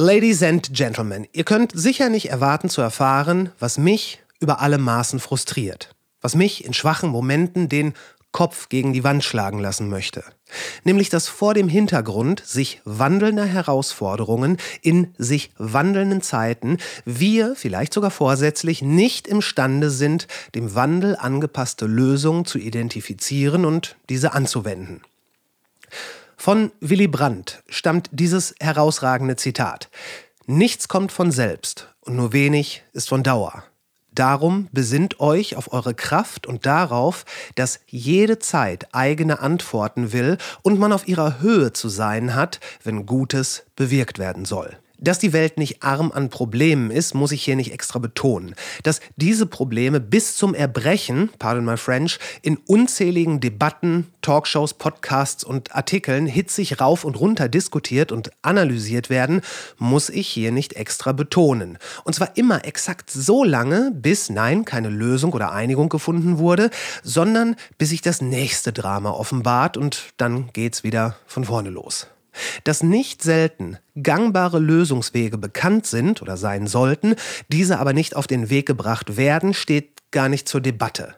Ladies and Gentlemen, ihr könnt sicher nicht erwarten zu erfahren, was mich über alle Maßen frustriert. Was mich in schwachen Momenten den Kopf gegen die Wand schlagen lassen möchte. Nämlich, dass vor dem Hintergrund sich wandelnder Herausforderungen in sich wandelnden Zeiten wir, vielleicht sogar vorsätzlich, nicht imstande sind, dem Wandel angepasste Lösungen zu identifizieren und diese anzuwenden. Von Willy Brandt stammt dieses herausragende Zitat. Nichts kommt von selbst und nur wenig ist von Dauer. Darum besinnt euch auf eure Kraft und darauf, dass jede Zeit eigene Antworten will und man auf ihrer Höhe zu sein hat, wenn Gutes bewirkt werden soll. Dass die Welt nicht arm an Problemen ist, muss ich hier nicht extra betonen. Dass diese Probleme bis zum Erbrechen, pardon my French, in unzähligen Debatten, Talkshows, Podcasts und Artikeln hitzig rauf und runter diskutiert und analysiert werden, muss ich hier nicht extra betonen. Und zwar immer exakt so lange, bis nein, keine Lösung oder Einigung gefunden wurde, sondern bis sich das nächste Drama offenbart und dann geht's wieder von vorne los. Dass nicht selten gangbare Lösungswege bekannt sind oder sein sollten, diese aber nicht auf den Weg gebracht werden, steht gar nicht zur Debatte.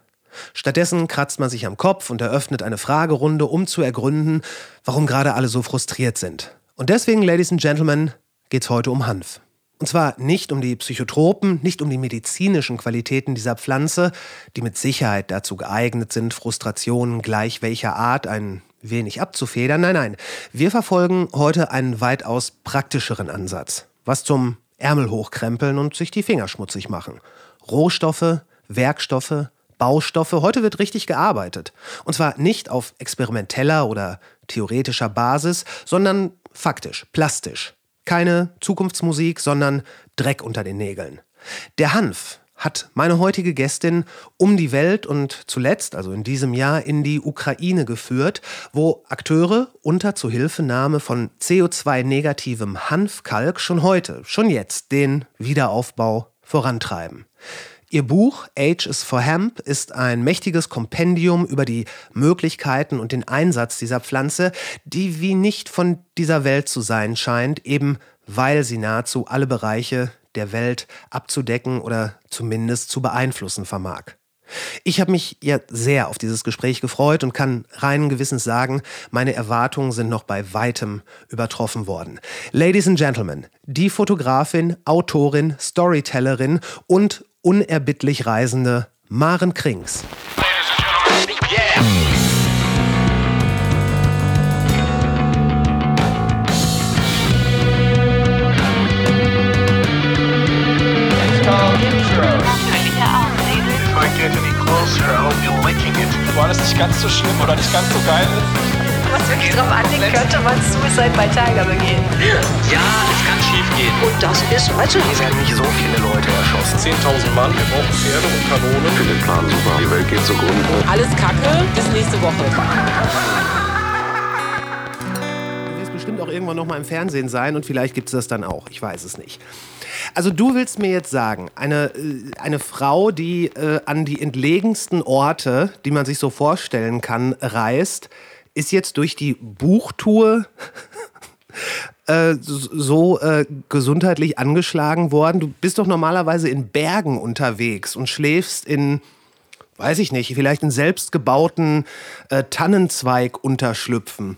Stattdessen kratzt man sich am Kopf und eröffnet eine Fragerunde, um zu ergründen, warum gerade alle so frustriert sind. Und deswegen, Ladies and Gentlemen, geht's heute um Hanf. Und zwar nicht um die Psychotropen, nicht um die medizinischen Qualitäten dieser Pflanze, die mit Sicherheit dazu geeignet sind, Frustrationen gleich welcher Art, ein wenig abzufedern. Nein, nein. Wir verfolgen heute einen weitaus praktischeren Ansatz. Was zum Ärmel hochkrempeln und sich die Finger schmutzig machen. Rohstoffe, Werkstoffe, Baustoffe. Heute wird richtig gearbeitet. Und zwar nicht auf experimenteller oder theoretischer Basis, sondern faktisch, plastisch. Keine Zukunftsmusik, sondern Dreck unter den Nägeln. Der Hanf, hat meine heutige Gästin um die Welt und zuletzt, also in diesem Jahr, in die Ukraine geführt, wo Akteure unter Zuhilfenahme von CO2-negativem Hanfkalk schon heute, schon jetzt den Wiederaufbau vorantreiben. Ihr Buch Age is for Hemp ist ein mächtiges Kompendium über die Möglichkeiten und den Einsatz dieser Pflanze, die wie nicht von dieser Welt zu sein scheint, eben weil sie nahezu alle Bereiche der Welt abzudecken oder zumindest zu beeinflussen vermag. Ich habe mich ja sehr auf dieses Gespräch gefreut und kann reinen Gewissens sagen, meine Erwartungen sind noch bei weitem übertroffen worden. Ladies and Gentlemen, die Fotografin, Autorin, Storytellerin und unerbittlich Reisende Maren Krings. Wo alles nicht ganz so schlimm oder nicht ganz so geil ist. Was wirklich drauf anlegt, könnte man Suicide bei Tiger begehen. Ja, es kann schief gehen. Und das ist heute. Hier werden nicht so viele Leute erschossen. 10.000 Mann, wir brauchen Pferde und Kanonen. Ich finde den Plan super. Die Welt geht zugrunde. Alles Kacke, bis nächste Woche. Irgendwann noch mal im Fernsehen sein und vielleicht gibt es das dann auch. Ich weiß es nicht. Also du willst mir jetzt sagen, eine, äh, eine Frau, die äh, an die entlegensten Orte, die man sich so vorstellen kann, reist, ist jetzt durch die Buchtour äh, so äh, gesundheitlich angeschlagen worden. Du bist doch normalerweise in Bergen unterwegs und schläfst in, weiß ich nicht, vielleicht in selbstgebauten äh, Tannenzweigunterschlüpfen.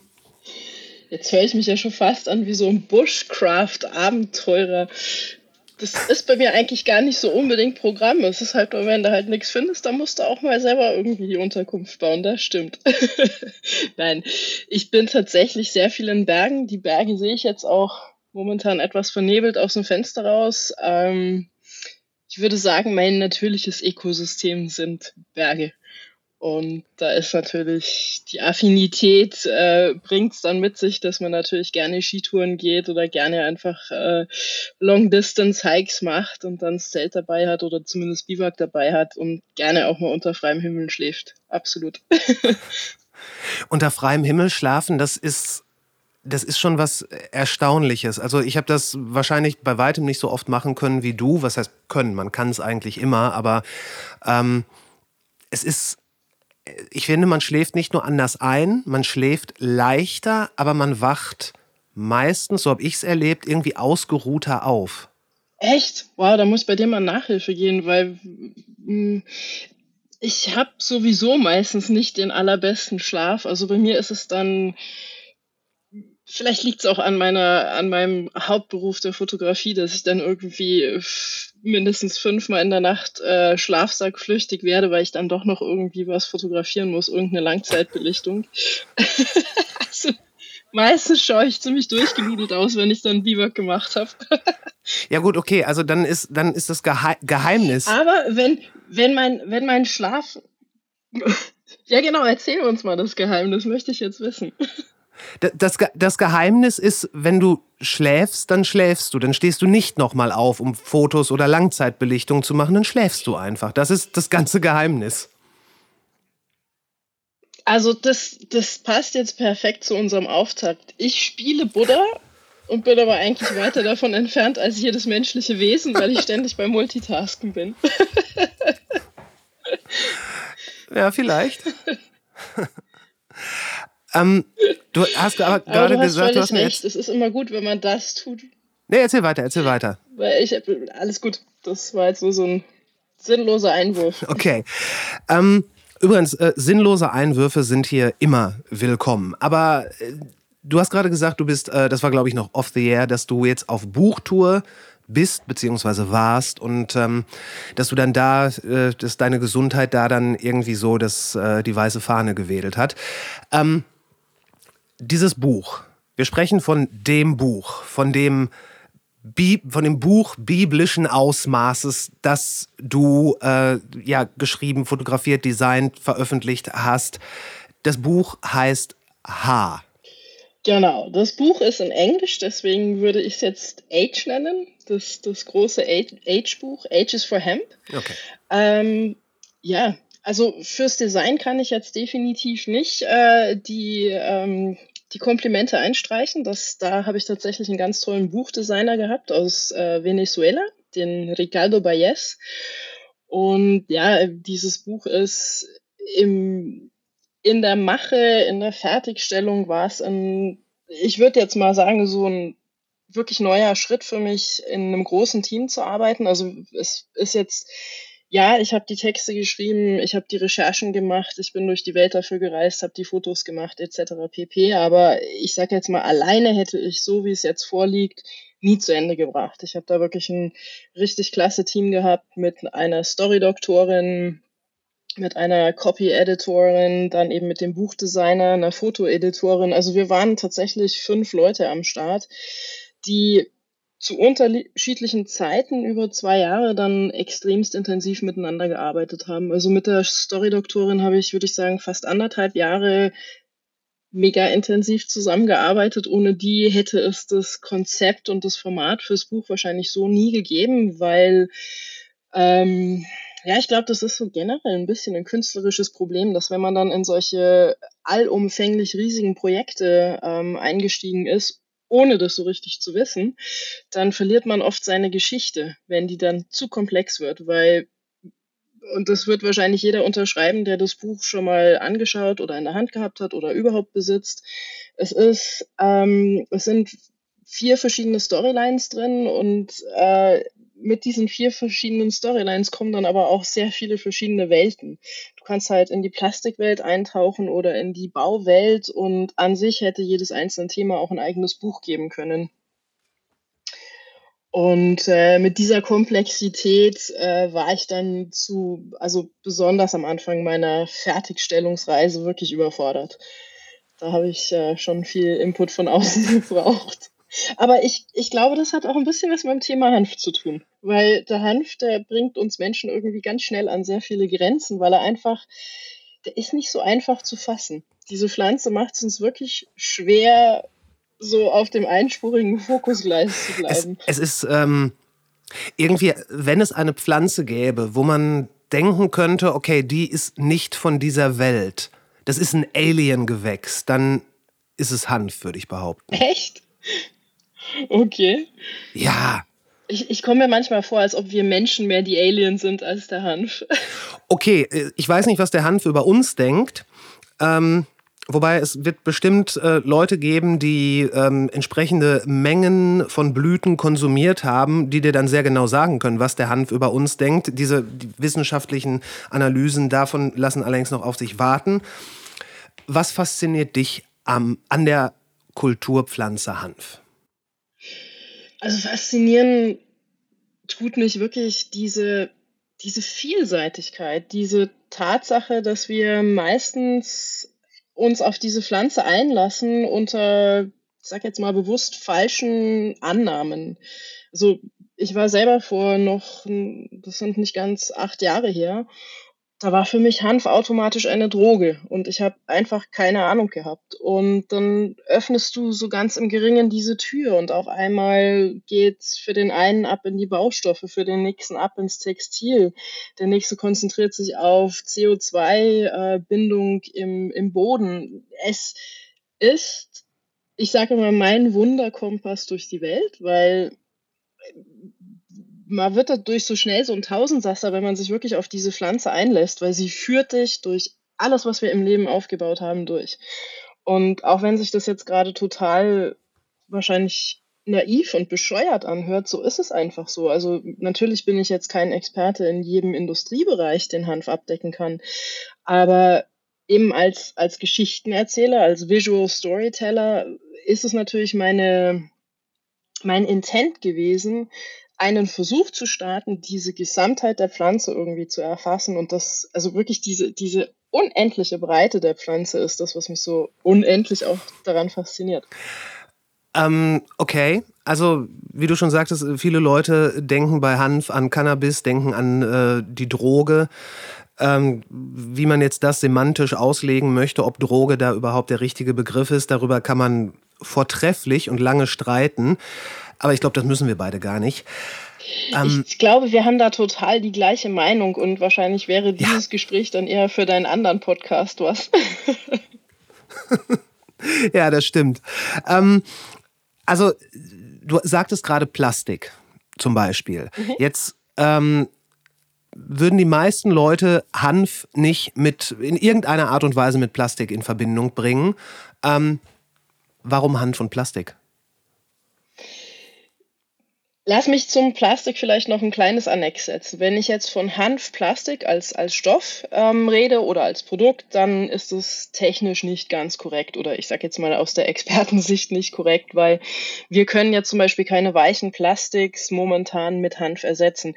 Jetzt höre ich mich ja schon fast an wie so ein Bushcraft-Abenteurer das ist bei mir eigentlich gar nicht so unbedingt Programm. Es ist halt wenn du halt nichts findest, dann musst du auch mal selber irgendwie die Unterkunft bauen. Das stimmt. Nein, ich bin tatsächlich sehr viel in Bergen. Die Berge sehe ich jetzt auch momentan etwas vernebelt aus dem Fenster raus. Ähm, ich würde sagen, mein natürliches Ökosystem sind Berge. Und da ist natürlich die Affinität, äh, bringt es dann mit sich, dass man natürlich gerne Skitouren geht oder gerne einfach äh, Long-Distance-Hikes macht und dann das Zelt dabei hat oder zumindest Biwak dabei hat und gerne auch mal unter freiem Himmel schläft. Absolut. unter freiem Himmel schlafen, das ist das ist schon was Erstaunliches. Also ich habe das wahrscheinlich bei weitem nicht so oft machen können wie du. Was heißt können? Man kann es eigentlich immer, aber ähm, es ist ich finde, man schläft nicht nur anders ein, man schläft leichter, aber man wacht meistens, so habe ich es erlebt, irgendwie ausgeruhter auf. Echt? Wow, da muss bei dir mal Nachhilfe gehen, weil mh, ich habe sowieso meistens nicht den allerbesten Schlaf. Also bei mir ist es dann, vielleicht liegt es auch an meiner, an meinem Hauptberuf der Fotografie, dass ich dann irgendwie mindestens fünfmal in der Nacht äh, schlafsackflüchtig werde, weil ich dann doch noch irgendwie was fotografieren muss, irgendeine Langzeitbelichtung. also, meistens schaue ich ziemlich durchgenudelt aus, wenn ich dann Biwak gemacht habe. Ja gut, okay, also dann ist, dann ist das Gehe Geheimnis. Aber wenn, wenn, mein, wenn mein Schlaf. ja, genau, erzähl uns mal das Geheimnis, möchte ich jetzt wissen. Das, das Geheimnis ist, wenn du schläfst, dann schläfst du. Dann stehst du nicht nochmal auf, um Fotos oder Langzeitbelichtung zu machen, dann schläfst du einfach. Das ist das ganze Geheimnis. Also, das, das passt jetzt perfekt zu unserem Auftakt. Ich spiele Buddha und bin aber eigentlich weiter davon entfernt als jedes menschliche Wesen, weil ich ständig beim Multitasken bin. Ja, vielleicht. ähm, du hast aber Aber gerade du hast gesagt, du völlig hast mir recht. Es ist immer gut, wenn man das tut. Nee, erzähl weiter, erzähl weiter. Weil ich alles gut. Das war jetzt nur so ein sinnloser Einwurf. Okay. Ähm, übrigens, äh, sinnlose Einwürfe sind hier immer willkommen. Aber äh, du hast gerade gesagt, du bist, äh, das war glaube ich noch off the air, dass du jetzt auf Buchtour bist beziehungsweise warst und ähm, dass du dann da, äh, dass deine Gesundheit da dann irgendwie so das, äh, die weiße Fahne gewedelt hat. Ähm, dieses Buch, wir sprechen von dem Buch, von dem Bi von dem Buch biblischen Ausmaßes, das du äh, ja geschrieben, fotografiert, designt, veröffentlicht hast. Das Buch heißt H. Genau, das Buch ist in Englisch, deswegen würde ich es jetzt Age nennen, das, das große Age- Age-Buch, Age is for Hemp. Okay. Ähm, ja, also fürs Design kann ich jetzt definitiv nicht äh, die, ähm, die Komplimente einstreichen. Das, da habe ich tatsächlich einen ganz tollen Buchdesigner gehabt aus äh, Venezuela, den Ricardo Bayes. Und ja, dieses Buch ist im, in der Mache, in der Fertigstellung war es ein, ich würde jetzt mal sagen, so ein wirklich neuer Schritt für mich, in einem großen Team zu arbeiten. Also es ist jetzt, ja, ich habe die Texte geschrieben, ich habe die Recherchen gemacht, ich bin durch die Welt dafür gereist, habe die Fotos gemacht, etc. pp. Aber ich sage jetzt mal, alleine hätte ich, so wie es jetzt vorliegt, nie zu Ende gebracht. Ich habe da wirklich ein richtig klasse Team gehabt mit einer Story-Doktorin, mit einer Copy-Editorin, dann eben mit dem Buchdesigner, einer Foto-Editorin. Also wir waren tatsächlich fünf Leute am Start, die zu unterschiedlichen Zeiten über zwei Jahre dann extremst intensiv miteinander gearbeitet haben. Also mit der Story-Doktorin habe ich, würde ich sagen, fast anderthalb Jahre mega intensiv zusammengearbeitet. Ohne die hätte es das Konzept und das Format fürs Buch wahrscheinlich so nie gegeben, weil ähm, ja, ich glaube, das ist so generell ein bisschen ein künstlerisches Problem, dass wenn man dann in solche allumfänglich riesigen Projekte ähm, eingestiegen ist, ohne das so richtig zu wissen, dann verliert man oft seine Geschichte, wenn die dann zu komplex wird, weil und das wird wahrscheinlich jeder unterschreiben, der das Buch schon mal angeschaut oder in der Hand gehabt hat oder überhaupt besitzt. Es ist, ähm, es sind vier verschiedene Storylines drin und äh, mit diesen vier verschiedenen Storylines kommen dann aber auch sehr viele verschiedene Welten. Du kannst halt in die Plastikwelt eintauchen oder in die Bauwelt und an sich hätte jedes einzelne Thema auch ein eigenes Buch geben können. Und äh, mit dieser Komplexität äh, war ich dann zu, also besonders am Anfang meiner Fertigstellungsreise wirklich überfordert. Da habe ich äh, schon viel Input von außen gebraucht. Aber ich, ich glaube, das hat auch ein bisschen was mit dem Thema Hanf zu tun. Weil der Hanf, der bringt uns Menschen irgendwie ganz schnell an sehr viele Grenzen, weil er einfach, der ist nicht so einfach zu fassen. Diese Pflanze macht es uns wirklich schwer, so auf dem einspurigen Fokusgleis zu Es, bleiben. es ist ähm, irgendwie, wenn es eine Pflanze gäbe, wo man denken könnte, okay, die ist nicht von dieser Welt, das ist ein Alien-Gewächs, dann ist es Hanf, würde ich behaupten. Echt? Okay. Ja, Ich, ich komme mir manchmal vor, als ob wir Menschen mehr die Aliens sind als der Hanf. okay, äh, ich weiß nicht, was der Hanf über uns denkt. Ähm, Wobei es wird bestimmt äh, Leute geben, die ähm, entsprechende Mengen von Blüten konsumiert haben, die dir dann sehr genau sagen können, was der Hanf über uns denkt. Diese die wissenschaftlichen Analysen davon lassen allerdings noch auf sich warten. Was fasziniert dich am, an der Kulturpflanze Hanf? Also faszinieren tut mich wirklich diese, diese Vielseitigkeit, diese Tatsache, dass wir meistens uns auf diese Pflanze einlassen unter, ich sag jetzt mal bewusst falschen Annahmen. Also ich war selber vor noch, das sind nicht ganz acht Jahre her, da war für mich Hanf automatisch eine Droge und ich habe einfach keine Ahnung gehabt. Und dann öffnest du so ganz im Geringen diese Tür und auf einmal geht's für den einen ab in die Baustoffe, für den nächsten ab ins Textil. Der nächste konzentriert sich auf CO2-Bindung äh, im, im Boden. Es ist, ich sage immer, mein Wunderkompass durch die Welt, weil man wird dadurch so schnell so ein Tausendsasser, wenn man sich wirklich auf diese Pflanze einlässt, weil sie führt dich durch alles, was wir im Leben aufgebaut haben, durch. Und auch wenn sich das jetzt gerade total wahrscheinlich naiv und bescheuert anhört, so ist es einfach so. Also natürlich bin ich jetzt kein Experte in jedem Industriebereich, den Hanf abdecken kann, aber eben als, als Geschichtenerzähler, als Visual Storyteller ist es natürlich meine, mein Intent gewesen, einen Versuch zu starten, diese Gesamtheit der Pflanze irgendwie zu erfassen und das, also wirklich diese, diese unendliche Breite der Pflanze ist das, was mich so unendlich auch daran fasziniert. Ähm, okay, also wie du schon sagtest, viele Leute denken bei Hanf an Cannabis, denken an äh, die Droge. Ähm, wie man jetzt das semantisch auslegen möchte, ob Droge da überhaupt der richtige Begriff ist, darüber kann man vortrefflich und lange streiten. Aber ich glaube, das müssen wir beide gar nicht. Ähm, ich glaube, wir haben da total die gleiche Meinung und wahrscheinlich wäre dieses ja. Gespräch dann eher für deinen anderen Podcast was. ja, das stimmt. Ähm, also, du sagtest gerade Plastik zum Beispiel. Mhm. Jetzt ähm, würden die meisten Leute Hanf nicht mit in irgendeiner Art und Weise mit Plastik in Verbindung bringen. Ähm, warum Hanf und Plastik? Lass mich zum Plastik vielleicht noch ein kleines Annex setzen. Wenn ich jetzt von Hanfplastik als, als Stoff ähm, rede oder als Produkt, dann ist es technisch nicht ganz korrekt oder ich sage jetzt mal aus der Expertensicht nicht korrekt, weil wir können ja zum Beispiel keine weichen Plastiks momentan mit Hanf ersetzen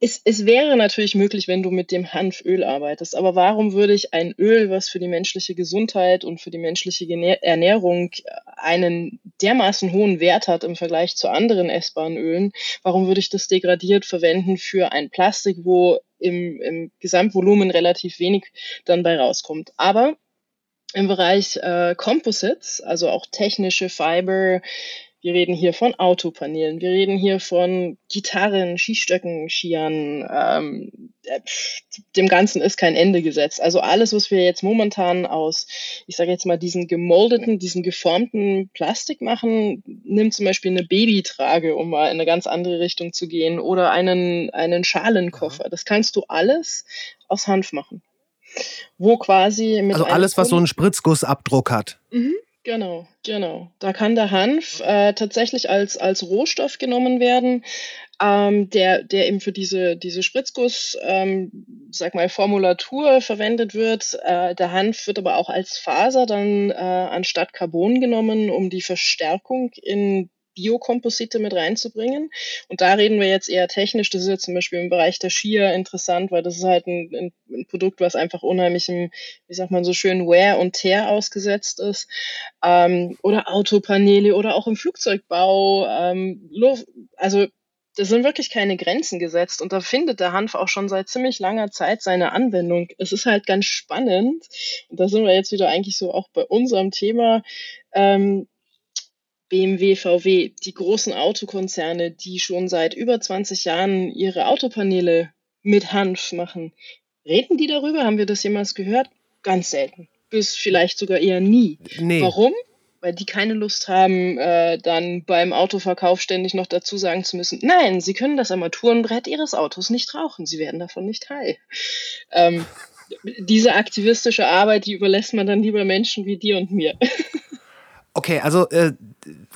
es, es wäre natürlich möglich, wenn du mit dem Hanföl arbeitest, aber warum würde ich ein Öl, was für die menschliche Gesundheit und für die menschliche Ernährung einen dermaßen hohen Wert hat im Vergleich zu anderen essbaren Ölen, warum würde ich das degradiert verwenden für ein Plastik, wo im, im Gesamtvolumen relativ wenig dann bei rauskommt? Aber im Bereich äh, Composites, also auch technische Fiber, wir reden hier von Autopanelen, wir reden hier von Gitarren, Skistöcken, Skiern. Ähm, äh, dem Ganzen ist kein Ende gesetzt. Also alles, was wir jetzt momentan aus, ich sage jetzt mal, diesen gemoldeten, diesen geformten Plastik machen, nimmt zum Beispiel eine Babytrage, um mal in eine ganz andere Richtung zu gehen, oder einen, einen Schalenkoffer. Das kannst du alles aus Hanf machen. Wo quasi mit Also alles, was so einen Spritzgussabdruck hat. Mhm. Genau, genau. Da kann der Hanf äh, tatsächlich als, als Rohstoff genommen werden, ähm, der, der eben für diese, diese Spritzguss, ähm, sag mal, Formulatur verwendet wird. Äh, der Hanf wird aber auch als Faser dann äh, anstatt Carbon genommen, um die Verstärkung in Biokomposite mit reinzubringen. Und da reden wir jetzt eher technisch. Das ist jetzt zum Beispiel im Bereich der Skier interessant, weil das ist halt ein, ein, Produkt, was einfach unheimlichem, wie sagt man so schön, Wear und Tear ausgesetzt ist. Ähm, oder Autopaneele oder auch im Flugzeugbau. Ähm, also das sind wirklich keine Grenzen gesetzt und da findet der Hanf auch schon seit ziemlich langer Zeit seine Anwendung. Es ist halt ganz spannend und da sind wir jetzt wieder eigentlich so auch bei unserem Thema. Ähm, BMW, VW, die großen Autokonzerne, die schon seit über 20 Jahren ihre Autopaneele mit Hanf machen. Reden die darüber? Haben wir das jemals gehört? Ganz selten. Bis vielleicht sogar eher nie. Nee. Warum? Weil die keine Lust haben, äh, dann beim Autoverkauf ständig noch dazu sagen zu müssen, nein, sie können das Armaturenbrett ihres Autos nicht rauchen, sie werden davon nicht high. Ähm, Diese aktivistische Arbeit, die überlässt man dann lieber Menschen wie dir und mir. Okay, also äh,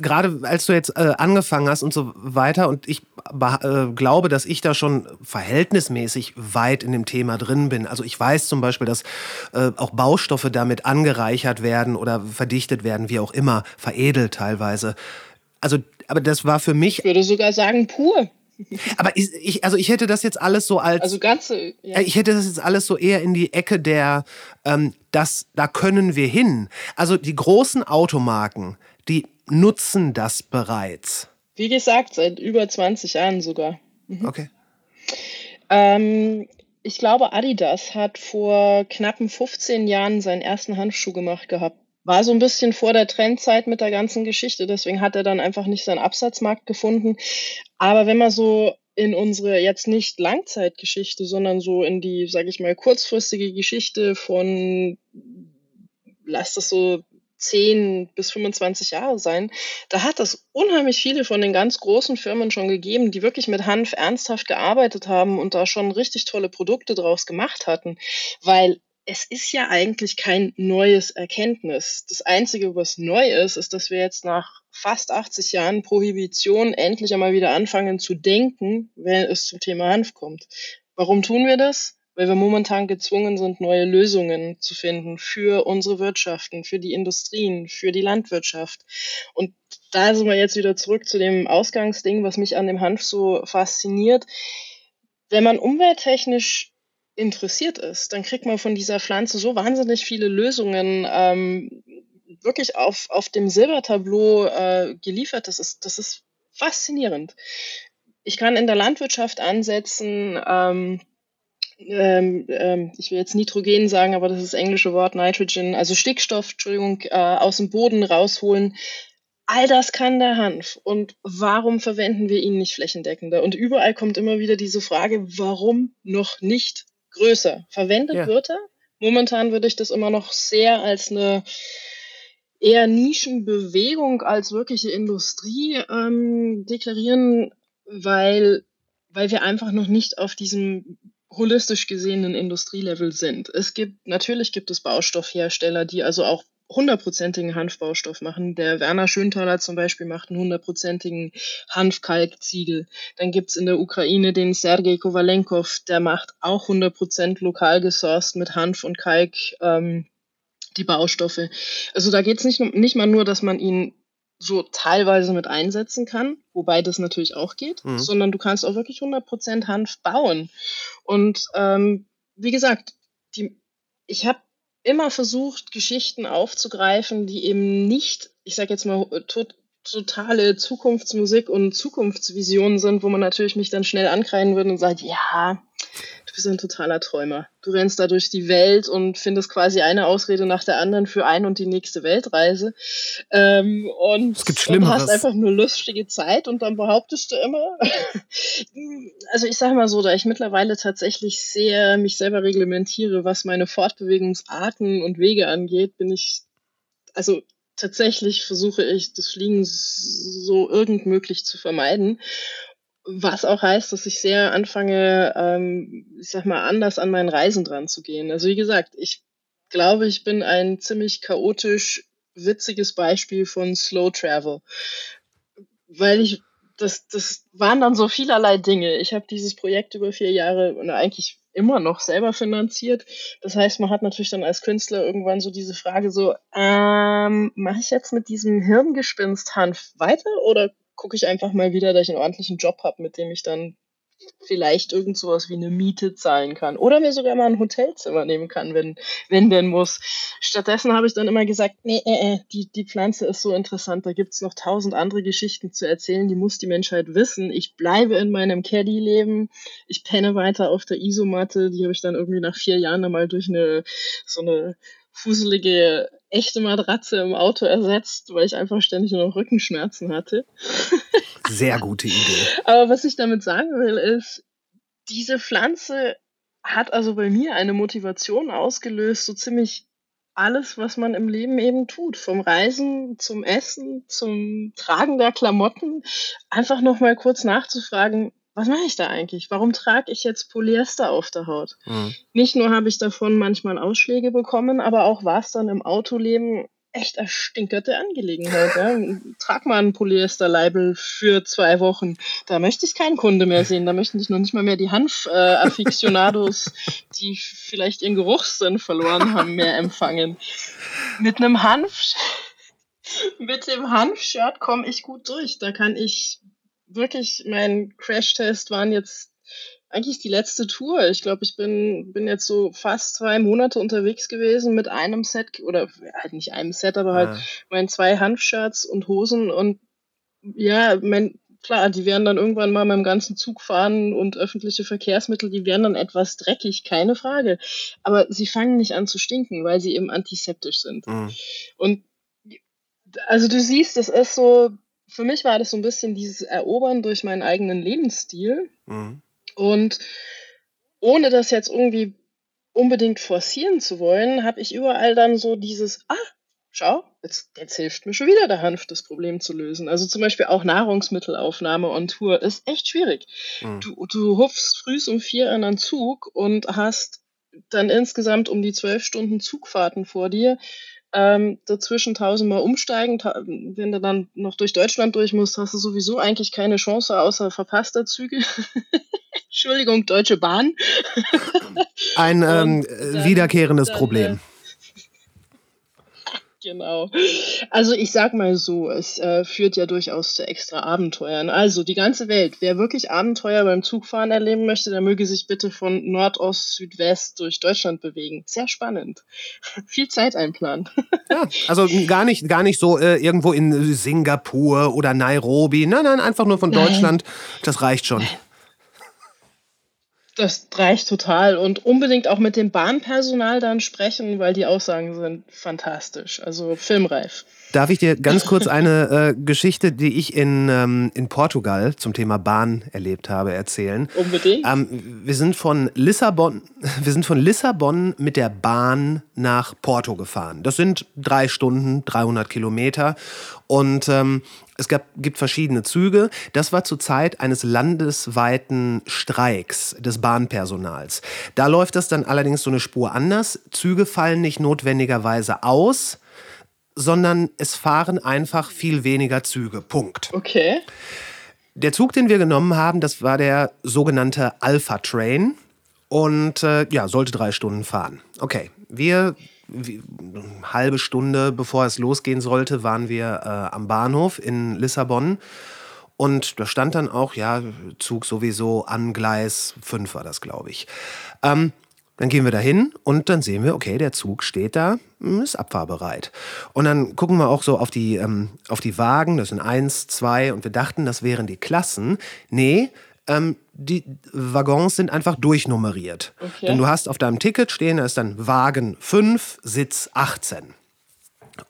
gerade als du jetzt äh, angefangen hast und so weiter und ich äh, glaube, dass ich da schon verhältnismäßig weit in dem Thema drin bin. Also ich weiß zum Beispiel, dass äh, auch Baustoffe damit angereichert werden oder verdichtet werden, wie auch immer, veredelt teilweise. Also, aber das war für mich. Ich würde sogar sagen pur. Aber ich, ich, also ich hätte das jetzt alles so als. Also ganze. Ja. Ich hätte das jetzt alles so eher in die Ecke der, ähm, das, da können wir hin. Also die großen Automarken, die nutzen das bereits. Wie gesagt, seit über 20 Jahren sogar. Mhm. Okay. Ähm, ich glaube, Adidas hat vor knappen 15 Jahren seinen ersten Handschuh gemacht gehabt. War so ein bisschen vor der Trendzeit mit der ganzen Geschichte, deswegen hat er dann einfach nicht seinen Absatzmarkt gefunden. Aber wenn man so in unsere jetzt nicht Langzeitgeschichte, sondern so in die, sage ich mal, kurzfristige Geschichte von, lass das so 10 bis 25 Jahre sein, da hat es unheimlich viele von den ganz großen Firmen schon gegeben, die wirklich mit Hanf ernsthaft gearbeitet haben und da schon richtig tolle Produkte draus gemacht hatten, weil es ist ja eigentlich kein neues Erkenntnis. Das Einzige, was neu ist, ist, dass wir jetzt nach fast 80 Jahren Prohibition endlich einmal wieder anfangen zu denken, wenn es zum Thema Hanf kommt. Warum tun wir das? Weil wir momentan gezwungen sind, neue Lösungen zu finden für unsere Wirtschaften, für die Industrien, für die Landwirtschaft. Und da sind wir jetzt wieder zurück zu dem Ausgangsding, was mich an dem Hanf so fasziniert. Wenn man umwelttechnisch interessiert ist, dann kriegt man von dieser Pflanze so wahnsinnig viele Lösungen ähm, wirklich auf, auf dem Silbertableau äh, geliefert. Das ist, das ist faszinierend. Ich kann in der Landwirtschaft ansetzen, ähm, ähm, ähm, ich will jetzt Nitrogen sagen, aber das ist das englische Wort Nitrogen, also Stickstoff, Entschuldigung, äh, aus dem Boden rausholen. All das kann der Hanf. Und warum verwenden wir ihn nicht flächendeckender? Und überall kommt immer wieder diese Frage, warum noch nicht größer? Verwendet ja. wird er? Momentan würde ich das immer noch sehr als eine eher Nischenbewegung als wirkliche Industrie ähm, deklarieren, weil, weil wir einfach noch nicht auf diesem holistisch gesehenen Industrielevel sind. Es gibt, natürlich gibt es Baustoffhersteller, die also auch hundertprozentigen Hanfbaustoff machen. Der Werner Schönthaler zum Beispiel macht einen hundertprozentigen Hanfkalkziegel. Dann gibt's in der Ukraine den Sergei Kovalenkov, der macht auch hundertprozent lokal gesourced mit Hanf und Kalk ähm, die Baustoffe. Also da geht's nicht, nicht mal nur, dass man ihn so teilweise mit einsetzen kann, wobei das natürlich auch geht, mhm. sondern du kannst auch wirklich 100% Hanf bauen. Und ähm, wie gesagt, die, ich habe immer versucht, Geschichten aufzugreifen, die eben nicht, ich sage jetzt mal, tot, totale Zukunftsmusik und Zukunftsvisionen sind, wo man natürlich mich dann schnell ankreiden würde und sagt, ja, du bist ein totaler Träumer. Du rennst da durch die Welt und findest quasi eine Ausrede nach der anderen für ein und die nächste Weltreise. Ähm, und, es gibt Schlimmeres. und hast einfach nur lustige Zeit und dann behauptest du immer. also ich sage mal so, da ich mittlerweile tatsächlich sehr mich selber reglementiere, was meine Fortbewegungsarten und Wege angeht, bin ich, also tatsächlich versuche ich, das Fliegen so irgend möglich zu vermeiden. Was auch heißt, dass ich sehr anfange, ähm, ich sag mal, anders an meinen Reisen dran zu gehen. Also wie gesagt, ich glaube, ich bin ein ziemlich chaotisch witziges Beispiel von Slow Travel. Weil ich, das, das waren dann so vielerlei Dinge. Ich habe dieses Projekt über vier Jahre oder eigentlich immer noch selber finanziert. Das heißt, man hat natürlich dann als Künstler irgendwann so diese Frage so, ähm, mache ich jetzt mit diesem Hirngespinst Hanf weiter oder gucke ich einfach mal wieder, dass ich einen ordentlichen Job habe, mit dem ich dann vielleicht irgend sowas wie eine Miete zahlen kann oder mir sogar mal ein Hotelzimmer nehmen kann, wenn, wenn denn muss. Stattdessen habe ich dann immer gesagt, nee, äh, äh, die, die Pflanze ist so interessant, da gibt es noch tausend andere Geschichten zu erzählen, die muss die Menschheit wissen. Ich bleibe in meinem Caddy-Leben, ich penne weiter auf der Isomatte, die habe ich dann irgendwie nach vier Jahren einmal durch eine so eine fuselige echte Matratze im Auto ersetzt, weil ich einfach ständig nur noch Rückenschmerzen hatte. Sehr gute Idee. Aber was ich damit sagen will, ist, diese Pflanze hat also bei mir eine Motivation ausgelöst, so ziemlich alles, was man im Leben eben tut. Vom Reisen zum Essen, zum Tragen der Klamotten. Einfach nochmal kurz nachzufragen, was mache ich da eigentlich? Warum trage ich jetzt Polyester auf der Haut? Mhm. Nicht nur habe ich davon manchmal Ausschläge bekommen, aber auch war es dann im Autoleben echt erstinkerte Angelegenheit. Ja. Trag mal ein Polyester-Label für zwei Wochen. Da möchte ich keinen Kunde mehr sehen. Da möchten sich noch nicht mal mehr die Hanf-Afficionados, äh, die vielleicht ihren Geruchssinn verloren haben, mehr empfangen. Mit einem Hanf, mit dem Hanf-Shirt komme ich gut durch. Da kann ich wirklich, mein Crash-Test waren jetzt eigentlich die letzte Tour. Ich glaube, ich bin, bin jetzt so fast zwei Monate unterwegs gewesen mit einem Set, oder halt nicht einem Set, aber halt ja. meinen zwei Hanfshirts und Hosen und ja, mein, klar, die werden dann irgendwann mal mit dem ganzen Zug fahren und öffentliche Verkehrsmittel, die werden dann etwas dreckig, keine Frage. Aber sie fangen nicht an zu stinken, weil sie eben antiseptisch sind. Mhm. Und also du siehst, es ist so, für mich war das so ein bisschen dieses Erobern durch meinen eigenen Lebensstil. Mhm. Und ohne das jetzt irgendwie unbedingt forcieren zu wollen, habe ich überall dann so dieses, ah, schau, jetzt, jetzt hilft mir schon wieder der Hanf, das Problem zu lösen. Also zum Beispiel auch Nahrungsmittelaufnahme on Tour ist echt schwierig. Mhm. Du, du hupfst früh um vier an einen Zug und hast dann insgesamt um die zwölf Stunden Zugfahrten vor dir ähm, dazwischen tausendmal umsteigen. wenn du dann noch durch Deutschland durch musst, hast du sowieso eigentlich keine Chance außer verpasster Züge. Entschuldigung, Deutsche Bahn. Ein ähm, wiederkehrendes dann, Problem. Äh, Genau. Also ich sag mal so, es äh, führt ja durchaus zu extra Abenteuern. Also die ganze Welt, wer wirklich Abenteuer beim Zugfahren erleben möchte, der möge sich bitte von Nordost, Südwest durch Deutschland bewegen. Sehr spannend. Viel Zeit einplanen. ja, also gar nicht, gar nicht so äh, irgendwo in Singapur oder Nairobi. Nein, nein, einfach nur von Deutschland. Nein. Das reicht schon. Das reicht total und unbedingt auch mit dem Bahnpersonal dann sprechen, weil die Aussagen sind fantastisch, also filmreif. Darf ich dir ganz kurz eine äh, Geschichte, die ich in, ähm, in Portugal zum Thema Bahn erlebt habe, erzählen? Unbedingt. Ähm, wir sind von Lissabon, wir sind von Lissabon mit der Bahn nach Porto gefahren. Das sind drei Stunden, 300 Kilometer und ähm, es gab, gibt verschiedene Züge. Das war zur Zeit eines landesweiten Streiks des Bahnpersonals. Da läuft das dann allerdings so eine Spur anders. Züge fallen nicht notwendigerweise aus, sondern es fahren einfach viel weniger Züge. Punkt. Okay. Der Zug, den wir genommen haben, das war der sogenannte Alpha Train und äh, ja, sollte drei Stunden fahren. Okay, wir wie, eine halbe Stunde bevor es losgehen sollte, waren wir äh, am Bahnhof in Lissabon. Und da stand dann auch, ja, Zug sowieso an Gleis 5 war das, glaube ich. Ähm, dann gehen wir dahin und dann sehen wir, okay, der Zug steht da, hm, ist abfahrbereit. Und dann gucken wir auch so auf die, ähm, auf die Wagen, das sind eins, zwei, und wir dachten, das wären die Klassen. Nee, ähm, die Waggons sind einfach durchnummeriert. Okay. Denn du hast auf deinem Ticket stehen, da ist dann Wagen 5, Sitz 18.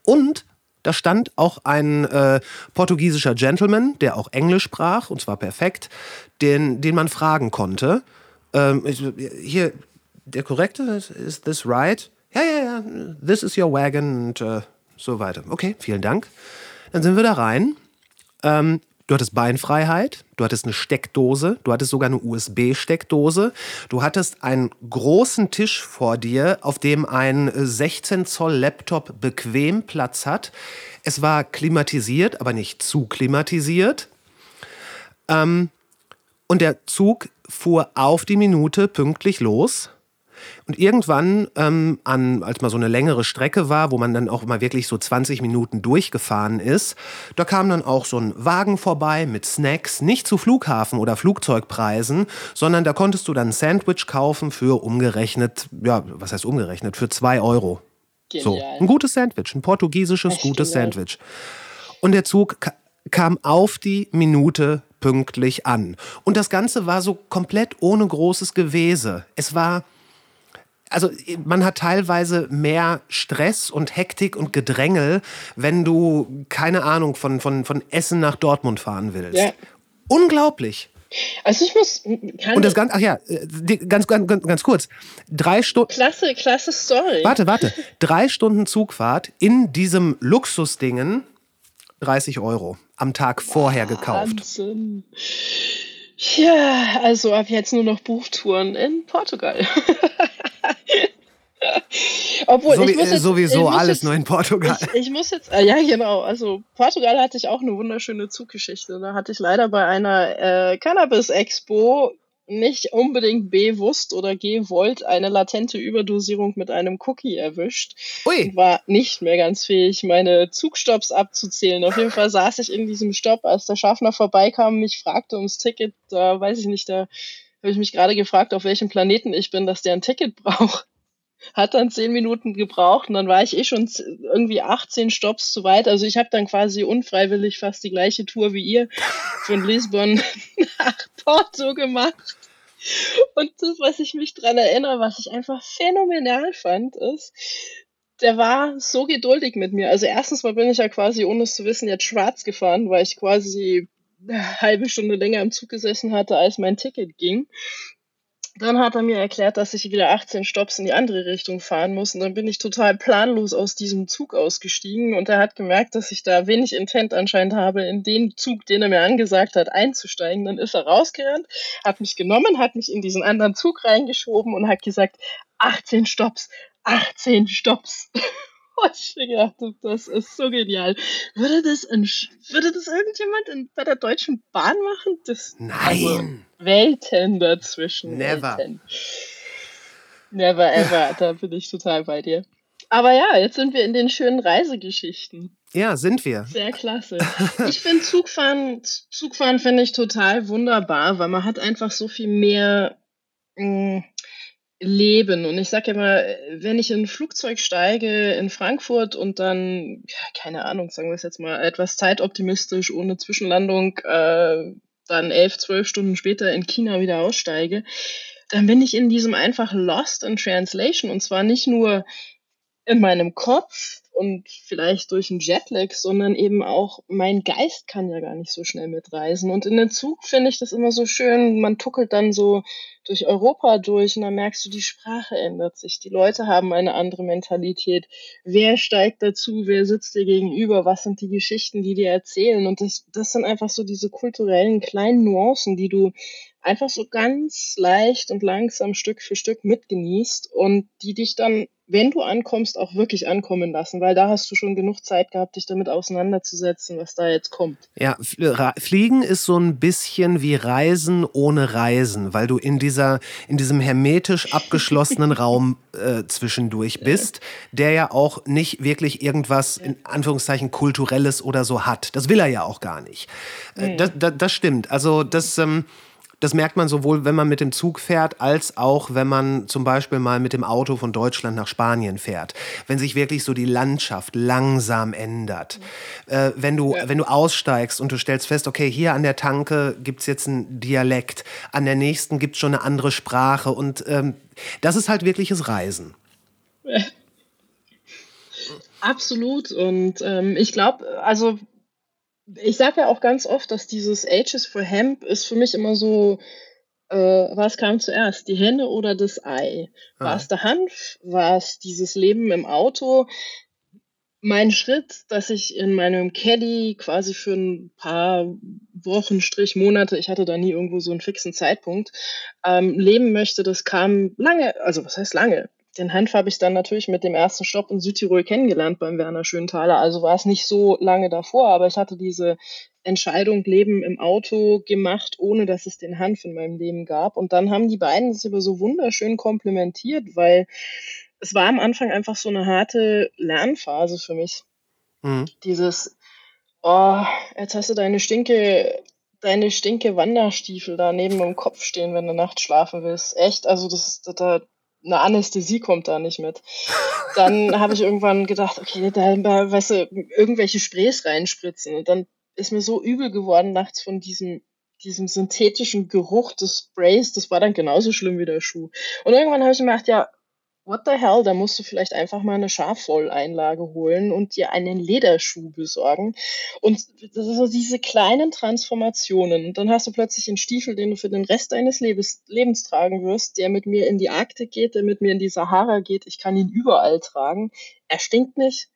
Und da stand auch ein äh, portugiesischer Gentleman, der auch Englisch sprach, und zwar perfekt, den, den man fragen konnte. Ähm, hier, der korrekte, ist this right? Ja, ja, ja, this is your wagon und äh, so weiter. Okay, vielen Dank. Dann sind wir da rein. Ähm, du hattest Beinfreiheit, du hattest eine Steckdose, du hattest sogar eine USB-Steckdose. Du hattest einen großen Tisch vor dir, auf dem ein 16 Zoll Laptop bequem Platz hat. Es war klimatisiert, aber nicht zu klimatisiert. Ähm, und der Zug fuhr auf die Minute pünktlich los. Und irgendwann, ähm, an, als mal so eine längere Strecke war, wo man dann auch mal wirklich so 20 Minuten durchgefahren ist, da kam dann auch so ein Wagen vorbei mit Snacks, nicht zu Flughafen- oder Flugzeugpreisen, sondern da konntest du dann ein Sandwich kaufen für umgerechnet, ja, was heißt umgerechnet, für zwei Euro. Genial. So, ein gutes Sandwich, ein portugiesisches Echt gutes genial. Sandwich. Und der Zug kam auf die Minute pünktlich an. Und das Ganze war so komplett ohne großes Gewese. Es war also man hat teilweise mehr Stress und Hektik und Gedrängel, wenn du, keine Ahnung, von, von, von Essen nach Dortmund fahren willst. Ja. Unglaublich. Also ich muss. und das ganz, ach ja, äh, ganz, ganz, ganz kurz. Drei Stunden. Klasse, klasse Story. Warte, warte. Drei Stunden Zugfahrt in diesem Luxusdingen, 30 Euro am Tag vorher gekauft. Ja, also ab jetzt nur noch Buchtouren in Portugal. Obwohl, so ich muss jetzt, sowieso ich alles jetzt, nur in Portugal. Ich, ich muss jetzt, äh, ja genau, also Portugal hatte ich auch eine wunderschöne Zuggeschichte. Da hatte ich leider bei einer äh, Cannabis-Expo nicht unbedingt bewusst oder gewollt eine latente Überdosierung mit einem Cookie erwischt. Ui. War nicht mehr ganz fähig, meine Zugstopps abzuzählen. Auf jeden Fall saß ich in diesem Stopp, als der Schaffner vorbeikam, mich fragte ums Ticket. Da weiß ich nicht, da habe ich mich gerade gefragt, auf welchem Planeten ich bin, dass der ein Ticket braucht. Hat dann zehn Minuten gebraucht und dann war ich eh schon irgendwie 18 Stops zu weit. Also ich habe dann quasi unfreiwillig fast die gleiche Tour wie ihr von Lissabon nach Porto gemacht. Und das, was ich mich dran erinnere, was ich einfach phänomenal fand, ist, der war so geduldig mit mir. Also erstens mal bin ich ja quasi, ohne es zu wissen, jetzt schwarz gefahren, weil ich quasi eine halbe Stunde länger im Zug gesessen hatte, als mein Ticket ging. Dann hat er mir erklärt, dass ich wieder 18 Stops in die andere Richtung fahren muss. Und dann bin ich total planlos aus diesem Zug ausgestiegen. Und er hat gemerkt, dass ich da wenig Intent anscheinend habe, in den Zug, den er mir angesagt hat, einzusteigen. Dann ist er rausgerannt, hat mich genommen, hat mich in diesen anderen Zug reingeschoben und hat gesagt, 18 Stops, 18 Stops. Und ich habe, das ist so genial. Würde das, in, würde das irgendjemand in, bei der Deutschen Bahn machen? Das, also, Nein. Welten dazwischen. Never. Welten. Never ever. Da bin ich total bei dir. Aber ja, jetzt sind wir in den schönen Reisegeschichten. Ja, sind wir. Sehr klasse. Ich finde Zugfahren, Zugfahren finde ich total wunderbar, weil man hat einfach so viel mehr mh, Leben. Und ich sage immer, wenn ich in ein Flugzeug steige in Frankfurt und dann, ja, keine Ahnung, sagen wir es jetzt mal, etwas zeitoptimistisch, ohne Zwischenlandung, äh, dann elf, zwölf Stunden später in China wieder aussteige, dann bin ich in diesem einfach Lost in Translation. Und zwar nicht nur in meinem Kopf und vielleicht durch einen Jetlag, sondern eben auch mein Geist kann ja gar nicht so schnell mitreisen. Und in den Zug finde ich das immer so schön. Man tuckelt dann so durch Europa durch und dann merkst du, die Sprache ändert sich. Die Leute haben eine andere Mentalität. Wer steigt dazu? Wer sitzt dir gegenüber? Was sind die Geschichten, die dir erzählen? Und das, das sind einfach so diese kulturellen kleinen Nuancen, die du einfach so ganz leicht und langsam Stück für Stück mitgenießt und die dich dann, wenn du ankommst, auch wirklich ankommen lassen, weil da hast du schon genug Zeit gehabt, dich damit auseinanderzusetzen, was da jetzt kommt. Ja, Fliegen ist so ein bisschen wie Reisen ohne Reisen, weil du in dieser in diesem hermetisch abgeschlossenen Raum äh, zwischendurch bist, der ja auch nicht wirklich irgendwas in Anführungszeichen kulturelles oder so hat. Das will er ja auch gar nicht. Äh, das, das, das stimmt. Also das ähm, das merkt man sowohl, wenn man mit dem Zug fährt, als auch, wenn man zum Beispiel mal mit dem Auto von Deutschland nach Spanien fährt. Wenn sich wirklich so die Landschaft langsam ändert. Äh, wenn, du, ja. wenn du aussteigst und du stellst fest, okay, hier an der Tanke gibt es jetzt einen Dialekt, an der nächsten gibt es schon eine andere Sprache. Und ähm, das ist halt wirkliches Reisen. Absolut. Und ähm, ich glaube, also ich sage ja auch ganz oft, dass dieses Ages for Hemp ist für mich immer so, äh, was kam zuerst, die Henne oder das Ei? War es der Hanf? War es dieses Leben im Auto? Mein Schritt, dass ich in meinem Caddy quasi für ein paar Wochen, Strich, Monate, ich hatte da nie irgendwo so einen fixen Zeitpunkt, ähm, leben möchte, das kam lange, also was heißt lange? Den Hanf habe ich dann natürlich mit dem ersten Stopp in Südtirol kennengelernt beim Werner Schönthaler. Also war es nicht so lange davor, aber ich hatte diese Entscheidung Leben im Auto gemacht, ohne dass es den Hanf in meinem Leben gab. Und dann haben die beiden das aber so wunderschön komplementiert, weil es war am Anfang einfach so eine harte Lernphase für mich. Mhm. Dieses, oh, jetzt hast du deine stinke, deine stinke Wanderstiefel da neben dem Kopf stehen, wenn du nachts schlafen willst. Echt, also das, das eine Anästhesie kommt da nicht mit. Dann habe ich irgendwann gedacht, okay, da, weißt du, irgendwelche Sprays reinspritzen. Und dann ist mir so übel geworden nachts von diesem, diesem synthetischen Geruch des Sprays. Das war dann genauso schlimm wie der Schuh. Und irgendwann habe ich mir gedacht, ja, what the hell, da musst du vielleicht einfach mal eine Schafwolleinlage holen und dir einen Lederschuh besorgen. Und das ist so diese kleinen Transformationen. Und dann hast du plötzlich einen Stiefel, den du für den Rest deines Lebens, Lebens tragen wirst, der mit mir in die Arktik geht, der mit mir in die Sahara geht. Ich kann ihn überall tragen. Er stinkt nicht.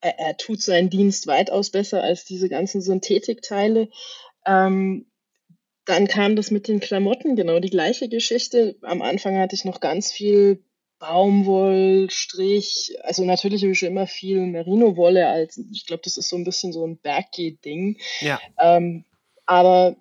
Er, er tut seinen Dienst weitaus besser als diese ganzen Synthetikteile. Ähm, dann kam das mit den Klamotten, genau die gleiche Geschichte. Am Anfang hatte ich noch ganz viel Baumwollstrich, also natürlich habe ich schon immer viel Merino-Wolle als, ich glaube, das ist so ein bisschen so ein Bergge-Ding. Ja. Ähm, aber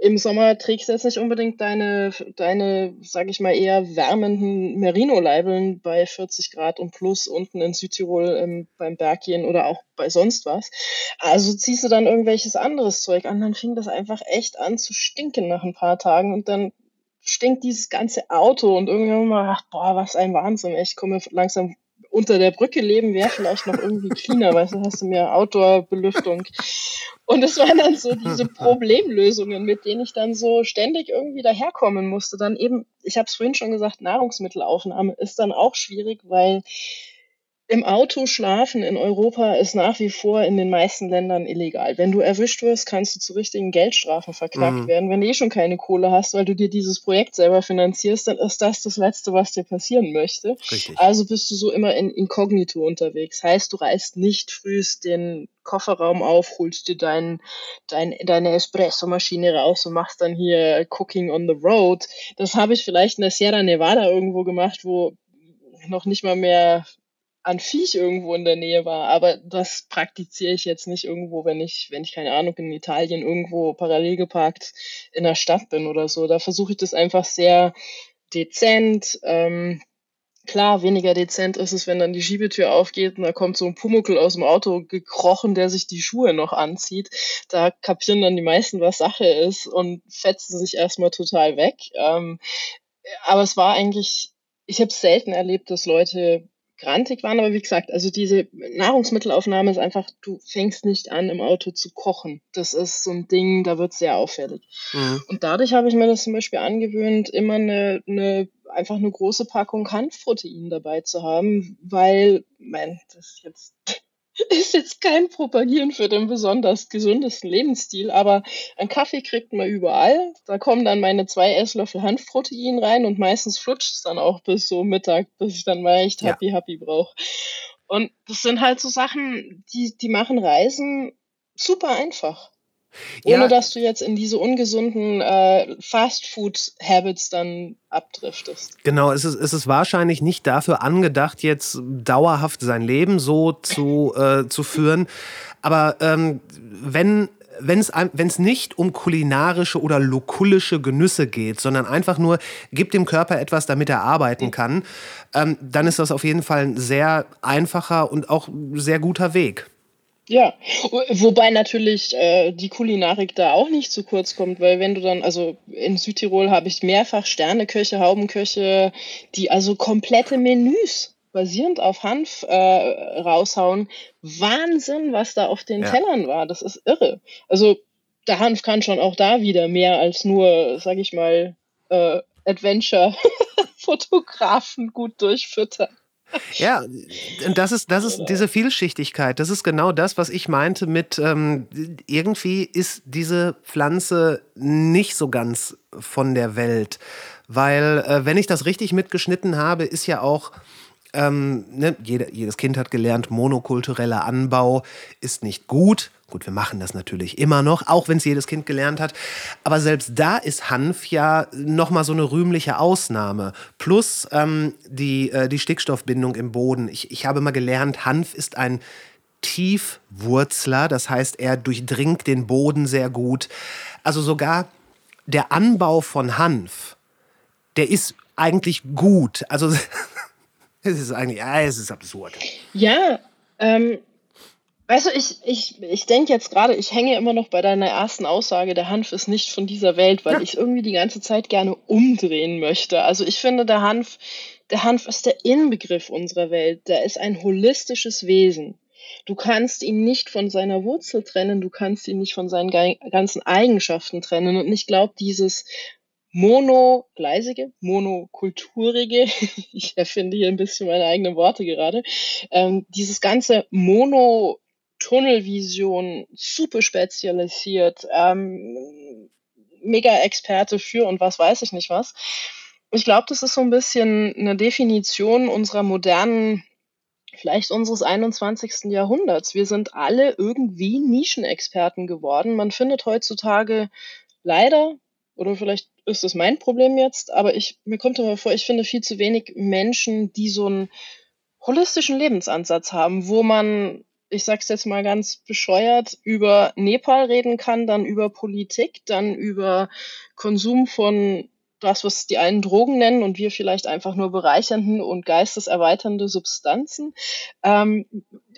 im Sommer trägst du jetzt nicht unbedingt deine, deine, sag ich mal, eher wärmenden Merino-Leibeln bei 40 Grad und plus unten in Südtirol ähm, beim Berggehen oder auch bei sonst was. Also ziehst du dann irgendwelches anderes Zeug an, dann fing das einfach echt an zu stinken nach ein paar Tagen und dann stinkt dieses ganze Auto und irgendwann mal, ach, boah, was ein Wahnsinn, ich komme langsam unter der Brücke leben wäre vielleicht noch irgendwie cleaner, weißt du, hast du mehr Outdoor-Belüftung. Und es waren dann so diese Problemlösungen, mit denen ich dann so ständig irgendwie daherkommen musste. Dann eben, ich habe es vorhin schon gesagt, Nahrungsmittelaufnahme ist dann auch schwierig, weil im Auto schlafen in Europa ist nach wie vor in den meisten Ländern illegal. Wenn du erwischt wirst, kannst du zu richtigen Geldstrafen verklagt mhm. werden. Wenn du eh schon keine Kohle hast, weil du dir dieses Projekt selber finanzierst, dann ist das das Letzte, was dir passieren möchte. Richtig. Also bist du so immer in Inkognito unterwegs. Heißt, du reißt nicht frühst den Kofferraum auf, holst dir dein, dein, deine Espresso-Maschine raus und machst dann hier Cooking on the Road. Das habe ich vielleicht in der Sierra Nevada irgendwo gemacht, wo noch nicht mal mehr an Viech irgendwo in der Nähe war. Aber das praktiziere ich jetzt nicht irgendwo, wenn ich, wenn ich keine Ahnung, in Italien irgendwo parallel geparkt in der Stadt bin oder so. Da versuche ich das einfach sehr dezent. Ähm, klar, weniger dezent ist es, wenn dann die Schiebetür aufgeht und da kommt so ein Pumuckel aus dem Auto gekrochen, der sich die Schuhe noch anzieht. Da kapieren dann die meisten, was Sache ist und fetzen sich erstmal total weg. Ähm, aber es war eigentlich, ich habe selten erlebt, dass Leute grantig waren, aber wie gesagt, also diese Nahrungsmittelaufnahme ist einfach, du fängst nicht an, im Auto zu kochen. Das ist so ein Ding, da wird sehr auffällig. Mhm. Und dadurch habe ich mir das zum Beispiel angewöhnt, immer eine, eine einfach eine große Packung Hanfprotein dabei zu haben, weil, mein, das ist jetzt ist jetzt kein Propagieren für den besonders gesundesten Lebensstil, aber ein Kaffee kriegt man überall. Da kommen dann meine zwei Esslöffel Hanfprotein rein und meistens flutscht es dann auch bis so Mittag, bis ich dann mal echt Happy Happy brauche. Und das sind halt so Sachen, die, die machen Reisen super einfach. Ohne ja, dass du jetzt in diese ungesunden äh, Fast-Food-Habits dann abdriftest. Genau, es ist, es ist wahrscheinlich nicht dafür angedacht, jetzt dauerhaft sein Leben so zu, äh, zu führen. Aber ähm, wenn wenn es nicht um kulinarische oder lokulische Genüsse geht, sondern einfach nur, gibt dem Körper etwas, damit er arbeiten kann, ähm, dann ist das auf jeden Fall ein sehr einfacher und auch sehr guter Weg. Ja, wobei natürlich äh, die Kulinarik da auch nicht zu kurz kommt, weil wenn du dann, also in Südtirol habe ich mehrfach Sterneköche, Haubenköche, die also komplette Menüs basierend auf Hanf äh, raushauen. Wahnsinn, was da auf den ja. Tellern war. Das ist irre. Also der Hanf kann schon auch da wieder mehr als nur, sag ich mal, äh, Adventure-Fotografen gut durchfüttern. Ja, das ist, das ist diese Vielschichtigkeit. Das ist genau das, was ich meinte mit, ähm, irgendwie ist diese Pflanze nicht so ganz von der Welt. Weil, äh, wenn ich das richtig mitgeschnitten habe, ist ja auch ähm, ne, jede, jedes Kind hat gelernt, monokultureller Anbau ist nicht gut. Gut, wir machen das natürlich immer noch, auch wenn es jedes Kind gelernt hat. Aber selbst da ist Hanf ja nochmal so eine rühmliche Ausnahme. Plus ähm, die, äh, die Stickstoffbindung im Boden. Ich, ich habe mal gelernt, Hanf ist ein Tiefwurzler, das heißt, er durchdringt den Boden sehr gut. Also sogar der Anbau von Hanf, der ist eigentlich gut. Also Es ist eigentlich, ja, es ist absurd. Ja, ähm, weißt du, ich, ich, ich denke jetzt gerade, ich hänge immer noch bei deiner ersten Aussage, der Hanf ist nicht von dieser Welt, weil ja. ich irgendwie die ganze Zeit gerne umdrehen möchte. Also ich finde, der Hanf, der Hanf ist der Inbegriff unserer Welt. Der ist ein holistisches Wesen. Du kannst ihn nicht von seiner Wurzel trennen, du kannst ihn nicht von seinen ganzen Eigenschaften trennen. Und ich glaube, dieses monogleisige, monokulturige, ich erfinde hier ein bisschen meine eigenen Worte gerade, ähm, dieses ganze Mono Tunnelvision, super spezialisiert, ähm, mega Experte für und was weiß ich nicht was. Ich glaube, das ist so ein bisschen eine Definition unserer modernen, vielleicht unseres 21. Jahrhunderts. Wir sind alle irgendwie Nischenexperten geworden. Man findet heutzutage leider oder vielleicht ist es mein Problem jetzt, aber ich, mir kommt immer vor, ich finde viel zu wenig Menschen, die so einen holistischen Lebensansatz haben, wo man, ich sag's jetzt mal ganz bescheuert, über Nepal reden kann, dann über Politik, dann über Konsum von das, was die einen Drogen nennen und wir vielleicht einfach nur bereichernden und geisteserweiternde Substanzen, ähm,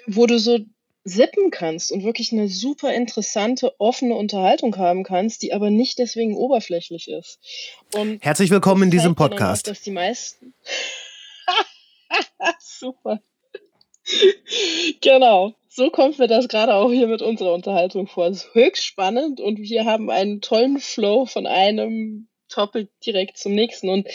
wo du so sippen kannst und wirklich eine super interessante, offene Unterhaltung haben kannst, die aber nicht deswegen oberflächlich ist. Und Herzlich willkommen in diesem Podcast. Auch, dass die meisten super. genau. So kommt mir das gerade auch hier mit unserer Unterhaltung vor. Es ist höchst spannend und wir haben einen tollen Flow von einem Topic direkt zum nächsten. Und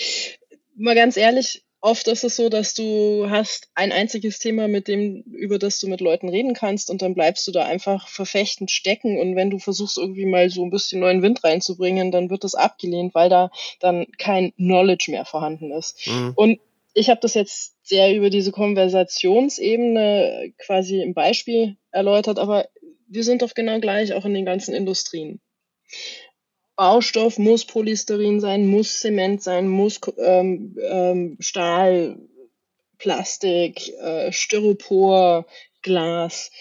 mal ganz ehrlich, oft ist es so, dass du hast ein einziges Thema, mit dem, über das du mit Leuten reden kannst und dann bleibst du da einfach verfechtend stecken und wenn du versuchst irgendwie mal so ein bisschen neuen Wind reinzubringen, dann wird das abgelehnt, weil da dann kein Knowledge mehr vorhanden ist. Mhm. Und ich habe das jetzt sehr über diese Konversationsebene quasi im Beispiel erläutert, aber wir sind doch genau gleich auch in den ganzen Industrien. Baustoff muss Polysterin sein, muss Zement sein, muss ähm, ähm, Stahl, Plastik, äh, Styropor, Glas.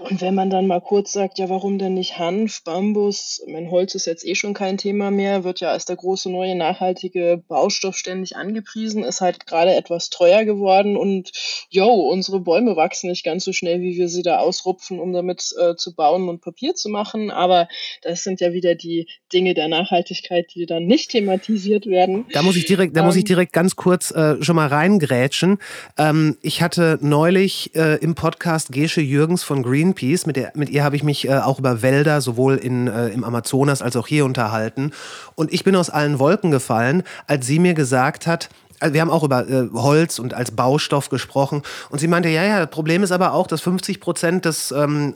Und wenn man dann mal kurz sagt, ja, warum denn nicht Hanf, Bambus? Mein Holz ist jetzt eh schon kein Thema mehr, wird ja als der große neue nachhaltige Baustoff ständig angepriesen, ist halt gerade etwas teuer geworden und yo, unsere Bäume wachsen nicht ganz so schnell, wie wir sie da ausrupfen, um damit äh, zu bauen und Papier zu machen. Aber das sind ja wieder die Dinge der Nachhaltigkeit, die dann nicht thematisiert werden. Da muss ich direkt, da ähm, muss ich ähm, direkt ganz kurz äh, schon mal reingrätschen. Ähm, ich hatte neulich äh, im Podcast Gesche Jürgens von Green Greenpeace. Mit, der, mit ihr habe ich mich äh, auch über Wälder sowohl in, äh, im Amazonas als auch hier unterhalten. Und ich bin aus allen Wolken gefallen, als sie mir gesagt hat, also wir haben auch über äh, Holz und als Baustoff gesprochen. Und sie meinte, ja, ja, das Problem ist aber auch, dass 50 Prozent des, ähm,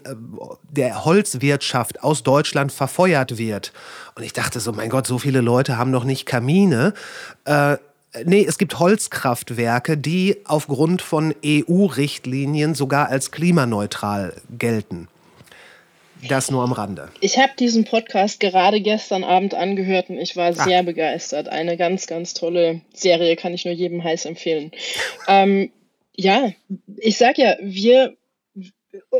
der Holzwirtschaft aus Deutschland verfeuert wird. Und ich dachte so, mein Gott, so viele Leute haben doch nicht Kamine. Äh, Nee, es gibt Holzkraftwerke, die aufgrund von EU-Richtlinien sogar als klimaneutral gelten. Das nur am Rande. Ich habe diesen Podcast gerade gestern Abend angehört und ich war ah. sehr begeistert. Eine ganz, ganz tolle Serie, kann ich nur jedem heiß empfehlen. Ähm, ja, ich sag ja, wir,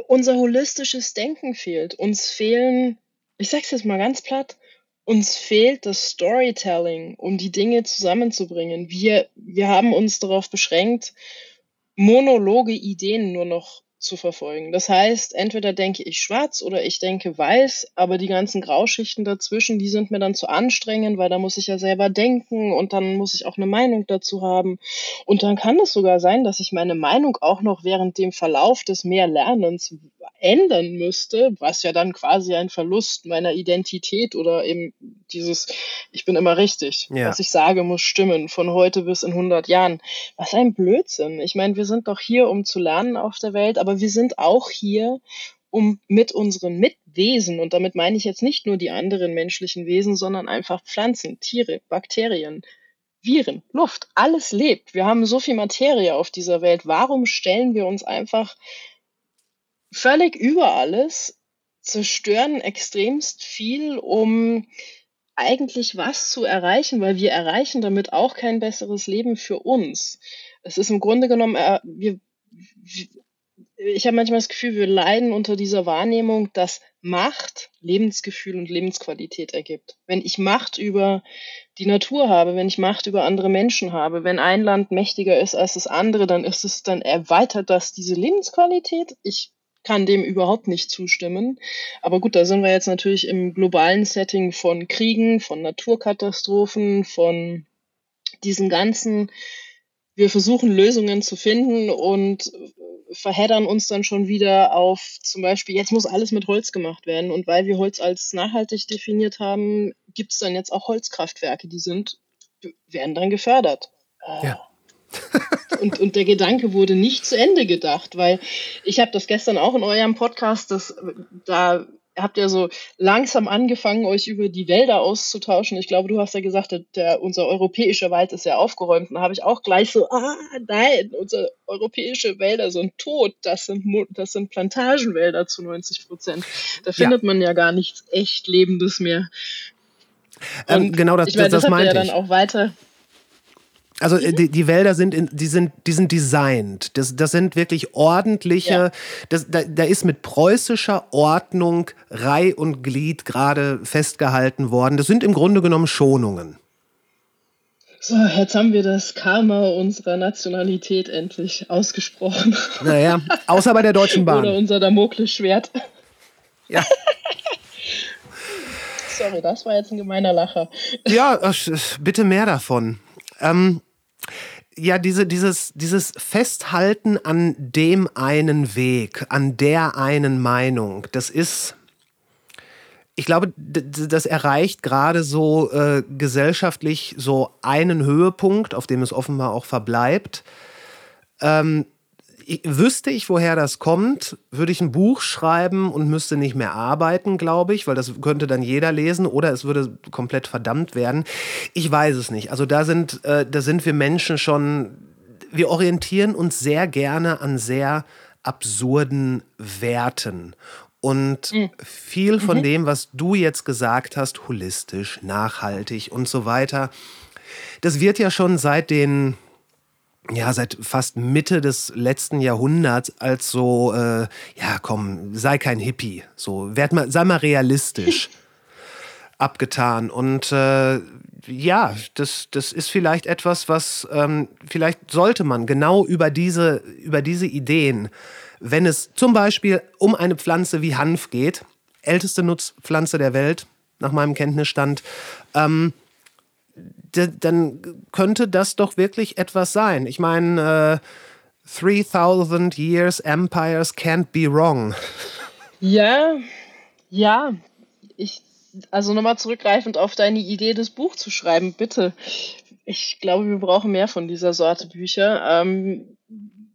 unser holistisches Denken fehlt. Uns fehlen, ich sag's jetzt mal ganz platt, uns fehlt das Storytelling, um die Dinge zusammenzubringen. Wir, wir haben uns darauf beschränkt, monologe Ideen nur noch zu verfolgen. Das heißt, entweder denke ich schwarz oder ich denke weiß, aber die ganzen Grauschichten dazwischen, die sind mir dann zu anstrengend, weil da muss ich ja selber denken und dann muss ich auch eine Meinung dazu haben. Und dann kann es sogar sein, dass ich meine Meinung auch noch während dem Verlauf des Mehrlernens ändern müsste, was ja dann quasi ein Verlust meiner Identität oder eben dieses, ich bin immer richtig, ja. was ich sage, muss stimmen von heute bis in 100 Jahren. Was ein Blödsinn. Ich meine, wir sind doch hier, um zu lernen auf der Welt, aber wir sind auch hier, um mit unseren Mitwesen, und damit meine ich jetzt nicht nur die anderen menschlichen Wesen, sondern einfach Pflanzen, Tiere, Bakterien, Viren, Luft, alles lebt. Wir haben so viel Materie auf dieser Welt. Warum stellen wir uns einfach völlig über alles, zerstören extremst viel, um eigentlich was zu erreichen, weil wir erreichen damit auch kein besseres Leben für uns. Es ist im Grunde genommen, äh, wir, ich habe manchmal das Gefühl, wir leiden unter dieser Wahrnehmung, dass Macht Lebensgefühl und Lebensqualität ergibt. Wenn ich Macht über die Natur habe, wenn ich Macht über andere Menschen habe, wenn ein Land mächtiger ist als das andere, dann ist es, dann erweitert das diese Lebensqualität. Ich kann dem überhaupt nicht zustimmen. Aber gut, da sind wir jetzt natürlich im globalen Setting von Kriegen, von Naturkatastrophen, von diesen ganzen, wir versuchen Lösungen zu finden und verheddern uns dann schon wieder auf zum Beispiel, jetzt muss alles mit Holz gemacht werden. Und weil wir Holz als nachhaltig definiert haben, gibt es dann jetzt auch Holzkraftwerke, die sind, werden dann gefördert. Ja und, und der Gedanke wurde nicht zu Ende gedacht, weil ich habe das gestern auch in eurem Podcast, das, da habt ihr so langsam angefangen, euch über die Wälder auszutauschen. Ich glaube, du hast ja gesagt, der, der unser europäischer Wald ist ja aufgeräumt. Und da habe ich auch gleich so, ah, nein, unsere europäische Wälder sind tot. Das sind, das sind Plantagenwälder zu 90 Prozent. Da findet ja. man ja gar nichts echt Lebendes mehr. Ähm, genau, das, ich meine, das, das, das meinte ja ich. dann auch weiter. Also äh, die, die Wälder sind, in, die sind, die sind designt. Das, das sind wirklich ordentliche. Ja. Das, da, da ist mit preußischer Ordnung Reih und Glied gerade festgehalten worden. Das sind im Grunde genommen Schonungen. So, jetzt haben wir das Karma unserer Nationalität endlich ausgesprochen. Naja, außer bei der Deutschen Bahn. Oder unser Damoklesschwert. Ja. Sorry, das war jetzt ein gemeiner Lacher. Ja, ach, bitte mehr davon. Ähm, ja, diese, dieses, dieses Festhalten an dem einen Weg, an der einen Meinung, das ist, ich glaube, das erreicht gerade so äh, gesellschaftlich so einen Höhepunkt, auf dem es offenbar auch verbleibt. Ähm, wüsste ich, woher das kommt, würde ich ein Buch schreiben und müsste nicht mehr arbeiten, glaube ich, weil das könnte dann jeder lesen oder es würde komplett verdammt werden. Ich weiß es nicht. Also da sind, äh, da sind wir Menschen schon, wir orientieren uns sehr gerne an sehr absurden Werten. Und viel von dem, was du jetzt gesagt hast, holistisch, nachhaltig und so weiter, das wird ja schon seit den ja, seit fast Mitte des letzten Jahrhunderts als so, äh, ja, komm, sei kein Hippie, so, werd mal, sei mal realistisch abgetan. Und äh, ja, das, das ist vielleicht etwas, was ähm, vielleicht sollte man genau über diese, über diese Ideen, wenn es zum Beispiel um eine Pflanze wie Hanf geht, älteste Nutzpflanze der Welt, nach meinem Kenntnisstand, ähm, dann könnte das doch wirklich etwas sein. Ich meine, äh, 3000 Years Empires can't be wrong. Ja, ja. Ich, also nochmal zurückgreifend auf deine Idee, das Buch zu schreiben, bitte. Ich glaube, wir brauchen mehr von dieser Sorte Bücher. Ähm,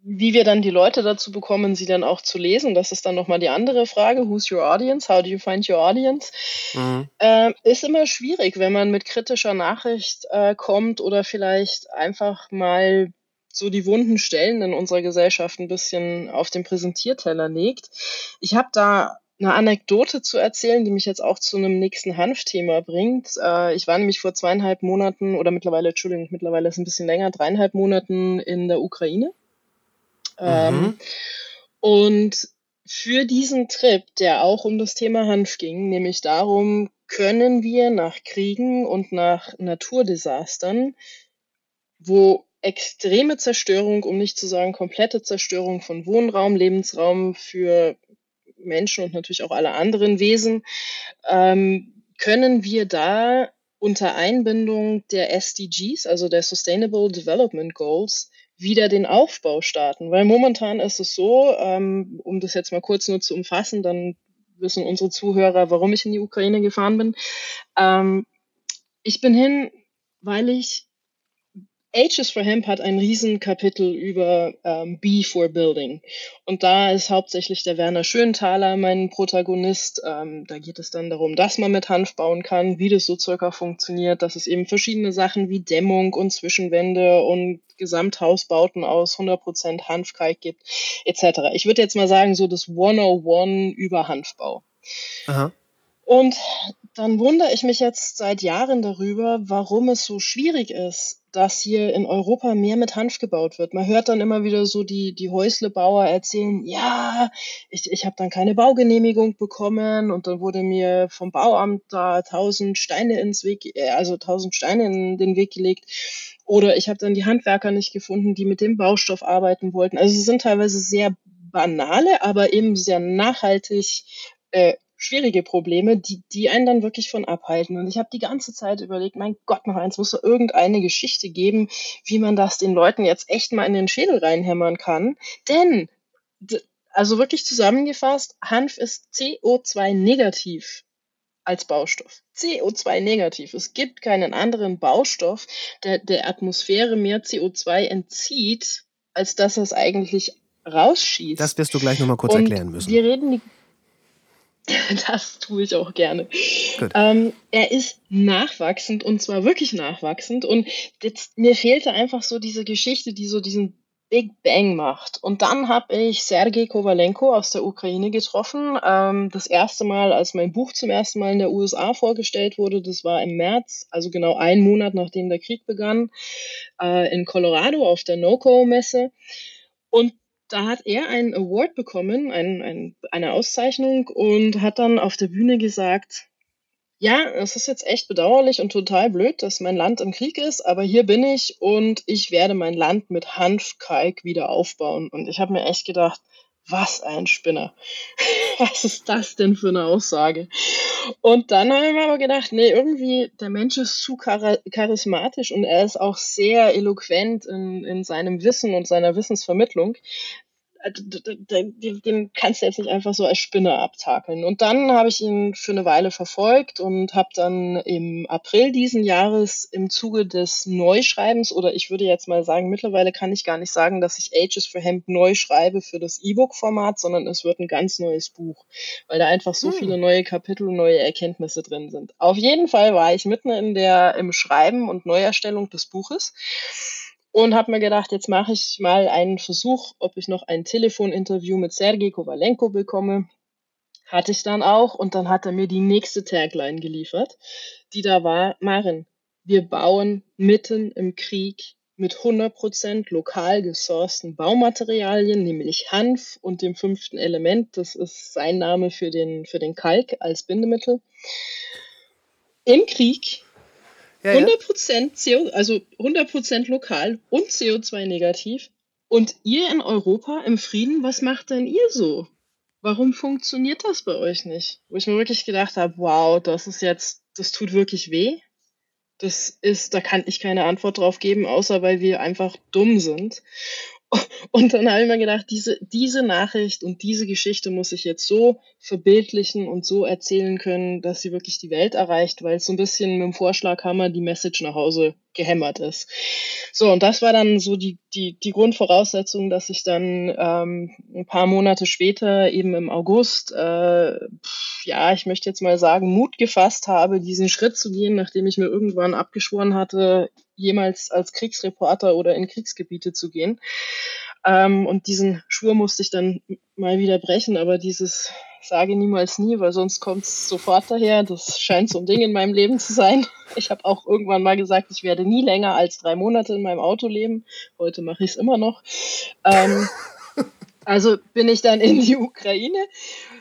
wie wir dann die Leute dazu bekommen, sie dann auch zu lesen, das ist dann nochmal die andere Frage. Who's your audience? How do you find your audience? Ähm, ist immer schwierig, wenn man mit kritischer Nachricht äh, kommt oder vielleicht einfach mal so die wunden Stellen in unserer Gesellschaft ein bisschen auf den Präsentierteller legt. Ich habe da eine Anekdote zu erzählen, die mich jetzt auch zu einem nächsten Hanfthema bringt. Äh, ich war nämlich vor zweieinhalb Monaten oder mittlerweile, Entschuldigung, mittlerweile ist es ein bisschen länger, dreieinhalb Monaten in der Ukraine. Ähm, und für diesen Trip, der auch um das Thema Hanf ging, nämlich darum, können wir nach Kriegen und nach Naturdesastern, wo extreme Zerstörung, um nicht zu sagen komplette Zerstörung von Wohnraum, Lebensraum für Menschen und natürlich auch alle anderen Wesen, ähm, können wir da unter Einbindung der SDGs, also der Sustainable Development Goals, wieder den Aufbau starten. Weil momentan ist es so, ähm, um das jetzt mal kurz nur zu umfassen, dann wissen unsere Zuhörer, warum ich in die Ukraine gefahren bin. Ähm, ich bin hin, weil ich Ages for Hemp hat ein Riesenkapitel über ähm, Bee for Building. Und da ist hauptsächlich der Werner Schönthaler mein Protagonist. Ähm, da geht es dann darum, dass man mit Hanf bauen kann, wie das so circa funktioniert, dass es eben verschiedene Sachen wie Dämmung und Zwischenwände und Gesamthausbauten aus 100% Hanfkalk gibt, etc. Ich würde jetzt mal sagen, so das 101 über Hanfbau. Aha. Und dann wundere ich mich jetzt seit Jahren darüber, warum es so schwierig ist, dass hier in Europa mehr mit Hanf gebaut wird. Man hört dann immer wieder so die, die Häuslebauer erzählen, ja, ich, ich habe dann keine Baugenehmigung bekommen und dann wurde mir vom Bauamt da tausend Steine ins Weg, äh, also tausend Steine in den Weg gelegt. Oder ich habe dann die Handwerker nicht gefunden, die mit dem Baustoff arbeiten wollten. Also es sind teilweise sehr banale, aber eben sehr nachhaltig äh, schwierige Probleme, die, die einen dann wirklich von abhalten. Und ich habe die ganze Zeit überlegt, mein Gott, noch eins muss so irgendeine Geschichte geben, wie man das den Leuten jetzt echt mal in den Schädel reinhämmern kann. Denn, also wirklich zusammengefasst, Hanf ist CO2 negativ als Baustoff. CO2 negativ. Es gibt keinen anderen Baustoff, der der Atmosphäre mehr CO2 entzieht, als dass es eigentlich rausschießt. Das wirst du gleich nochmal kurz Und erklären müssen. Wir reden die das tue ich auch gerne. Ähm, er ist nachwachsend und zwar wirklich nachwachsend. Und jetzt, mir fehlte einfach so diese Geschichte, die so diesen Big Bang macht. Und dann habe ich Sergei Kovalenko aus der Ukraine getroffen. Ähm, das erste Mal, als mein Buch zum ersten Mal in der USA vorgestellt wurde, das war im März, also genau einen Monat nachdem der Krieg begann, äh, in Colorado auf der NOCO-Messe. Und da hat er einen Award bekommen, ein, ein, eine Auszeichnung und hat dann auf der Bühne gesagt, ja, es ist jetzt echt bedauerlich und total blöd, dass mein Land im Krieg ist, aber hier bin ich und ich werde mein Land mit Hanfkalk wieder aufbauen. Und ich habe mir echt gedacht, was ein Spinner. Was ist das denn für eine Aussage? Und dann habe ich mir aber gedacht, nee, irgendwie, der Mensch ist zu charismatisch und er ist auch sehr eloquent in, in seinem Wissen und seiner Wissensvermittlung. Äh, den, den kannst du jetzt nicht einfach so als Spinner abtakeln. Und dann habe ich ihn für eine Weile verfolgt und habe dann im April diesen Jahres im Zuge des Neuschreibens, oder ich würde jetzt mal sagen, mittlerweile kann ich gar nicht sagen, dass ich Ages for Hemp neu schreibe für das E-Book-Format, sondern es wird ein ganz neues Buch, weil da einfach so hm. viele neue Kapitel, neue Erkenntnisse drin sind. Auf jeden Fall war ich mitten in der, im Schreiben und Neuerstellung des Buches und habe mir gedacht, jetzt mache ich mal einen Versuch, ob ich noch ein Telefoninterview mit Sergei Kovalenko bekomme. Hatte ich dann auch und dann hat er mir die nächste Tagline geliefert, die da war, Marin, wir bauen mitten im Krieg mit 100% lokal gesourcten Baumaterialien, nämlich Hanf und dem fünften Element, das ist sein Name für den, für den Kalk als Bindemittel, im Krieg ja, 100% CO, also 100% lokal und CO2 negativ. Und ihr in Europa im Frieden, was macht denn ihr so? Warum funktioniert das bei euch nicht? Wo ich mir wirklich gedacht habe, wow, das ist jetzt, das tut wirklich weh. Das ist, da kann ich keine Antwort drauf geben, außer weil wir einfach dumm sind. Und dann habe ich mir gedacht, diese, diese Nachricht und diese Geschichte muss ich jetzt so verbildlichen und so erzählen können, dass sie wirklich die Welt erreicht, weil es so ein bisschen mit dem Vorschlaghammer die Message nach Hause gehämmert ist. So, und das war dann so die, die, die Grundvoraussetzung, dass ich dann ähm, ein paar Monate später, eben im August, äh, ja, ich möchte jetzt mal sagen, Mut gefasst habe, diesen Schritt zu gehen, nachdem ich mir irgendwann abgeschworen hatte, jemals als Kriegsreporter oder in Kriegsgebiete zu gehen. Ähm, und diesen Schwur musste ich dann mal wieder brechen, aber dieses sage niemals nie, weil sonst kommt es sofort daher. Das scheint so ein Ding in meinem Leben zu sein. Ich habe auch irgendwann mal gesagt, ich werde nie länger als drei Monate in meinem Auto leben. Heute mache ich es immer noch. Ähm, also bin ich dann in die Ukraine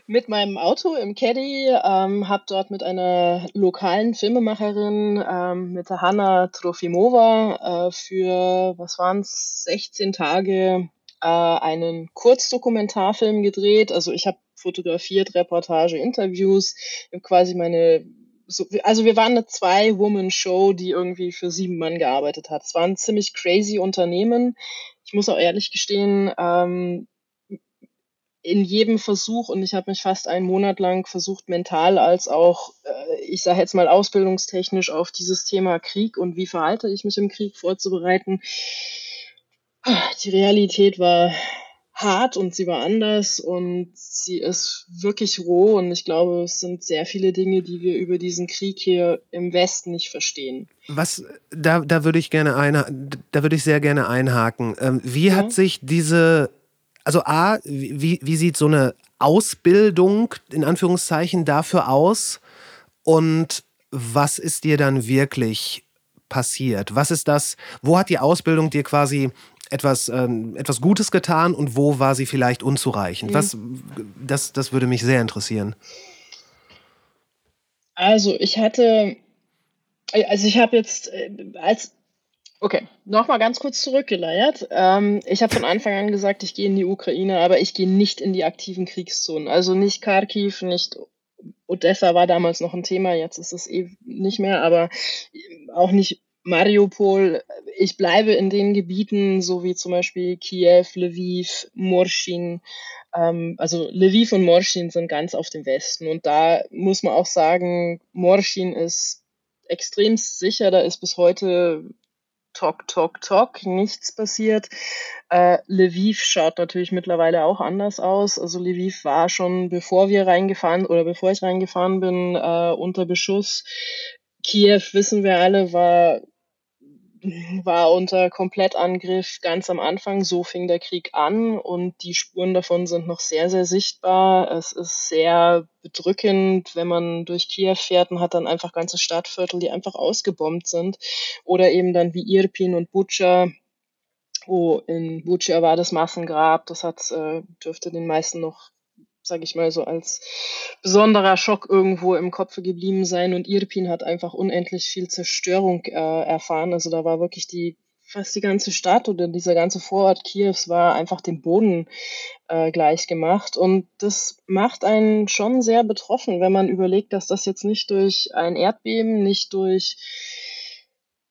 mit meinem Auto im Caddy, ähm, habe dort mit einer lokalen Filmemacherin, ähm, mit der Hanna Trofimova, äh, für, was waren es, 16 Tage äh, einen Kurzdokumentarfilm gedreht. Also ich habe fotografiert, Reportage, Interviews, quasi meine so, also wir waren eine Zwei-Woman-Show, die irgendwie für sieben Mann gearbeitet hat. Es war ein ziemlich crazy Unternehmen. Ich muss auch ehrlich gestehen, ähm, in jedem Versuch, und ich habe mich fast einen Monat lang versucht, mental als auch, äh, ich sage jetzt mal ausbildungstechnisch auf dieses Thema Krieg und wie verhalte ich mich im Krieg vorzubereiten. Die Realität war hart und sie war anders und sie ist wirklich roh und ich glaube, es sind sehr viele Dinge, die wir über diesen Krieg hier im Westen nicht verstehen. Was, da, da würde ich gerne ein, da würde ich sehr gerne einhaken. Ähm, wie ja. hat sich diese also A, wie, wie sieht so eine Ausbildung in Anführungszeichen dafür aus? Und was ist dir dann wirklich passiert? Was ist das, wo hat die Ausbildung dir quasi etwas, ähm, etwas Gutes getan und wo war sie vielleicht unzureichend? Mhm. Was, das, das würde mich sehr interessieren. Also ich hatte, also ich habe jetzt äh, als Okay, nochmal ganz kurz zurückgeleiert. Ähm, ich habe von Anfang an gesagt, ich gehe in die Ukraine, aber ich gehe nicht in die aktiven Kriegszonen. Also nicht Kharkiv, nicht Odessa war damals noch ein Thema, jetzt ist es eh nicht mehr, aber auch nicht Mariupol. Ich bleibe in den Gebieten, so wie zum Beispiel Kiew, Lviv, Morschin. Ähm, also Lviv und Morschin sind ganz auf dem Westen. Und da muss man auch sagen, Morschin ist extrem sicher. Da ist bis heute Tok, Tok, Tok, nichts passiert. Äh, Lviv schaut natürlich mittlerweile auch anders aus. Also Lviv war schon, bevor wir reingefahren oder bevor ich reingefahren bin, äh, unter Beschuss. Kiew, wissen wir alle, war war unter Komplettangriff ganz am Anfang. So fing der Krieg an und die Spuren davon sind noch sehr, sehr sichtbar. Es ist sehr bedrückend, wenn man durch Kiew fährt und hat dann einfach ganze Stadtviertel, die einfach ausgebombt sind. Oder eben dann wie Irpin und Butscha. Oh, in Butscha war das Massengrab. Das hat, äh, dürfte den meisten noch sage ich mal so, als besonderer Schock irgendwo im Kopf geblieben sein. Und Irpin hat einfach unendlich viel Zerstörung äh, erfahren. Also da war wirklich die fast die ganze Stadt oder dieser ganze Vorort Kiews war einfach dem Boden äh, gleich gemacht. Und das macht einen schon sehr betroffen, wenn man überlegt, dass das jetzt nicht durch ein Erdbeben, nicht durch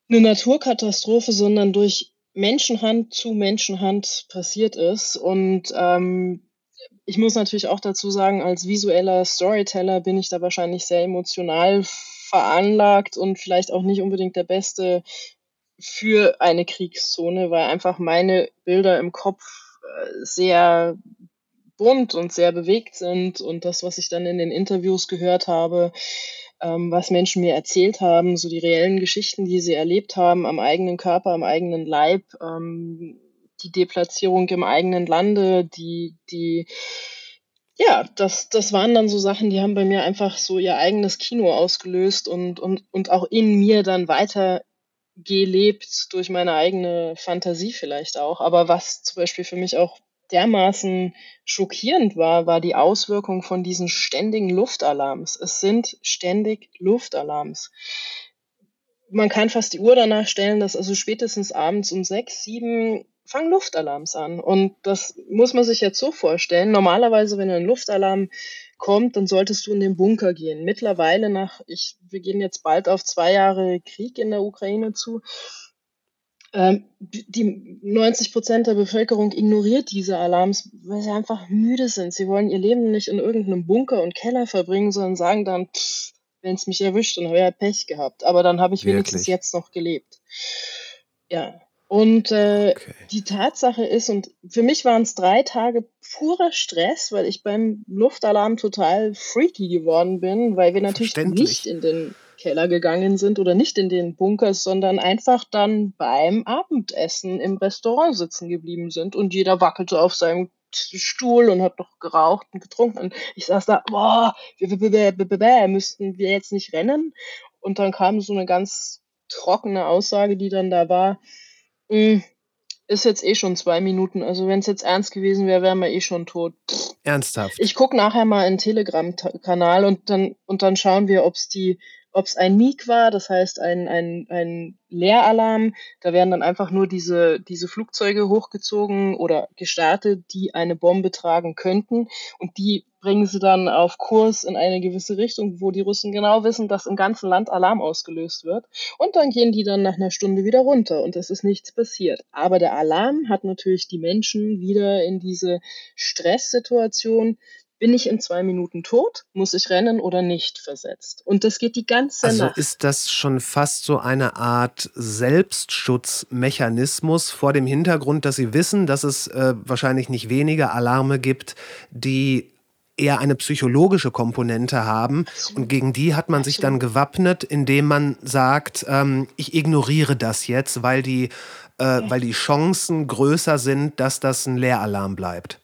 eine Naturkatastrophe, sondern durch Menschenhand zu Menschenhand passiert ist. Und ähm, ich muss natürlich auch dazu sagen, als visueller Storyteller bin ich da wahrscheinlich sehr emotional veranlagt und vielleicht auch nicht unbedingt der Beste für eine Kriegszone, weil einfach meine Bilder im Kopf äh, sehr bunt und sehr bewegt sind und das, was ich dann in den Interviews gehört habe, ähm, was Menschen mir erzählt haben, so die reellen Geschichten, die sie erlebt haben am eigenen Körper, am eigenen Leib, ähm, die Deplatzierung im eigenen Lande, die, die, ja, das, das waren dann so Sachen, die haben bei mir einfach so ihr eigenes Kino ausgelöst und, und, und auch in mir dann weiter gelebt durch meine eigene Fantasie vielleicht auch. Aber was zum Beispiel für mich auch dermaßen schockierend war, war die Auswirkung von diesen ständigen Luftalarms. Es sind ständig Luftalarms. Man kann fast die Uhr danach stellen, dass also spätestens abends um sechs, sieben fangen Luftalarms an. Und das muss man sich jetzt so vorstellen. Normalerweise, wenn ein Luftalarm kommt, dann solltest du in den Bunker gehen. Mittlerweile nach, ich, wir gehen jetzt bald auf zwei Jahre Krieg in der Ukraine zu. Ähm, die 90 Prozent der Bevölkerung ignoriert diese Alarms, weil sie einfach müde sind. Sie wollen ihr Leben nicht in irgendeinem Bunker und Keller verbringen, sondern sagen dann, wenn es mich erwischt, dann habe ich ja Pech gehabt. Aber dann habe ich Wirklich? wenigstens jetzt noch gelebt. Ja, und äh, okay. die Tatsache ist, und für mich waren es drei Tage purer Stress, weil ich beim Luftalarm total freaky geworden bin, weil wir natürlich nicht in den Keller gegangen sind oder nicht in den Bunkers, sondern einfach dann beim Abendessen im Restaurant sitzen geblieben sind und jeder wackelte auf seinem Stuhl und hat noch geraucht und getrunken. Und ich saß da, boah, müssten wir jetzt nicht rennen? Und dann kam so eine ganz trockene Aussage, die dann da war, hm, ist jetzt eh schon zwei Minuten. Also wenn es jetzt ernst gewesen wäre, wären wir eh schon tot. Ernsthaft. Ich gucke nachher mal in Telegram-Kanal und dann, und dann schauen wir, ob es die ob es ein Meek war, das heißt ein, ein, ein Leeralarm. Da werden dann einfach nur diese, diese Flugzeuge hochgezogen oder gestartet, die eine Bombe tragen könnten. Und die bringen sie dann auf Kurs in eine gewisse Richtung, wo die Russen genau wissen, dass im ganzen Land Alarm ausgelöst wird. Und dann gehen die dann nach einer Stunde wieder runter und es ist nichts passiert. Aber der Alarm hat natürlich die Menschen wieder in diese Stresssituation bin ich in zwei Minuten tot, muss ich rennen oder nicht versetzt. Und das geht die ganze also Nacht. Also ist das schon fast so eine Art Selbstschutzmechanismus vor dem Hintergrund, dass Sie wissen, dass es äh, wahrscheinlich nicht wenige Alarme gibt, die eher eine psychologische Komponente haben. Und gegen die hat man sich dann gewappnet, indem man sagt, ähm, ich ignoriere das jetzt, weil die, äh, weil die Chancen größer sind, dass das ein Leeralarm bleibt.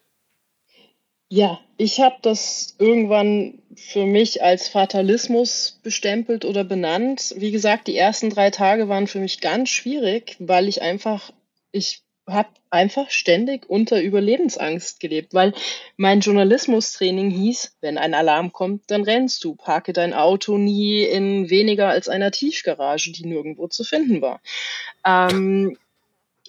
Ja, ich habe das irgendwann für mich als Fatalismus bestempelt oder benannt. Wie gesagt, die ersten drei Tage waren für mich ganz schwierig, weil ich einfach, ich habe einfach ständig unter Überlebensangst gelebt, weil mein Journalismustraining hieß, wenn ein Alarm kommt, dann rennst du, parke dein Auto nie in weniger als einer Tiefgarage, die nirgendwo zu finden war. Ähm,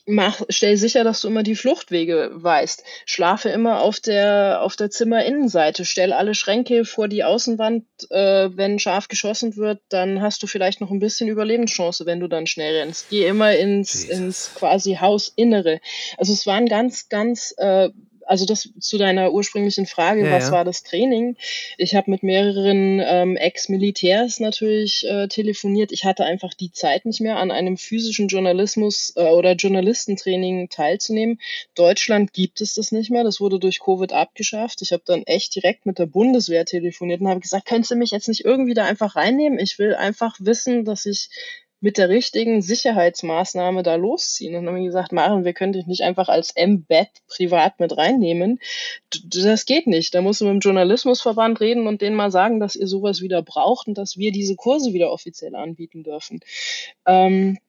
mach, stell sicher, dass du immer die Fluchtwege weißt. Schlafe immer auf der, auf der Zimmerinnenseite. Stell alle Schränke vor die Außenwand. Äh, wenn scharf geschossen wird, dann hast du vielleicht noch ein bisschen Überlebenschance, wenn du dann schnell rennst. Geh immer ins, ins quasi Hausinnere. Also es waren ganz, ganz äh, also das zu deiner ursprünglichen Frage, ja, was ja. war das Training? Ich habe mit mehreren ähm, Ex-Militärs natürlich äh, telefoniert. Ich hatte einfach die Zeit nicht mehr, an einem physischen Journalismus äh, oder Journalistentraining teilzunehmen. Deutschland gibt es das nicht mehr. Das wurde durch Covid abgeschafft. Ich habe dann echt direkt mit der Bundeswehr telefoniert und habe gesagt, könntest du mich jetzt nicht irgendwie da einfach reinnehmen? Ich will einfach wissen, dass ich mit der richtigen Sicherheitsmaßnahme da losziehen. Und dann haben wir gesagt, Maren, wir können dich nicht einfach als M-Bett privat mit reinnehmen. Das geht nicht. Da musst du mit dem Journalismusverband reden und denen mal sagen, dass ihr sowas wieder braucht und dass wir diese Kurse wieder offiziell anbieten dürfen. Ähm,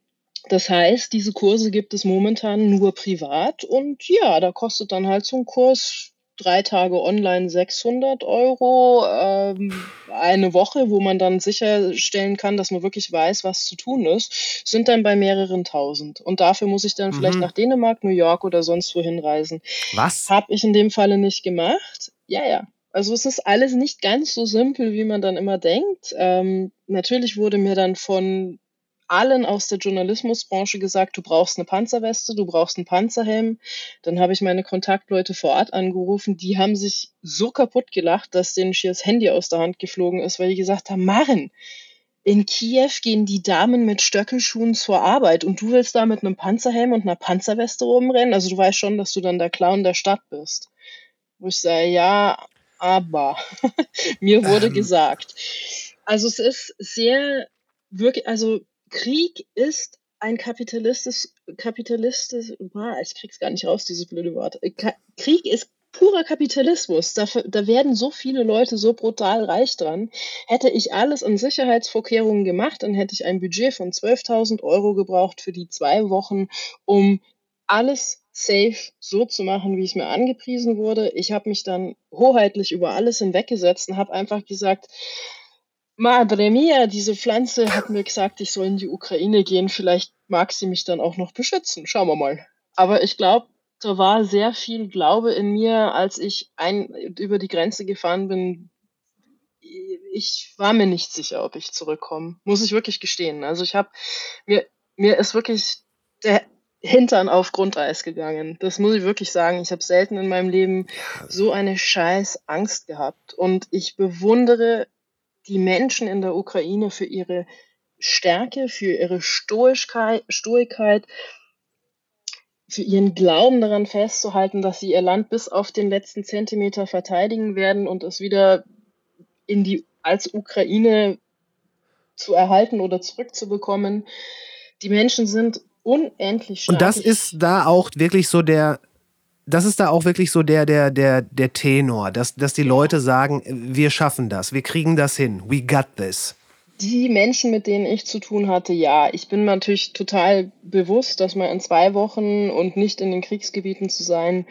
das heißt, diese Kurse gibt es momentan nur privat und ja, da kostet dann halt so ein Kurs drei Tage online 600 Euro, ähm, eine Woche, wo man dann sicherstellen kann, dass man wirklich weiß, was zu tun ist, sind dann bei mehreren tausend. Und dafür muss ich dann mhm. vielleicht nach Dänemark, New York oder sonst wohin reisen. Was? Habe ich in dem Falle nicht gemacht. Ja, ja. Also es ist alles nicht ganz so simpel, wie man dann immer denkt. Ähm, natürlich wurde mir dann von allen aus der Journalismusbranche gesagt, du brauchst eine Panzerweste, du brauchst einen Panzerhelm. Dann habe ich meine Kontaktleute vor Ort angerufen, die haben sich so kaputt gelacht, dass denen schier das Handy aus der Hand geflogen ist, weil die gesagt haben, Maren, in Kiew gehen die Damen mit Stöckelschuhen zur Arbeit und du willst da mit einem Panzerhelm und einer Panzerweste rumrennen? Also du weißt schon, dass du dann der Clown der Stadt bist. Wo ich sage, ja, aber mir wurde ähm. gesagt. Also es ist sehr wirklich, also Krieg ist ein kapitalistisch, kapitalistisch, ich krieg's gar nicht raus, dieses blöde Wort. Krieg ist purer Kapitalismus. Da, da werden so viele Leute so brutal reich dran. Hätte ich alles an Sicherheitsvorkehrungen gemacht, dann hätte ich ein Budget von 12.000 Euro gebraucht für die zwei Wochen, um alles safe so zu machen, wie es mir angepriesen wurde. Ich habe mich dann hoheitlich über alles hinweggesetzt und habe einfach gesagt, Madre mia, diese Pflanze hat mir gesagt, ich soll in die Ukraine gehen. Vielleicht mag sie mich dann auch noch beschützen. Schauen wir mal. Aber ich glaube, da war sehr viel Glaube in mir, als ich ein, über die Grenze gefahren bin. Ich war mir nicht sicher, ob ich zurückkomme. Muss ich wirklich gestehen. Also ich habe mir, mir ist wirklich der Hintern auf Grundeis gegangen. Das muss ich wirklich sagen. Ich habe selten in meinem Leben so eine scheiß Angst gehabt. Und ich bewundere die Menschen in der Ukraine für ihre Stärke, für ihre Stoigkeit, Stoigkeit, für ihren Glauben daran festzuhalten, dass sie ihr Land bis auf den letzten Zentimeter verteidigen werden und es wieder in die als Ukraine zu erhalten oder zurückzubekommen. Die Menschen sind unendlich stark. Und das ist da auch wirklich so der das ist da auch wirklich so der, der, der, der Tenor, dass, dass die Leute sagen, wir schaffen das, wir kriegen das hin, we got this. Die Menschen, mit denen ich zu tun hatte, ja. Ich bin mir natürlich total bewusst, dass man in zwei Wochen und nicht in den Kriegsgebieten zu sein,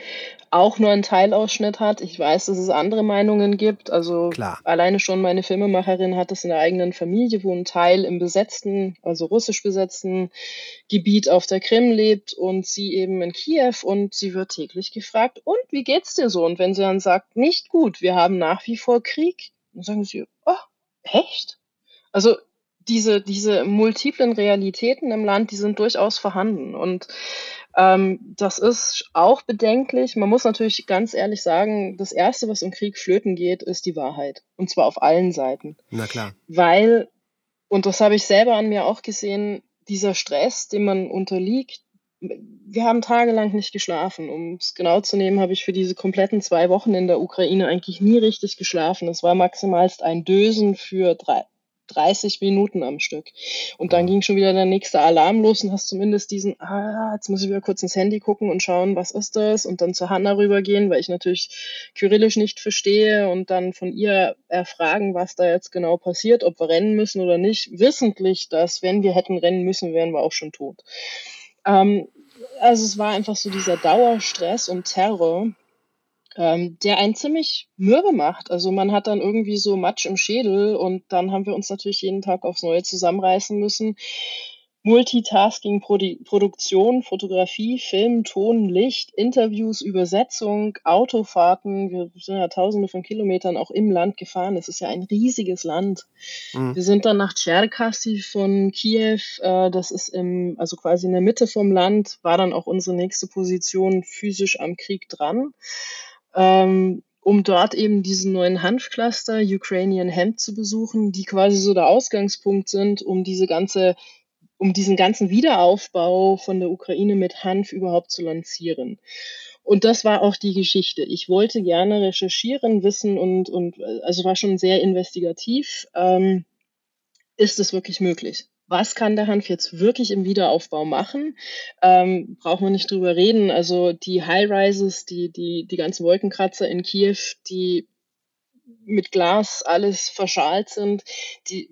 auch nur einen Teilausschnitt hat. Ich weiß, dass es andere Meinungen gibt. Also Klar. alleine schon meine Filmemacherin hat es in der eigenen Familie, wo ein Teil im besetzten, also russisch besetzten Gebiet auf der Krim lebt und sie eben in Kiew und sie wird täglich gefragt, und wie geht's dir so? Und wenn sie dann sagt, nicht gut, wir haben nach wie vor Krieg, dann sagen sie, oh, echt? Also diese, diese multiplen Realitäten im Land, die sind durchaus vorhanden. Und ähm, das ist auch bedenklich. Man muss natürlich ganz ehrlich sagen, das Erste, was im Krieg flöten geht, ist die Wahrheit. Und zwar auf allen Seiten. Na klar. Weil, und das habe ich selber an mir auch gesehen, dieser Stress, dem man unterliegt, wir haben tagelang nicht geschlafen. Um es genau zu nehmen, habe ich für diese kompletten zwei Wochen in der Ukraine eigentlich nie richtig geschlafen. Es war maximalst ein Dösen für drei, 30 Minuten am Stück. Und dann ging schon wieder der nächste Alarm los und hast zumindest diesen, ah, jetzt muss ich wieder kurz ins Handy gucken und schauen, was ist das? Und dann zu Hanna rübergehen, weil ich natürlich Kyrillisch nicht verstehe und dann von ihr erfragen, was da jetzt genau passiert, ob wir rennen müssen oder nicht, wissentlich, dass wenn wir hätten rennen müssen, wären wir auch schon tot. Ähm, also es war einfach so dieser Dauerstress und Terror, ähm, der einen ziemlich mürbe macht. Also man hat dann irgendwie so Matsch im Schädel und dann haben wir uns natürlich jeden Tag aufs Neue zusammenreißen müssen. Multitasking, Produ Produktion, Fotografie, Film, Ton, Licht, Interviews, Übersetzung, Autofahrten. Wir sind ja tausende von Kilometern auch im Land gefahren. Es ist ja ein riesiges Land. Mhm. Wir sind dann nach Tscherkassy von Kiew. Äh, das ist im, also quasi in der Mitte vom Land, war dann auch unsere nächste Position physisch am Krieg dran ähm, um dort eben diesen neuen Hanfcluster Ukrainian Hemp zu besuchen, die quasi so der Ausgangspunkt sind, um diese ganze, um diesen ganzen Wiederaufbau von der Ukraine mit Hanf überhaupt zu lancieren. Und das war auch die Geschichte. Ich wollte gerne recherchieren, wissen und, und also war schon sehr investigativ. Ähm, ist es wirklich möglich? Was kann der Hanf jetzt wirklich im Wiederaufbau machen? Ähm, brauchen wir nicht drüber reden. Also die High-Rises, die, die, die ganzen Wolkenkratzer in Kiew, die mit Glas alles verschalt sind, die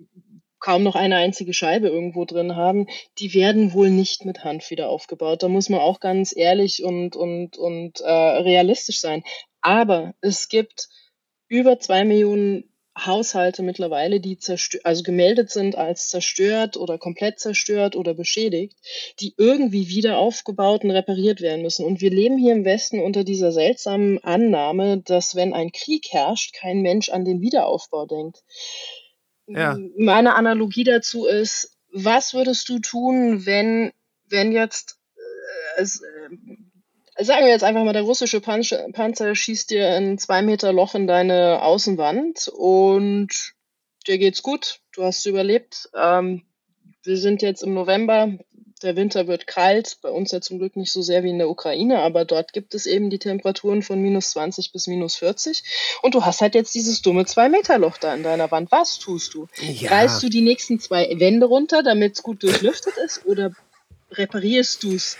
kaum noch eine einzige Scheibe irgendwo drin haben, die werden wohl nicht mit Hanf wieder aufgebaut. Da muss man auch ganz ehrlich und, und, und äh, realistisch sein. Aber es gibt über zwei Millionen Haushalte mittlerweile, die also gemeldet sind als zerstört oder komplett zerstört oder beschädigt, die irgendwie wieder aufgebaut und repariert werden müssen. Und wir leben hier im Westen unter dieser seltsamen Annahme, dass wenn ein Krieg herrscht, kein Mensch an den Wiederaufbau denkt. Ja. Meine Analogie dazu ist, was würdest du tun, wenn, wenn jetzt äh, es, äh, sagen wir jetzt einfach mal, der russische Panzer, schießt dir ein zwei Meter Loch in deine Außenwand und dir geht's gut, du hast überlebt. Ähm, wir sind jetzt im November, der Winter wird kalt, bei uns ja zum Glück nicht so sehr wie in der Ukraine, aber dort gibt es eben die Temperaturen von minus 20 bis minus 40 und du hast halt jetzt dieses dumme zwei Meter Loch da in deiner Wand. Was tust du? Ja. Reißt du die nächsten zwei Wände runter, damit es gut durchlüftet ist oder reparierst du es?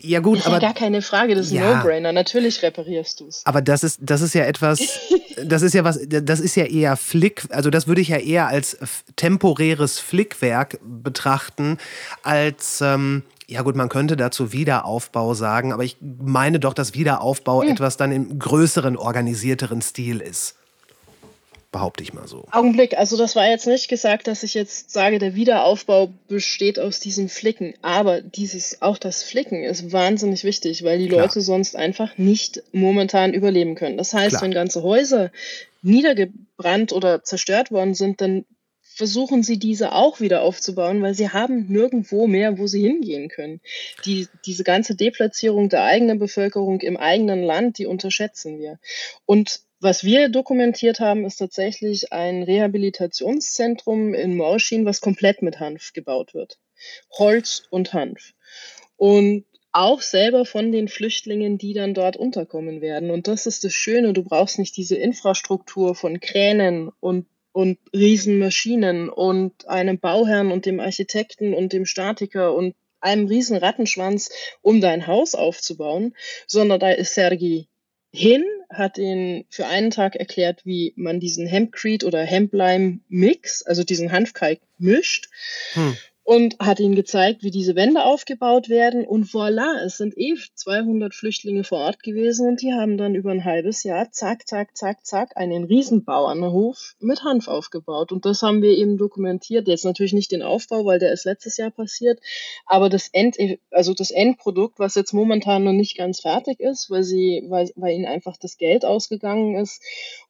Ja gut, das ist aber ja gar keine Frage, das ist ja, ein No-Brainer. Natürlich reparierst du es. Aber das ist das ist ja etwas, das ist ja was, das ist ja eher Flick, also das würde ich ja eher als temporäres Flickwerk betrachten, als ähm, ja gut, man könnte dazu Wiederaufbau sagen, aber ich meine doch, dass Wiederaufbau hm. etwas dann im größeren, organisierteren Stil ist behaupte ich mal so. Augenblick, also das war jetzt nicht gesagt, dass ich jetzt sage, der Wiederaufbau besteht aus diesen Flicken, aber dieses auch das Flicken ist wahnsinnig wichtig, weil die Klar. Leute sonst einfach nicht momentan überleben können. Das heißt, Klar. wenn ganze Häuser niedergebrannt oder zerstört worden sind, dann versuchen sie diese auch wieder aufzubauen, weil sie haben nirgendwo mehr, wo sie hingehen können. Die, diese ganze Deplatzierung der eigenen Bevölkerung im eigenen Land, die unterschätzen wir. Und was wir dokumentiert haben, ist tatsächlich ein Rehabilitationszentrum in Morschin, was komplett mit Hanf gebaut wird. Holz und Hanf. Und auch selber von den Flüchtlingen, die dann dort unterkommen werden. Und das ist das Schöne, du brauchst nicht diese Infrastruktur von Kränen und, und Riesenmaschinen und einem Bauherrn und dem Architekten und dem Statiker und einem riesen Rattenschwanz, um dein Haus aufzubauen, sondern da ist Sergi hin, hat ihn für einen Tag erklärt, wie man diesen Hempcrete oder Hemplime-Mix, also diesen Hanfkalk, mischt. Hm und hat ihnen gezeigt, wie diese Wände aufgebaut werden. Und voilà, es sind eh 200 Flüchtlinge vor Ort gewesen und die haben dann über ein halbes Jahr zack, zack, zack, zack einen Riesenbauernhof mit Hanf aufgebaut. Und das haben wir eben dokumentiert. Jetzt natürlich nicht den Aufbau, weil der ist letztes Jahr passiert, aber das End, also das Endprodukt, was jetzt momentan noch nicht ganz fertig ist, weil sie, weil, weil ihnen einfach das Geld ausgegangen ist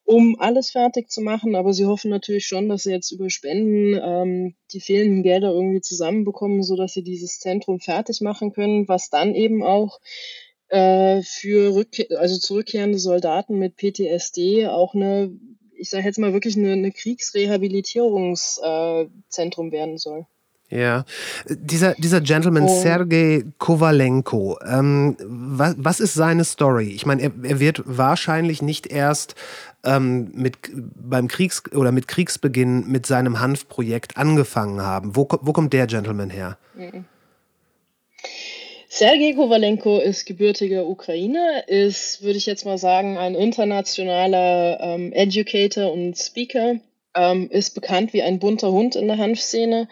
um alles fertig zu machen. Aber sie hoffen natürlich schon, dass sie jetzt über Spenden ähm, die fehlenden Gelder irgendwie zusammenbekommen, sodass sie dieses Zentrum fertig machen können, was dann eben auch äh, für Rückkehr, also zurückkehrende Soldaten mit PTSD auch eine, ich sage jetzt mal wirklich eine, eine Kriegsrehabilitierungszentrum äh, werden soll. Ja, dieser, dieser Gentleman oh. Sergei Kovalenko, ähm, was, was ist seine Story? Ich meine, er, er wird wahrscheinlich nicht erst ähm, mit, beim Kriegs- oder mit Kriegsbeginn mit seinem Hanfprojekt angefangen haben. Wo, wo kommt der Gentleman her? Mhm. Sergei Kovalenko ist gebürtiger Ukrainer, ist, würde ich jetzt mal sagen, ein internationaler ähm, Educator und Speaker, ähm, ist bekannt wie ein bunter Hund in der Hanfszene,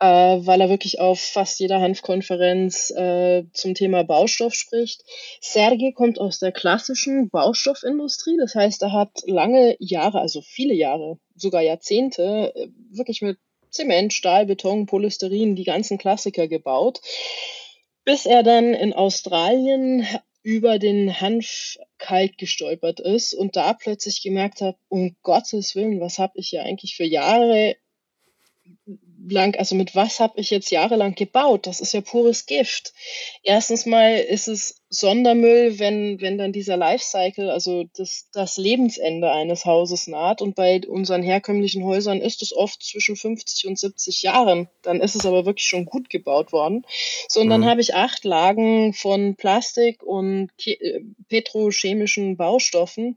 äh, weil er wirklich auf fast jeder Hanfkonferenz äh, zum Thema Baustoff spricht. Sergei kommt aus der klassischen Baustoffindustrie, das heißt, er hat lange Jahre, also viele Jahre, sogar Jahrzehnte, äh, wirklich mit Zement, Stahl, Beton, Polysterin, die ganzen Klassiker gebaut bis er dann in Australien über den Hanfkalk gestolpert ist und da plötzlich gemerkt hat, um Gottes Willen, was habe ich hier eigentlich für Jahre lang, also mit was habe ich jetzt jahrelang gebaut? Das ist ja pures Gift. Erstens mal ist es Sondermüll, wenn, wenn dann dieser Lifecycle, also das, das Lebensende eines Hauses naht. Und bei unseren herkömmlichen Häusern ist es oft zwischen 50 und 70 Jahren. Dann ist es aber wirklich schon gut gebaut worden. So, und mhm. dann habe ich acht Lagen von Plastik und äh, petrochemischen Baustoffen,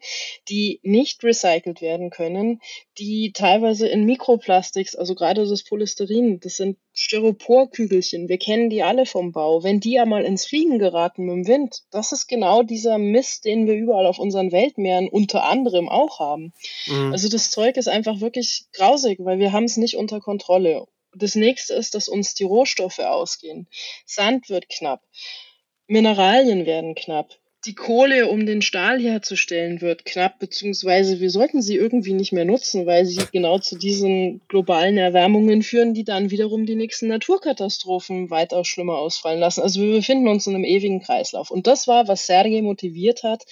die nicht recycelt werden können, die teilweise in Mikroplastiks, also gerade das Polysterin, das sind Styroporkügelchen, wir kennen die alle vom Bau. Wenn die einmal ins Fliegen geraten mit dem Wind, das ist genau dieser Mist, den wir überall auf unseren Weltmeeren unter anderem auch haben. Mhm. Also das Zeug ist einfach wirklich grausig, weil wir haben es nicht unter Kontrolle. Das nächste ist, dass uns die Rohstoffe ausgehen. Sand wird knapp. Mineralien werden knapp die Kohle, um den Stahl herzustellen, wird knapp, beziehungsweise wir sollten sie irgendwie nicht mehr nutzen, weil sie genau zu diesen globalen Erwärmungen führen, die dann wiederum die nächsten Naturkatastrophen weitaus schlimmer ausfallen lassen. Also wir befinden uns in einem ewigen Kreislauf. Und das war, was Sergei motiviert hat,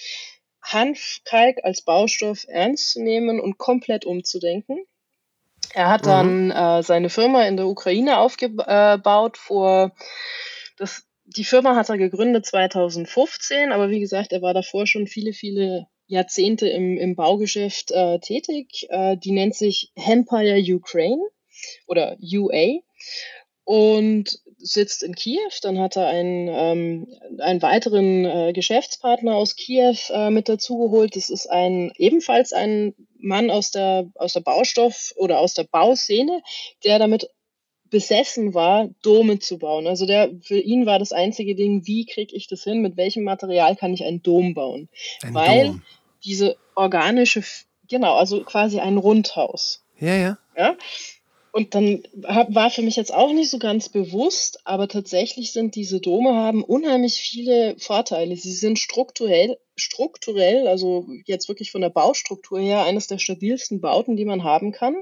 Hanfkalk als Baustoff ernst zu nehmen und komplett umzudenken. Er hat dann mhm. äh, seine Firma in der Ukraine aufgebaut vor das die Firma hat er gegründet 2015, aber wie gesagt, er war davor schon viele, viele Jahrzehnte im, im Baugeschäft äh, tätig. Äh, die nennt sich Empire Ukraine oder UA und sitzt in Kiew. Dann hat er einen, ähm, einen weiteren äh, Geschäftspartner aus Kiew äh, mit dazugeholt. Das ist ein ebenfalls ein Mann aus der, aus der Baustoff- oder aus der Bauszene, der damit besessen war, Dome zu bauen. Also der, für ihn war das einzige Ding, wie kriege ich das hin, mit welchem Material kann ich einen Dom bauen? Ein Weil Dom. diese organische, genau, also quasi ein Rundhaus. Ja, ja. Ja. Und dann hab, war für mich jetzt auch nicht so ganz bewusst, aber tatsächlich sind diese Dome haben unheimlich viele Vorteile. Sie sind strukturell, strukturell, also jetzt wirklich von der Baustruktur her, eines der stabilsten Bauten, die man haben kann,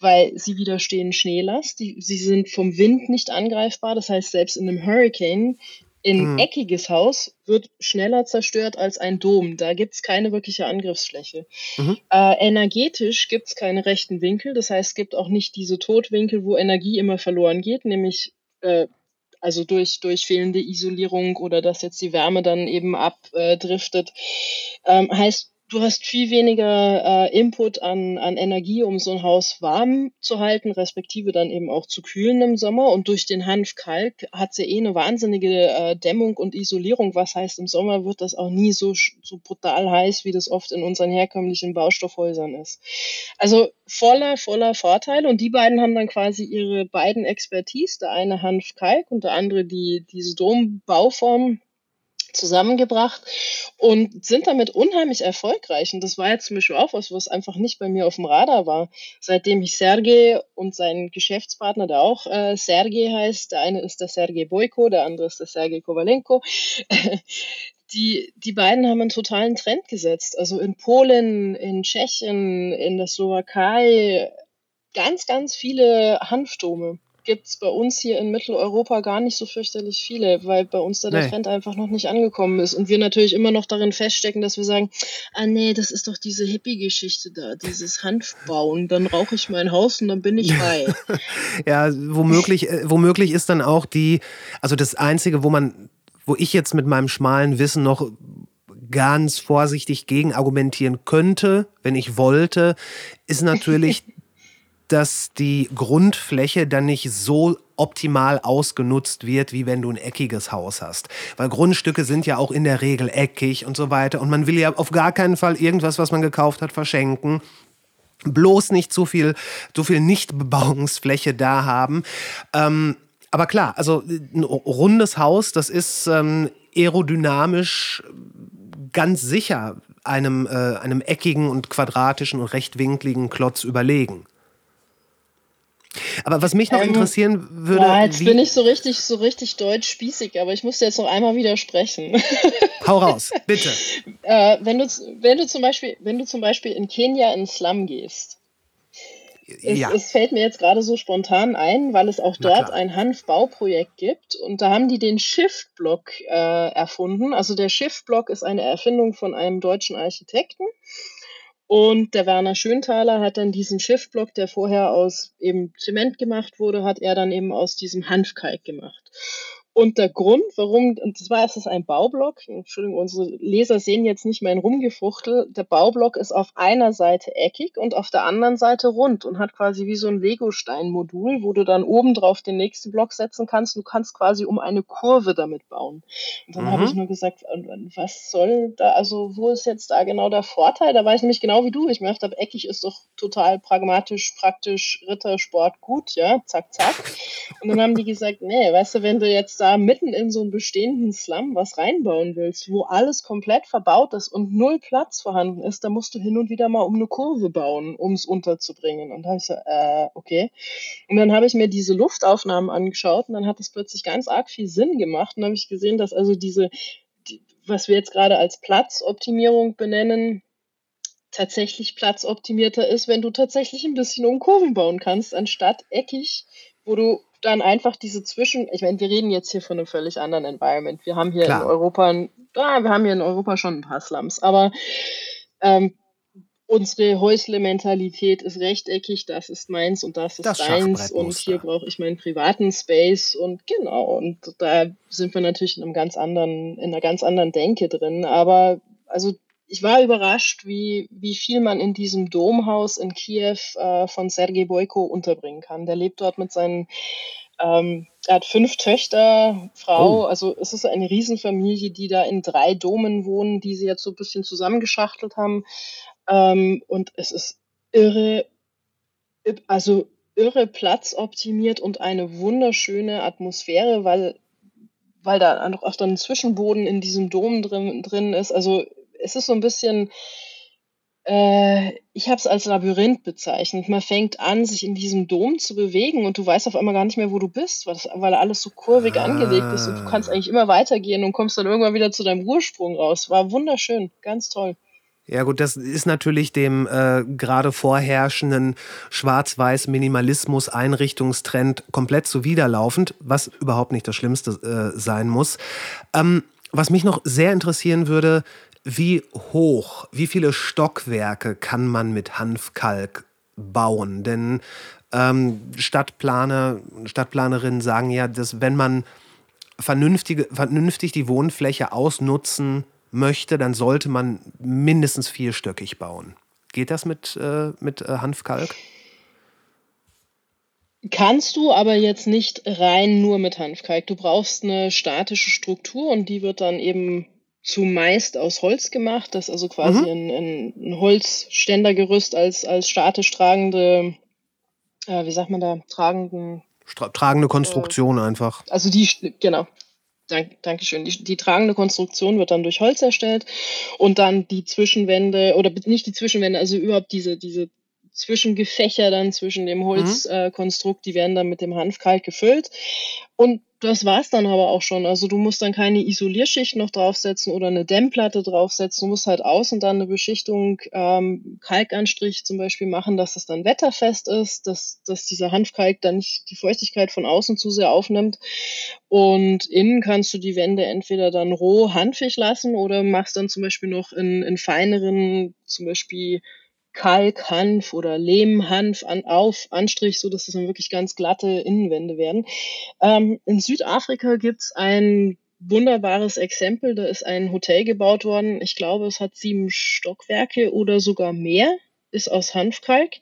weil sie widerstehen Schneelast. Die, sie sind vom Wind nicht angreifbar. Das heißt, selbst in einem Hurricane ein hm. eckiges Haus wird schneller zerstört als ein Dom. Da gibt es keine wirkliche Angriffsfläche. Mhm. Äh, energetisch gibt es keine rechten Winkel. Das heißt, es gibt auch nicht diese Totwinkel, wo Energie immer verloren geht, nämlich äh, also durch, durch fehlende Isolierung oder dass jetzt die Wärme dann eben abdriftet. Ähm, heißt, du hast viel weniger äh, Input an, an Energie, um so ein Haus warm zu halten, respektive dann eben auch zu kühlen im Sommer. Und durch den Hanfkalk hat sie eh eine wahnsinnige äh, Dämmung und Isolierung. Was heißt, im Sommer wird das auch nie so, so brutal heiß, wie das oft in unseren herkömmlichen Baustoffhäusern ist. Also voller, voller Vorteile. Und die beiden haben dann quasi ihre beiden Expertise, der eine Hanfkalk und der andere die, diese Dombauform zusammengebracht und sind damit unheimlich erfolgreich. Und das war jetzt zum Beispiel auch was, was einfach nicht bei mir auf dem Radar war. Seitdem ich Sergei und seinen Geschäftspartner, der auch äh, Sergei heißt, der eine ist der Sergei Boyko, der andere ist der Sergei Kovalenko, die, die beiden haben einen totalen Trend gesetzt. Also in Polen, in Tschechien, in der Slowakei, ganz, ganz viele Hanfdome gibt es bei uns hier in Mitteleuropa gar nicht so fürchterlich viele, weil bei uns da nee. der Trend einfach noch nicht angekommen ist. Und wir natürlich immer noch darin feststecken, dass wir sagen, ah nee, das ist doch diese Hippie-Geschichte da, dieses Hanfbauen. Dann rauche ich mein Haus und dann bin ich frei. ja, womöglich, äh, womöglich ist dann auch die, also das Einzige, wo man, wo ich jetzt mit meinem schmalen Wissen noch ganz vorsichtig gegen argumentieren könnte, wenn ich wollte, ist natürlich dass die Grundfläche dann nicht so optimal ausgenutzt wird, wie wenn du ein eckiges Haus hast. Weil Grundstücke sind ja auch in der Regel eckig und so weiter. Und man will ja auf gar keinen Fall irgendwas, was man gekauft hat, verschenken. Bloß nicht zu viel, so viel Nichtbebauungsfläche da haben. Ähm, aber klar, also ein rundes Haus, das ist ähm, aerodynamisch ganz sicher einem, äh, einem eckigen und quadratischen und rechtwinkligen Klotz überlegen. Aber was mich noch ähm, interessieren würde. Ja, jetzt bin ich so richtig, so richtig deutsch spießig, aber ich muss dir jetzt noch einmal widersprechen. Hau raus, bitte. äh, wenn, du, wenn, du zum Beispiel, wenn du zum Beispiel in Kenia in Slum gehst, es, ja. es, fällt mir jetzt gerade so spontan ein, weil es auch dort ein Hanfbauprojekt gibt und da haben die den Shift-Block äh, erfunden. Also der Shift-Block ist eine Erfindung von einem deutschen Architekten und der Werner Schönthaler hat dann diesen Schiffblock, der vorher aus eben Zement gemacht wurde, hat er dann eben aus diesem Hanfkalk gemacht. Und der Grund, warum, und zwar ist es ein Baublock, Entschuldigung, unsere Leser sehen jetzt nicht mein Rumgefuchtel, der Baublock ist auf einer Seite eckig und auf der anderen Seite rund und hat quasi wie so ein Lego-Stein-Modul, wo du dann oben drauf den nächsten Block setzen kannst. Du kannst quasi um eine Kurve damit bauen. Und dann mhm. habe ich nur gesagt, was soll da, also wo ist jetzt da genau der Vorteil? Da war ich nämlich genau wie du. Ich mir gedacht habe, eckig ist doch total pragmatisch, praktisch, Rittersport gut, ja, zack, zack. Und dann haben die gesagt, nee, weißt du, wenn du jetzt da mitten in so einen bestehenden Slum was reinbauen willst, wo alles komplett verbaut ist und null Platz vorhanden ist, da musst du hin und wieder mal um eine Kurve bauen, um es unterzubringen. Und da habe ich so, äh, okay. Und dann habe ich mir diese Luftaufnahmen angeschaut und dann hat es plötzlich ganz arg viel Sinn gemacht. Und habe ich gesehen, dass also diese, die, was wir jetzt gerade als Platzoptimierung benennen, tatsächlich platzoptimierter ist, wenn du tatsächlich ein bisschen um Kurven bauen kannst, anstatt eckig, wo du dann einfach diese Zwischen, ich meine, wir reden jetzt hier von einem völlig anderen Environment. Wir haben hier Klar. in Europa, ah, wir haben hier in Europa schon ein paar Slums, aber ähm, unsere Häusle-Mentalität ist rechteckig, das ist meins und das ist das deins und hier brauche ich meinen privaten Space und genau, und da sind wir natürlich in einem ganz anderen, in einer ganz anderen Denke drin. Aber also ich war überrascht, wie, wie viel man in diesem Domhaus in Kiew äh, von Sergei Boyko unterbringen kann. Der lebt dort mit seinen, ähm, er hat fünf Töchter, Frau, oh. also es ist eine Riesenfamilie, die da in drei Domen wohnen, die sie jetzt so ein bisschen zusammengeschachtelt haben. Ähm, und es ist irre, also irre platzoptimiert und eine wunderschöne Atmosphäre, weil, weil da auch dann ein Zwischenboden in diesem Dom drin, drin ist. Also es ist so ein bisschen, äh, ich habe es als Labyrinth bezeichnet. Man fängt an, sich in diesem Dom zu bewegen und du weißt auf einmal gar nicht mehr, wo du bist, weil, das, weil alles so kurvig ah. angelegt ist und du kannst eigentlich immer weitergehen und kommst dann irgendwann wieder zu deinem Ursprung raus. War wunderschön, ganz toll. Ja gut, das ist natürlich dem äh, gerade vorherrschenden Schwarz-Weiß-Minimalismus-Einrichtungstrend komplett zuwiderlaufend, was überhaupt nicht das Schlimmste äh, sein muss. Ähm, was mich noch sehr interessieren würde, wie hoch, wie viele Stockwerke kann man mit Hanfkalk bauen? Denn ähm, Stadtplaner, Stadtplanerinnen sagen ja, dass wenn man vernünftige, vernünftig die Wohnfläche ausnutzen möchte, dann sollte man mindestens vierstöckig bauen. Geht das mit, äh, mit äh, Hanfkalk? Kannst du aber jetzt nicht rein nur mit Hanfkalk. Du brauchst eine statische Struktur und die wird dann eben zumeist aus Holz gemacht. Das ist also quasi mhm. ein, ein, Holzständergerüst als, als statisch tragende, äh, wie sagt man da, tragenden. Stra tragende Konstruktion äh, einfach. Also die, genau. Dank, Dankeschön. Die, die tragende Konstruktion wird dann durch Holz erstellt und dann die Zwischenwände, oder nicht die Zwischenwände, also überhaupt diese, diese Zwischengefächer dann zwischen dem mhm. Holzkonstrukt, mhm. äh, die werden dann mit dem Hanfkalk gefüllt. Und das war's dann aber auch schon. Also du musst dann keine Isolierschicht noch draufsetzen oder eine Dämmplatte draufsetzen. Du musst halt außen dann eine Beschichtung, ähm, Kalkanstrich zum Beispiel machen, dass es dann wetterfest ist, dass, dass dieser Hanfkalk dann nicht die Feuchtigkeit von außen zu sehr aufnimmt. Und innen kannst du die Wände entweder dann roh hanfig lassen oder machst dann zum Beispiel noch in, in feineren, zum Beispiel Kalkhanf oder Lehmhanf an, auf Anstrich, so dass das dann wirklich ganz glatte Innenwände werden. Ähm, in Südafrika gibt's ein wunderbares Exempel. Da ist ein Hotel gebaut worden. Ich glaube, es hat sieben Stockwerke oder sogar mehr. Ist aus Hanfkalk.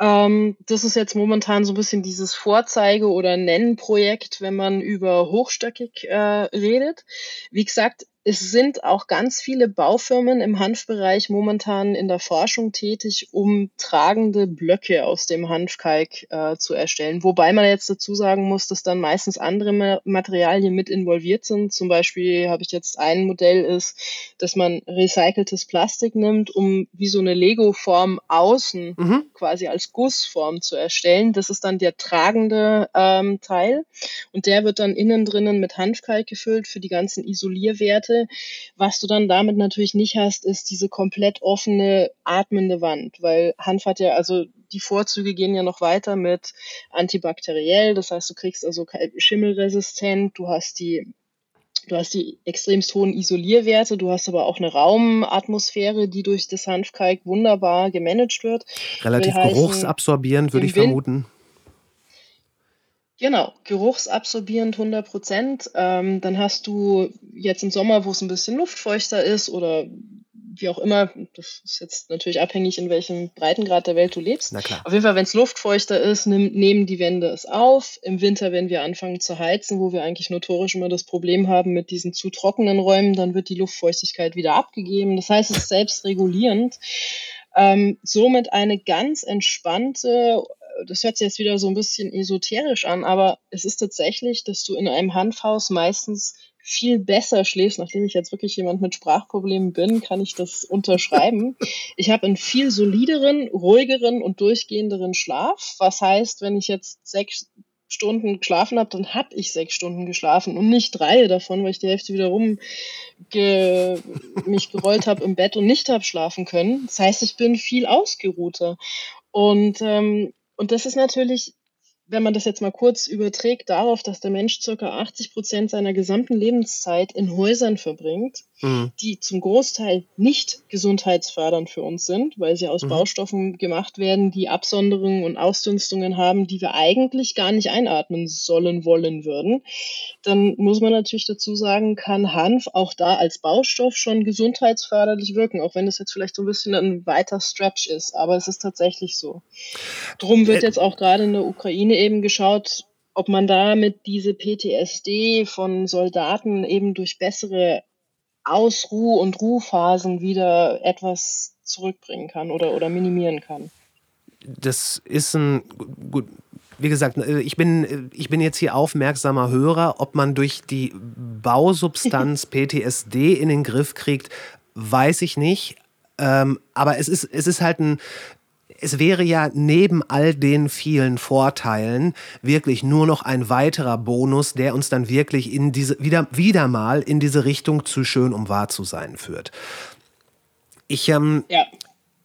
Ähm, das ist jetzt momentan so ein bisschen dieses Vorzeige- oder Nennprojekt, wenn man über hochstöckig äh, redet. Wie gesagt, es sind auch ganz viele Baufirmen im Hanfbereich momentan in der Forschung tätig, um tragende Blöcke aus dem Hanfkalk äh, zu erstellen. Wobei man jetzt dazu sagen muss, dass dann meistens andere Materialien mit involviert sind. Zum Beispiel habe ich jetzt ein Modell ist, dass man recyceltes Plastik nimmt, um wie so eine Lego-Form außen mhm. quasi als Gussform zu erstellen. Das ist dann der tragende ähm, Teil und der wird dann innen drinnen mit Hanfkalk gefüllt für die ganzen Isolierwerte Seite. Was du dann damit natürlich nicht hast, ist diese komplett offene, atmende Wand, weil Hanf hat ja, also die Vorzüge gehen ja noch weiter mit antibakteriell, das heißt, du kriegst also schimmelresistent, du hast die Du hast die extremst hohen Isolierwerte, du hast aber auch eine Raumatmosphäre, die durch das Hanfkalk wunderbar gemanagt wird. Relativ geruchsabsorbierend, würde ich vermuten. Genau, geruchsabsorbierend 100 Prozent. Ähm, dann hast du jetzt im Sommer, wo es ein bisschen luftfeuchter ist oder wie auch immer, das ist jetzt natürlich abhängig, in welchem Breitengrad der Welt du lebst. Na klar. Auf jeden Fall, wenn es luftfeuchter ist, nimm, nehmen die Wände es auf. Im Winter, wenn wir anfangen zu heizen, wo wir eigentlich notorisch immer das Problem haben mit diesen zu trockenen Räumen, dann wird die Luftfeuchtigkeit wieder abgegeben. Das heißt, es ist selbstregulierend. Ähm, somit eine ganz entspannte, das hört sich jetzt wieder so ein bisschen esoterisch an, aber es ist tatsächlich, dass du in einem Hanfhaus meistens viel besser schläfst, nachdem ich jetzt wirklich jemand mit Sprachproblemen bin, kann ich das unterschreiben. Ich habe einen viel solideren, ruhigeren und durchgehenderen Schlaf. Was heißt, wenn ich jetzt sechs Stunden geschlafen habe, dann habe ich sechs Stunden geschlafen und nicht drei davon, weil ich die Hälfte wieder rum ge mich gerollt habe im Bett und nicht habe schlafen können. Das heißt, ich bin viel ausgeruhter. Und, ähm, und das ist natürlich wenn man das jetzt mal kurz überträgt darauf, dass der Mensch circa 80 Prozent seiner gesamten Lebenszeit in Häusern verbringt, mhm. die zum Großteil nicht gesundheitsfördernd für uns sind, weil sie aus mhm. Baustoffen gemacht werden, die Absonderungen und Ausdünstungen haben, die wir eigentlich gar nicht einatmen sollen wollen würden, dann muss man natürlich dazu sagen, kann Hanf auch da als Baustoff schon gesundheitsförderlich wirken, auch wenn das jetzt vielleicht so ein bisschen ein weiter Stretch ist, aber es ist tatsächlich so. Drum wird jetzt auch gerade in der Ukraine eben geschaut, ob man damit diese PTSD von Soldaten eben durch bessere Ausruh- und Ruhphasen wieder etwas zurückbringen kann oder, oder minimieren kann. Das ist ein gut. Wie gesagt, ich bin, ich bin jetzt hier aufmerksamer Hörer, ob man durch die Bausubstanz PTSD in den Griff kriegt, weiß ich nicht. Ähm, aber es ist, es ist halt ein, es wäre ja neben all den vielen Vorteilen wirklich nur noch ein weiterer Bonus, der uns dann wirklich in diese, wieder, wieder mal in diese Richtung zu schön, um wahr zu sein führt. Ich, ähm, ja.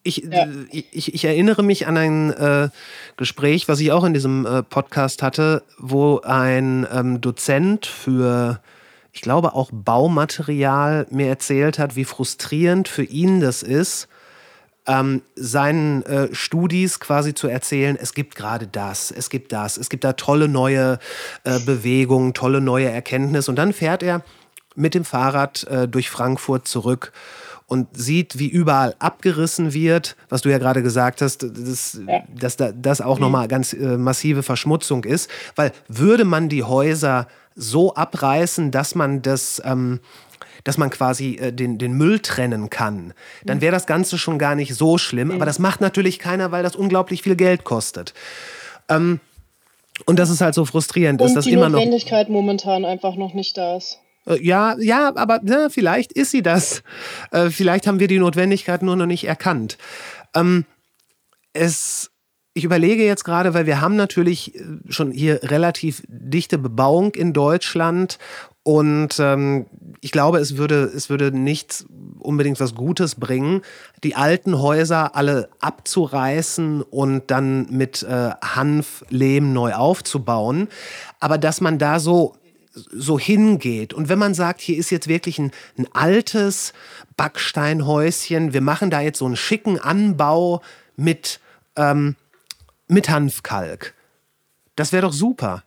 Ich, ja. ich, ich, erinnere mich an ein äh, Gespräch, was ich auch in diesem äh, Podcast hatte, wo ein ähm, Dozent für, ich glaube auch Baumaterial mir erzählt hat, wie frustrierend für ihn das ist, ähm, seinen äh, Studis quasi zu erzählen, es gibt gerade das, es gibt das, es gibt da tolle neue äh, Bewegungen, tolle neue Erkenntnisse. Und dann fährt er mit dem Fahrrad äh, durch Frankfurt zurück und sieht, wie überall abgerissen wird, was du ja gerade gesagt hast, dass, dass da, das auch mhm. nochmal ganz äh, massive Verschmutzung ist. Weil würde man die Häuser so abreißen, dass man das ähm, dass man quasi äh, den, den Müll trennen kann, dann wäre das Ganze schon gar nicht so schlimm. Aber das macht natürlich keiner, weil das unglaublich viel Geld kostet. Ähm, und das ist halt so frustrierend, und dass die immer noch. Notwendigkeit momentan einfach noch nicht da ist. Äh, ja, ja, aber ja, vielleicht ist sie das. Äh, vielleicht haben wir die Notwendigkeit nur noch nicht erkannt. Ähm, es ich überlege jetzt gerade, weil wir haben natürlich äh, schon hier relativ dichte Bebauung in Deutschland und ähm, ich glaube, es würde, es würde nicht unbedingt was Gutes bringen, die alten Häuser alle abzureißen und dann mit äh, Hanf, neu aufzubauen. Aber dass man da so so hingeht. Und wenn man sagt, hier ist jetzt wirklich ein, ein altes Backsteinhäuschen, wir machen da jetzt so einen schicken Anbau mit, ähm, mit Hanfkalk. Das wäre doch super.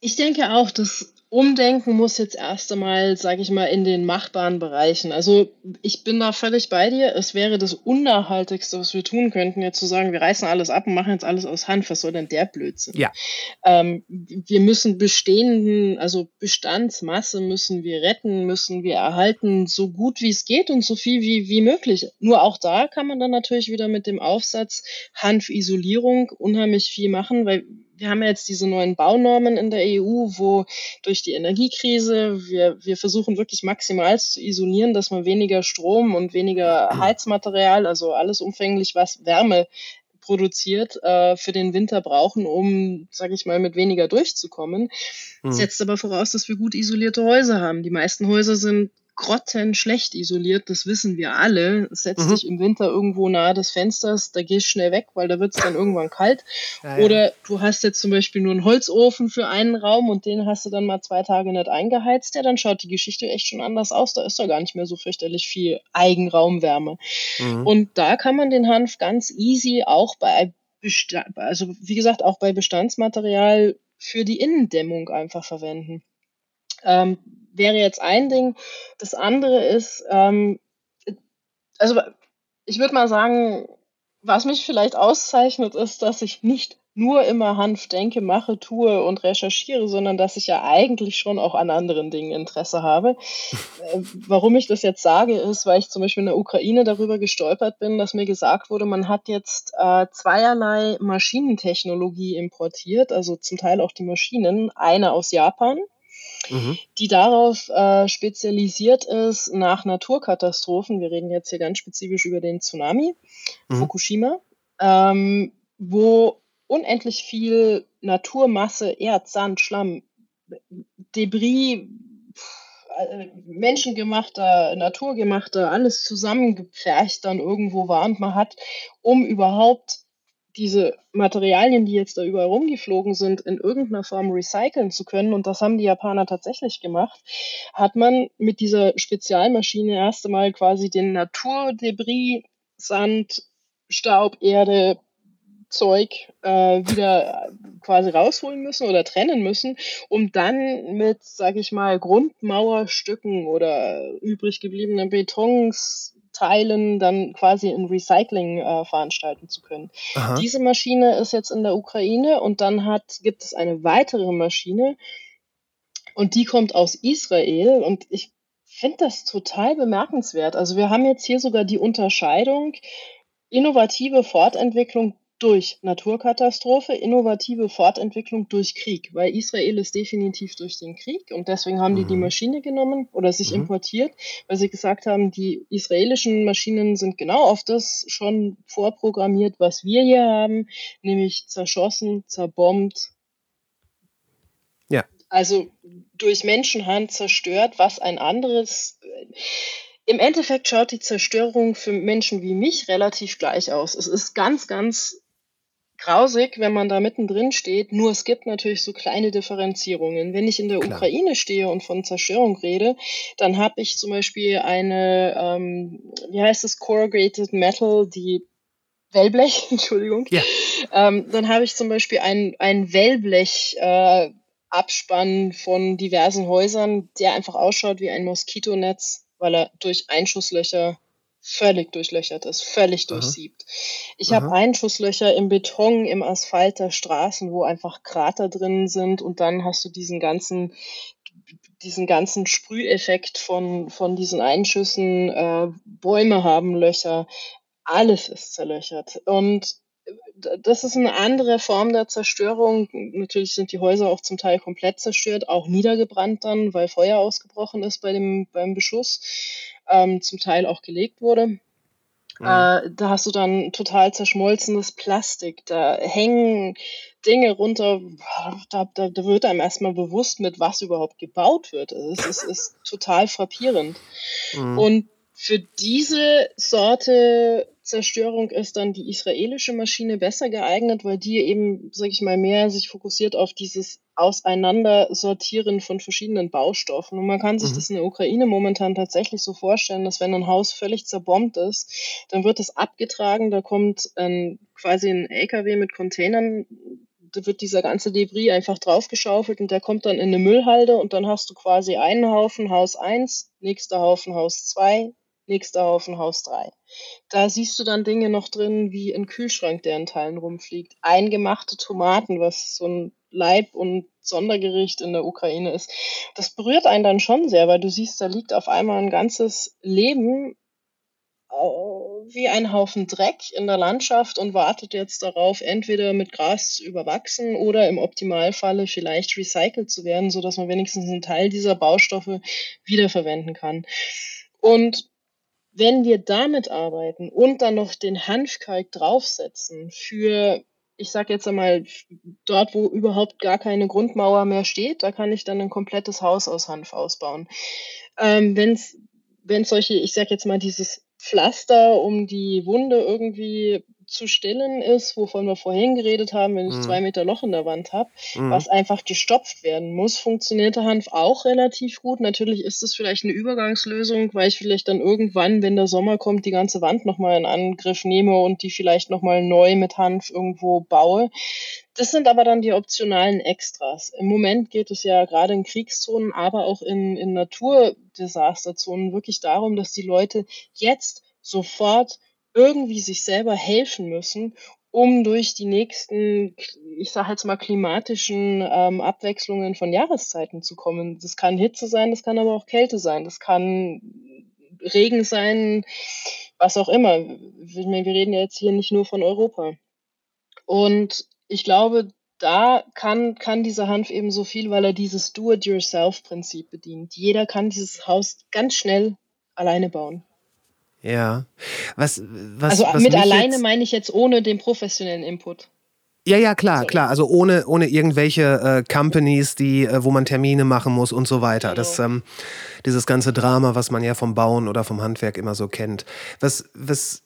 Ich denke auch, dass Umdenken muss jetzt erst einmal, sage ich mal, in den machbaren Bereichen. Also ich bin da völlig bei dir. Es wäre das Unnachhaltigste, was wir tun könnten, jetzt zu sagen, wir reißen alles ab und machen jetzt alles aus Hand. Was soll denn der Blödsinn? Ja. Ähm, wir müssen bestehenden, also Bestandsmasse müssen wir retten, müssen wir erhalten, so gut wie es geht und so viel wie, wie möglich. Nur auch da kann man dann natürlich wieder mit dem Aufsatz Hanfisolierung unheimlich viel machen, weil wir haben ja jetzt diese neuen Baunormen in der EU, wo durch die Energiekrise wir, wir versuchen wirklich maximal zu isolieren, dass man weniger Strom und weniger Heizmaterial, also alles umfänglich, was Wärme produziert, äh, für den Winter brauchen, um, sage ich mal, mit weniger durchzukommen. Mhm. Setzt aber voraus, dass wir gut isolierte Häuser haben. Die meisten Häuser sind grottenschlecht isoliert, das wissen wir alle. Setz mhm. dich im Winter irgendwo nahe des Fensters, da gehst schnell weg, weil da wird es dann irgendwann kalt. Ja, ja. Oder du hast jetzt zum Beispiel nur einen Holzofen für einen Raum und den hast du dann mal zwei Tage nicht eingeheizt, ja, dann schaut die Geschichte echt schon anders aus. Da ist da gar nicht mehr so fürchterlich viel Eigenraumwärme. Mhm. Und da kann man den Hanf ganz easy auch bei also wie gesagt, auch bei Bestandsmaterial für die Innendämmung einfach verwenden. Ähm, wäre jetzt ein Ding. Das andere ist, ähm, also ich würde mal sagen, was mich vielleicht auszeichnet, ist, dass ich nicht nur immer Hanf denke, mache, tue und recherchiere, sondern dass ich ja eigentlich schon auch an anderen Dingen Interesse habe. äh, warum ich das jetzt sage, ist, weil ich zum Beispiel in der Ukraine darüber gestolpert bin, dass mir gesagt wurde, man hat jetzt äh, zweierlei Maschinentechnologie importiert, also zum Teil auch die Maschinen, eine aus Japan mhm. die darauf äh, spezialisiert ist nach Naturkatastrophen. Wir reden jetzt hier ganz spezifisch über den Tsunami, mhm. Fukushima, ähm, wo unendlich viel Naturmasse, Erd, Sand, Schlamm, Debris, äh, menschengemachter, naturgemachter, alles zusammengepfercht dann irgendwo war und man hat, um überhaupt diese Materialien, die jetzt da überall rumgeflogen sind, in irgendeiner Form recyceln zu können, und das haben die Japaner tatsächlich gemacht, hat man mit dieser Spezialmaschine erst einmal quasi den Naturdebris, Sand, Staub, Erde, Zeug äh, wieder quasi rausholen müssen oder trennen müssen, um dann mit, sag ich mal, Grundmauerstücken oder übrig gebliebenen Betons Teilen dann quasi in Recycling äh, veranstalten zu können. Aha. Diese Maschine ist jetzt in der Ukraine und dann hat, gibt es eine weitere Maschine und die kommt aus Israel und ich finde das total bemerkenswert. Also wir haben jetzt hier sogar die Unterscheidung innovative Fortentwicklung durch Naturkatastrophe, innovative Fortentwicklung durch Krieg, weil Israel ist definitiv durch den Krieg und deswegen haben die die mhm. Maschine genommen oder sich mhm. importiert, weil sie gesagt haben, die israelischen Maschinen sind genau auf das schon vorprogrammiert, was wir hier haben, nämlich zerschossen, zerbombt. Ja. Also durch Menschenhand zerstört, was ein anderes im Endeffekt schaut die Zerstörung für Menschen wie mich relativ gleich aus. Es ist ganz, ganz grausig, wenn man da mittendrin steht. Nur es gibt natürlich so kleine Differenzierungen. Wenn ich in der Klar. Ukraine stehe und von Zerstörung rede, dann habe ich zum Beispiel eine, ähm, wie heißt es, Corrugated Metal, die Wellblech, Entschuldigung. Ja. Ähm, dann habe ich zum Beispiel ein, ein Wellblech. Äh, Abspann von diversen Häusern, der einfach ausschaut wie ein Moskitonetz, weil er durch Einschusslöcher völlig durchlöchert ist, völlig Aha. durchsiebt. Ich habe Einschusslöcher im Beton, im Asphalt der Straßen, wo einfach Krater drin sind und dann hast du diesen ganzen diesen ganzen Sprüheffekt von, von diesen Einschüssen, äh, Bäume haben Löcher, alles ist zerlöchert. Und das ist eine andere Form der Zerstörung. Natürlich sind die Häuser auch zum Teil komplett zerstört, auch niedergebrannt dann, weil Feuer ausgebrochen ist bei dem, beim Beschuss ähm, zum Teil auch gelegt wurde. Mhm. Äh, da hast du dann total zerschmolzenes Plastik. Da hängen Dinge runter, da, da, da wird einem erstmal bewusst, mit was überhaupt gebaut wird. Also es ist, ist total frappierend. Mhm. Und für diese Sorte Zerstörung ist dann die israelische Maschine besser geeignet, weil die eben, sag ich mal, mehr sich fokussiert auf dieses Auseinandersortieren von verschiedenen Baustoffen. Und man kann sich mhm. das in der Ukraine momentan tatsächlich so vorstellen, dass wenn ein Haus völlig zerbombt ist, dann wird es abgetragen, da kommt ein, quasi ein LKW mit Containern da wird dieser ganze Debris einfach draufgeschaufelt und der kommt dann in eine Müllhalde und dann hast du quasi einen Haufen Haus 1, nächster Haufen Haus 2, nächster Haufen Haus 3. Da siehst du dann Dinge noch drin wie ein Kühlschrank, der in Teilen rumfliegt. Eingemachte Tomaten, was so ein Leib- und Sondergericht in der Ukraine ist. Das berührt einen dann schon sehr, weil du siehst, da liegt auf einmal ein ganzes Leben wie ein Haufen Dreck in der Landschaft und wartet jetzt darauf, entweder mit Gras zu überwachsen oder im Optimalfalle vielleicht recycelt zu werden, sodass man wenigstens einen Teil dieser Baustoffe wiederverwenden kann. Und wenn wir damit arbeiten und dann noch den Hanfkalk draufsetzen für, ich sag jetzt einmal, dort, wo überhaupt gar keine Grundmauer mehr steht, da kann ich dann ein komplettes Haus aus Hanf ausbauen. Ähm, Wenn es solche, ich sag jetzt mal, dieses Pflaster um die Wunde irgendwie zu stillen ist, wovon wir vorhin geredet haben, wenn ich Mhm. zwei Meter Loch in der Wand habe, Mhm. was einfach gestopft werden muss, funktioniert der Hanf auch relativ gut. Natürlich ist es vielleicht eine Übergangslösung, weil ich vielleicht dann irgendwann, wenn der Sommer kommt, die ganze Wand nochmal in Angriff nehme und die vielleicht nochmal neu mit Hanf irgendwo baue. Das sind aber dann die optionalen Extras. Im Moment geht es ja gerade in Kriegszonen, aber auch in, in Naturdesasterzonen wirklich darum, dass die Leute jetzt sofort irgendwie sich selber helfen müssen, um durch die nächsten, ich sage jetzt mal, klimatischen ähm, Abwechslungen von Jahreszeiten zu kommen. Das kann Hitze sein, das kann aber auch Kälte sein, das kann Regen sein, was auch immer. Ich meine, wir reden ja jetzt hier nicht nur von Europa. Und ich glaube, da kann, kann dieser Hanf eben so viel, weil er dieses Do-it-yourself-Prinzip bedient. Jeder kann dieses Haus ganz schnell alleine bauen. Ja. Was, was, also was mit alleine jetzt, meine ich jetzt ohne den professionellen Input. Ja, ja, klar, klar. Also ohne, ohne irgendwelche äh, Companies, die, äh, wo man Termine machen muss und so weiter. Genau. Das, ähm, dieses ganze Drama, was man ja vom Bauen oder vom Handwerk immer so kennt. Was, was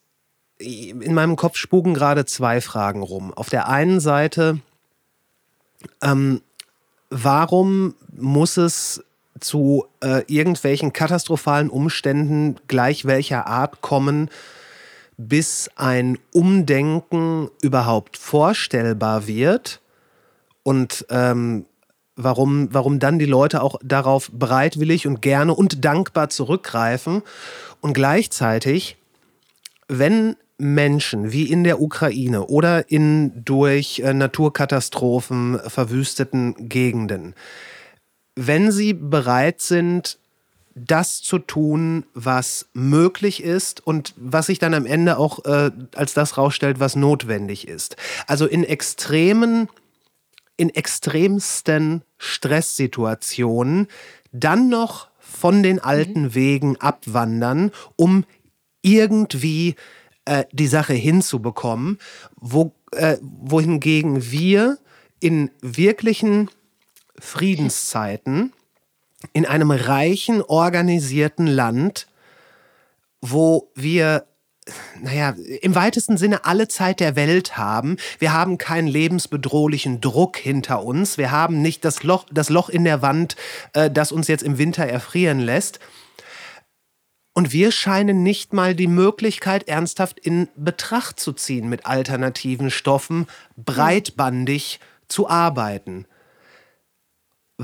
in meinem Kopf spuken gerade zwei Fragen rum. Auf der einen Seite, ähm, warum muss es zu äh, irgendwelchen katastrophalen Umständen gleich welcher Art kommen, bis ein Umdenken überhaupt vorstellbar wird. Und ähm, warum, warum dann die Leute auch darauf bereitwillig und gerne und dankbar zurückgreifen. Und gleichzeitig, wenn Menschen wie in der Ukraine oder in durch äh, Naturkatastrophen verwüsteten Gegenden, wenn sie bereit sind, das zu tun, was möglich ist und was sich dann am Ende auch äh, als das rausstellt, was notwendig ist. Also in extremen, in extremsten Stresssituationen dann noch von den alten Wegen abwandern, um irgendwie äh, die Sache hinzubekommen, wo, äh, wohingegen wir in wirklichen Friedenszeiten in einem reichen, organisierten Land, wo wir, naja, im weitesten Sinne alle Zeit der Welt haben. Wir haben keinen lebensbedrohlichen Druck hinter uns. Wir haben nicht das Loch, das Loch in der Wand, äh, das uns jetzt im Winter erfrieren lässt. Und wir scheinen nicht mal die Möglichkeit ernsthaft in Betracht zu ziehen, mit alternativen Stoffen breitbandig zu arbeiten.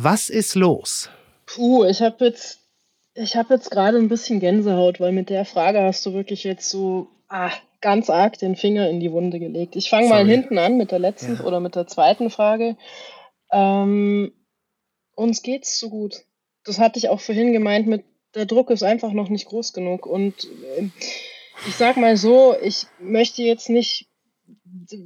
Was ist los? Puh, ich habe jetzt, ich habe jetzt gerade ein bisschen Gänsehaut, weil mit der Frage hast du wirklich jetzt so ah, ganz arg den Finger in die Wunde gelegt. Ich fange mal hinten an mit der letzten Ja. oder mit der zweiten Frage. Ähm, uns geht's so gut. Das hatte ich auch vorhin gemeint mit der Druck ist einfach noch nicht groß genug und ähm, ich sag mal so, ich möchte jetzt nicht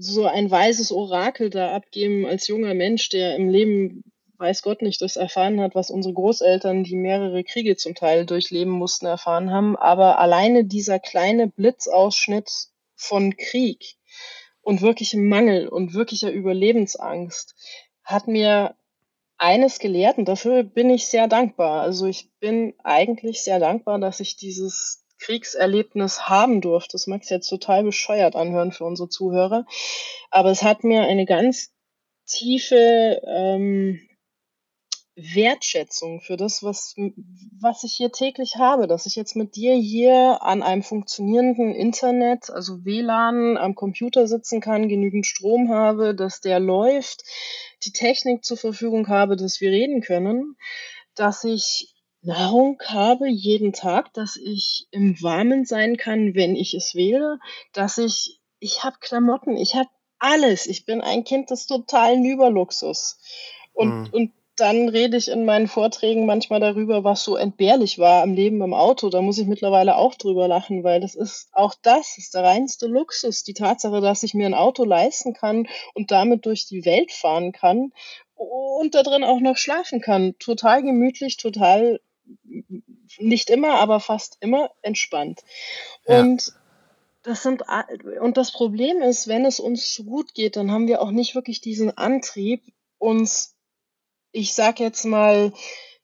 so ein weises Orakel da abgeben als junger Mensch, der im Leben weiß Gott nicht das erfahren hat, was unsere Großeltern, die mehrere Kriege zum Teil durchleben mussten, erfahren haben. Aber alleine dieser kleine Blitzausschnitt von Krieg und wirklichem Mangel und wirklicher Überlebensangst hat mir eines gelehrt und dafür bin ich sehr dankbar. Also ich bin eigentlich sehr dankbar, dass ich dieses Kriegserlebnis haben durfte. Das mag sich jetzt total bescheuert anhören für unsere Zuhörer, aber es hat mir eine ganz tiefe ähm, Wertschätzung für das, was, was ich hier täglich habe, dass ich jetzt mit dir hier an einem funktionierenden Internet, also WLAN, am Computer sitzen kann, genügend Strom habe, dass der läuft, die Technik zur Verfügung habe, dass wir reden können, dass ich Nahrung habe jeden Tag, dass ich im Warmen sein kann, wenn ich es wähle, dass ich, ich habe Klamotten, ich habe alles. Ich bin ein Kind des totalen Überluxus. Und, Mhm. und dann rede ich in meinen Vorträgen manchmal darüber, was so entbehrlich war am Leben im Auto. Da muss ich mittlerweile auch drüber lachen, weil das ist auch das ist der reinste Luxus. Die Tatsache, dass ich mir ein Auto leisten kann und damit durch die Welt fahren kann und da drin auch noch schlafen kann. Total gemütlich, total nicht immer, aber fast immer entspannt. Ja. Und das sind und das Problem ist, wenn es uns zu gut geht, dann haben wir auch nicht wirklich diesen Antrieb, uns, ich sag jetzt mal,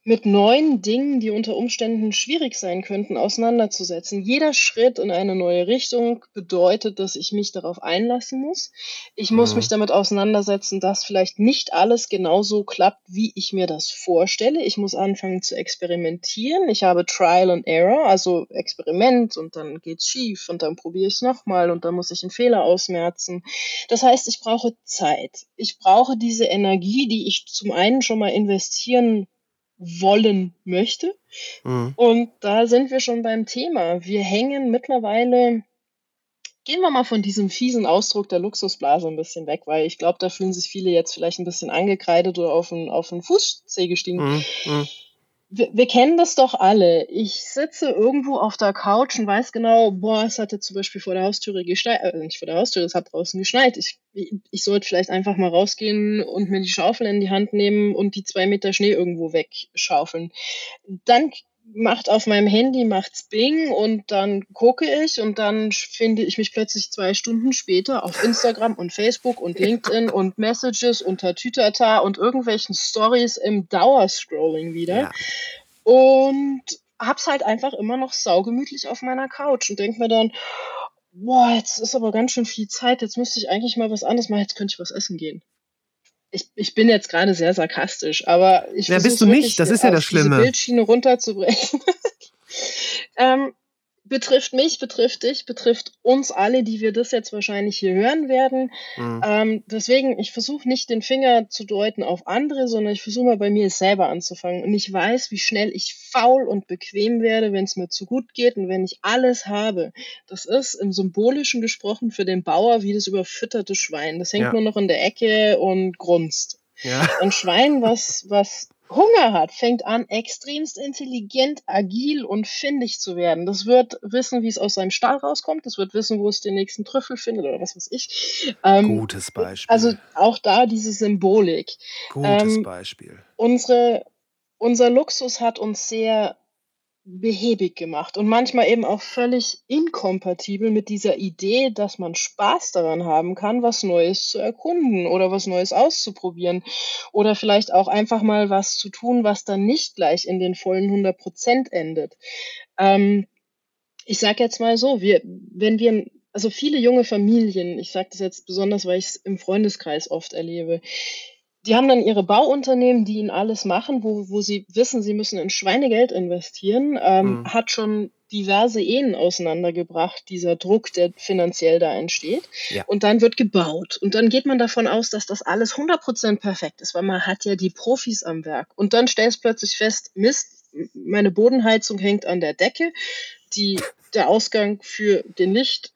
mit neuen Dingen, die unter Umständen schwierig sein könnten, auseinanderzusetzen. Jeder Schritt in eine neue Richtung bedeutet, dass ich mich darauf einlassen muss. Ich muss Mhm. mich damit auseinandersetzen, dass vielleicht nicht alles genauso klappt, wie ich mir das vorstelle. Ich muss anfangen zu experimentieren. Ich habe Trial and Error, also Experiment und dann geht's schief und dann probiere ich es nochmal und dann muss ich einen Fehler ausmerzen. Das heißt, ich brauche Zeit. Ich brauche diese Energie, die ich zum einen schon mal investieren wollen möchte. Mhm. Und da sind wir schon beim Thema. Wir hängen mittlerweile, gehen wir mal von diesem fiesen Ausdruck der Luxusblase ein bisschen weg, weil ich glaube, da fühlen sich viele jetzt vielleicht ein bisschen angekreidet oder auf den, auf den Fußzeh gestiegen. Mhm. Wir, wir kennen das doch alle. Ich sitze irgendwo auf der Couch und weiß genau, boah, es hat jetzt zum Beispiel vor der Haustüre geschneit, äh, nicht vor der Haustüre, es hat draußen geschneit. Ich, ich, ich sollte vielleicht einfach mal rausgehen und mir die Schaufel in die Hand nehmen und die zwei Meter Schnee irgendwo wegschaufeln. Dann macht auf meinem Handy macht's Bing und dann gucke ich und dann finde ich mich plötzlich zwei Stunden später auf Instagram und Facebook und LinkedIn und Messages und Tatütata und irgendwelchen Stories im Dauerscrolling wieder Ja. und hab's halt einfach immer noch saugemütlich auf meiner Couch und denk mir dann, boah, jetzt ist aber ganz schön viel Zeit, jetzt müsste ich eigentlich mal was anderes machen, jetzt könnte ich was essen gehen. Ich, ich bin jetzt gerade sehr sarkastisch, aber ich Ja, bist du nicht, das ist ja das diese Schlimme. Bildschiene runterzubrechen. ähm, betrifft mich, betrifft dich, betrifft uns alle, die wir das jetzt wahrscheinlich hier hören werden. Mhm. Ähm, deswegen, ich versuche nicht den Finger zu deuten auf andere, sondern ich versuche mal bei mir selber anzufangen. Und ich weiß, wie schnell ich faul und bequem werde, wenn es mir zu gut geht und wenn ich alles habe. Das ist im Symbolischen gesprochen für den Bauer wie das überfütterte Schwein. Das hängt Ja. nur noch in der Ecke und grunzt. Ja. Ein Schwein, was, was Hunger hat, fängt an, extremst intelligent, agil und findig zu werden. Das wird wissen, wie es aus seinem Stall rauskommt. Das wird wissen, wo es den nächsten Trüffel findet oder was weiß ich. Ähm, Gutes Beispiel. also auch da diese Symbolik. Gutes ähm, Beispiel. Unsere, unser Luxus hat uns sehr behäbig gemacht und manchmal eben auch völlig inkompatibel mit dieser Idee, dass man Spaß daran haben kann, was Neues zu erkunden oder was Neues auszuprobieren oder vielleicht auch einfach mal was zu tun, was dann nicht gleich in den vollen 100 Prozent endet. Ähm, ich sage jetzt mal so, wir, wenn wir, also viele junge Familien, ich sage das jetzt besonders, weil ich es im Freundeskreis oft erlebe, die haben dann ihre Bauunternehmen, die ihnen alles machen, wo, wo sie wissen, sie müssen in Schweinegeld investieren, ähm, Mhm. hat schon diverse Ehen auseinandergebracht, dieser Druck, der finanziell da entsteht. Ja. Und dann wird gebaut. Und dann geht man davon aus, dass das alles 100% perfekt ist, weil man hat ja die Profis am Werk. Und dann stellst du plötzlich fest, Mist, meine Bodenheizung hängt an der Decke, die, der Ausgang für den Licht,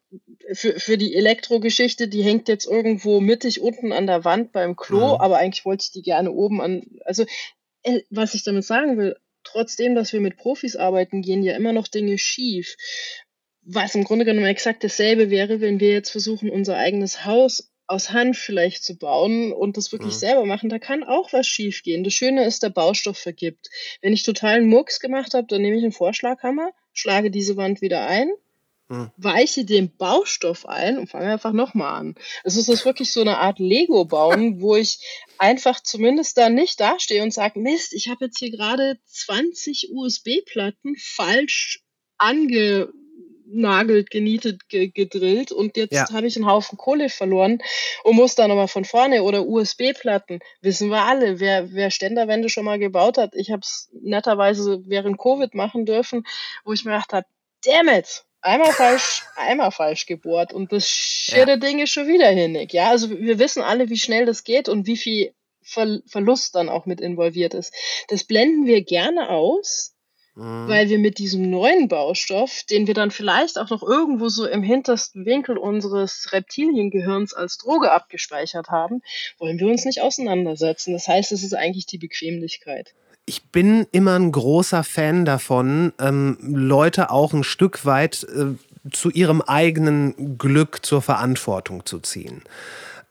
für, für die Elektrogeschichte, die hängt jetzt irgendwo mittig unten an der Wand beim Klo, Mhm. aber eigentlich wollte ich die gerne oben an. Also, äh, was ich damit sagen will, trotzdem, dass wir mit Profis arbeiten, gehen ja immer noch Dinge schief. Was im Grunde genommen exakt dasselbe wäre, wenn wir jetzt versuchen, unser eigenes Haus aus Hand vielleicht zu bauen und das wirklich Mhm. selber machen, da kann auch was schiefgehen. Das Schöne ist, der Baustoff vergibt. Wenn ich totalen Mucks gemacht habe, dann nehme ich einen Vorschlaghammer, schlage diese Wand wieder ein, Mhm. weiche den Baustoff ein und fange einfach nochmal an. Also es ist wirklich so eine Art Lego bauen, wo ich einfach zumindest dann nicht dastehe und sage, Mist, ich habe jetzt hier gerade 20 USB-Platten falsch angenagelt, genietet, ge gedrillt und jetzt Ja. habe ich einen Haufen Kohle verloren und muss dann nochmal von vorne oder USB-Platten. Wissen wir alle, wer, wer Ständerwände schon mal gebaut hat. Ich habe es netterweise während Covid machen dürfen, wo ich mir gedacht habe, damn it, einmal falsch, einmal falsch gebohrt und das shitty Ding ist schon wieder hinnig. Ja, also wir wissen alle, wie schnell das geht und wie viel Ver Verlust dann auch mit involviert ist. Das blenden wir gerne aus, Mhm. weil wir mit diesem neuen Baustoff, den wir dann vielleicht auch noch irgendwo so im hintersten Winkel unseres Reptiliengehirns als Droge abgespeichert haben, wollen wir uns nicht auseinandersetzen. Das heißt, es ist eigentlich die Bequemlichkeit. Ich bin immer ein großer Fan davon, ähm, Leute auch ein Stück weit äh, zu ihrem eigenen Glück zur Verantwortung zu ziehen.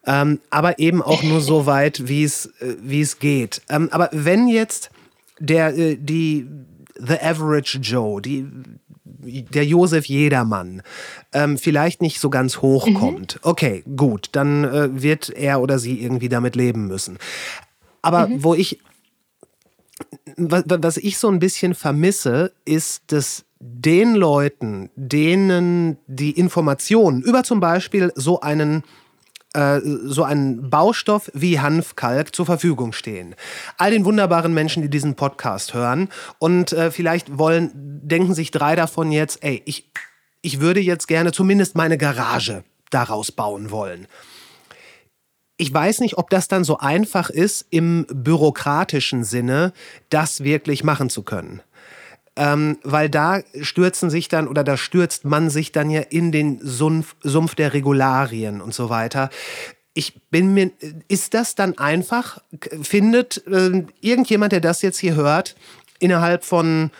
Ähm, aber eben auch nur so weit, wie es, äh, wie es geht. Ähm, aber wenn jetzt der, äh, die, The Average Joe, die, der Josef Jedermann, ähm, vielleicht nicht so ganz hochkommt, okay, gut, dann äh, wird er oder sie irgendwie damit leben müssen. Aber wo ich was ich so ein bisschen vermisse, ist, dass den Leuten, denen die Informationen über zum Beispiel so einen äh, so einen Baustoff wie Hanfkalk zur Verfügung stehen. All den wunderbaren Menschen, die diesen Podcast hören und äh, vielleicht wollen, denken sich drei davon jetzt, ey, ich, ich würde jetzt gerne zumindest meine Garage daraus bauen wollen. Ich weiß nicht, ob das dann so einfach ist, im bürokratischen Sinne, das wirklich machen zu können. Ähm, weil da stürzen sich dann oder da stürzt man sich dann ja in den Sumpf, Sumpf der Regularien und so weiter. Ich bin mir, ist das dann einfach? Findet äh, irgendjemand, der das jetzt hier hört, innerhalb von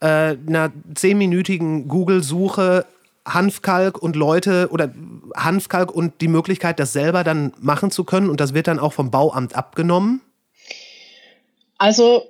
äh, einer zehnminütigen Google-Suche Hanfkalk und Leute oder Hanfkalk und die Möglichkeit, das selber dann machen zu können und das wird dann auch vom Bauamt abgenommen? Also,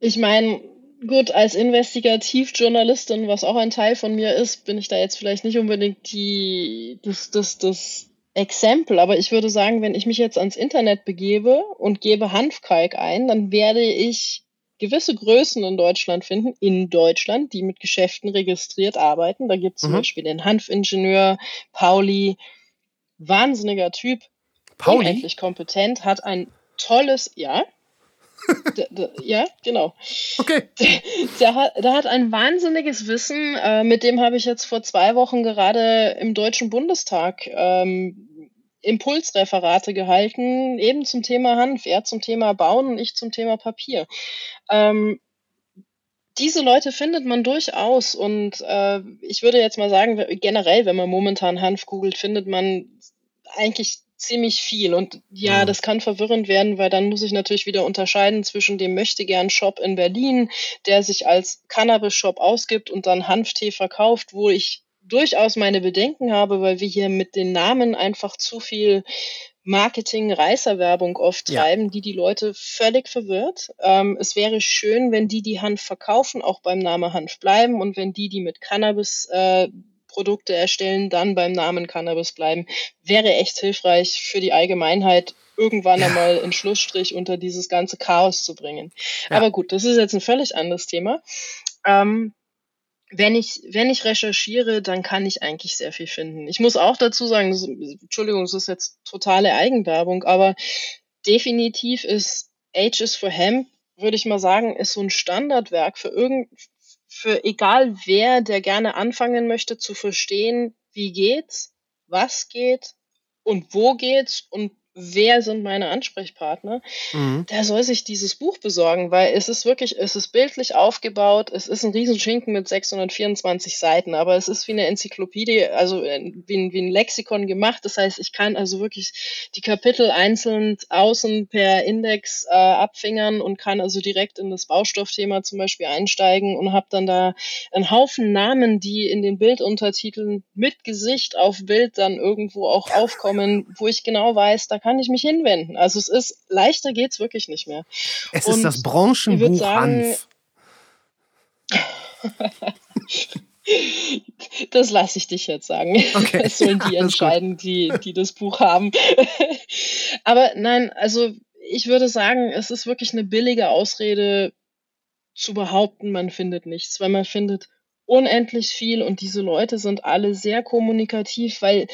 ich meine, Gut, als Investigativjournalistin, was auch ein Teil von mir ist, bin ich da jetzt vielleicht nicht unbedingt die, das, das, das Exempel, aber ich würde sagen, wenn ich mich jetzt ans Internet begebe und gebe Hanfkalk ein, dann werde ich gewisse Größen in Deutschland finden, in Deutschland, die mit Geschäften registriert arbeiten. Da gibt es zum mhm. Beispiel den Hanfingenieur Pauli, wahnsinniger Typ, Pauli? unendlich kompetent, hat ein tolles, ja, ja, genau. Okay. Der, der, hat, der hat ein wahnsinniges Wissen. Äh, mit dem habe ich jetzt vor zwei Wochen gerade im Deutschen Bundestag ähm, Impulsreferate gehalten, eben zum Thema Hanf, er zum Thema Bauen und ich zum Thema Papier. Ähm, diese Leute findet man durchaus und äh, ich würde jetzt mal sagen, generell, wenn man momentan Hanf googelt, findet man eigentlich ziemlich viel. Und ja, das kann verwirrend werden, weil dann muss ich natürlich wieder unterscheiden zwischen dem Möchtegern-Shop in Berlin, der sich als Cannabis-Shop ausgibt und dann Hanftee verkauft, wo ich durchaus meine Bedenken habe, weil wir hier mit den Namen einfach zu viel Marketing-Reißerwerbung oft treiben, ja. die die Leute völlig verwirrt. Ähm, es wäre schön, wenn die, die Hanf verkaufen, auch beim Namen Hanf bleiben und wenn die, die mit Cannabis äh, Produkte erstellen, dann beim Namen Cannabis bleiben, wäre echt hilfreich für die Allgemeinheit, irgendwann ja. einmal einen Schlussstrich unter dieses ganze Chaos zu bringen. Ja. Aber gut, das ist jetzt ein völlig anderes Thema. Ähm, wenn ich, wenn ich recherchiere, dann kann ich eigentlich sehr viel finden. Ich muss auch dazu sagen, das, Entschuldigung, das ist jetzt totale Eigenwerbung, aber definitiv ist Ages for Hemp, würde ich mal sagen, ist so ein Standardwerk für irgend, für egal wer, der gerne anfangen möchte zu verstehen, wie geht's, was geht und wo geht's und wer sind meine Ansprechpartner, mhm. der soll sich dieses Buch besorgen, weil es ist wirklich, es ist bildlich aufgebaut, es ist ein Riesenschinken mit 624 Seiten, aber es ist wie eine Enzyklopädie, also äh, wie ein, wie ein Lexikon gemacht. Das heißt, ich kann also wirklich die Kapitel einzeln außen per Index äh, abfingern und kann also direkt in das Baustoffthema zum Beispiel einsteigen und habe dann da einen Haufen Namen, die in den Bilduntertiteln mit Gesicht auf Bild dann irgendwo auch aufkommen, wo ich genau weiß, da kann ich mich hinwenden. Also es ist, leichter geht es wirklich nicht mehr. Es Und ist das Branchenbuch sagen, Hanf. das lasse ich dich jetzt sagen. Okay. Das sollen die entscheiden, die, die das Buch haben. Aber nein, also ich würde sagen, es ist wirklich eine billige Ausrede zu behaupten, man findet nichts, weil man findet unendlich viel und diese Leute sind alle sehr kommunikativ, weil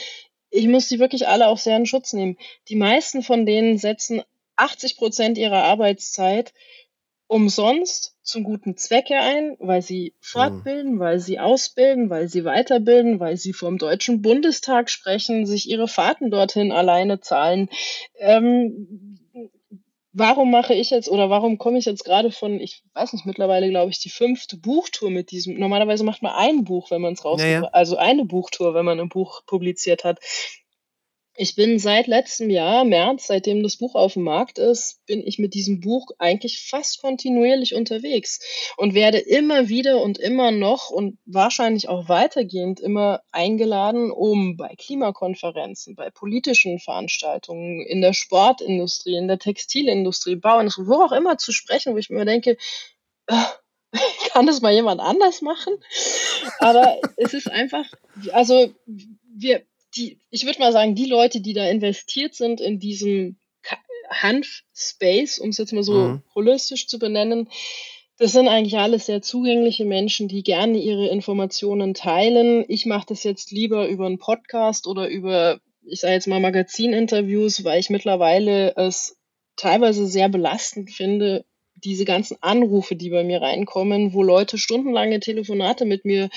ich muss sie wirklich alle auch sehr in Schutz nehmen. Die meisten von denen setzen 80 Prozent ihrer Arbeitszeit umsonst zum guten Zwecke ein, weil sie fortbilden, weil sie ausbilden, weil sie weiterbilden, weil sie vor dem Deutschen Bundestag sprechen, sich ihre Fahrten dorthin alleine zahlen. Ähm, warum mache ich jetzt oder warum komme ich jetzt gerade von, ich weiß nicht, mittlerweile glaube ich, die fünfte Buchtour mit diesem, normalerweise macht man ein Buch, wenn man es raus, ja, ja. also eine Buchtour, wenn man ein Buch publiziert hat. Ich bin seit letztem Jahr, März, seitdem das Buch auf dem Markt ist, bin ich mit diesem Buch eigentlich fast kontinuierlich unterwegs und werde immer wieder und immer noch und wahrscheinlich auch weitergehend immer eingeladen, um bei Klimakonferenzen, bei politischen Veranstaltungen, in der Sportindustrie, in der Textilindustrie, Bauindustrie, wo auch immer zu sprechen, wo ich mir denke, äh, kann das mal jemand anders machen? Aber es ist einfach, also wir, die, ich würde mal sagen, die Leute, die da investiert sind in diesem Hanf-Space, um es jetzt mal so Mhm. holistisch zu benennen, das sind eigentlich alles sehr zugängliche Menschen, die gerne ihre Informationen teilen. Ich mache das jetzt lieber über einen Podcast oder über, ich sage jetzt mal, Magazininterviews, weil ich mittlerweile es teilweise sehr belastend finde, diese ganzen Anrufe, die bei mir reinkommen, wo Leute stundenlange Telefonate mit mir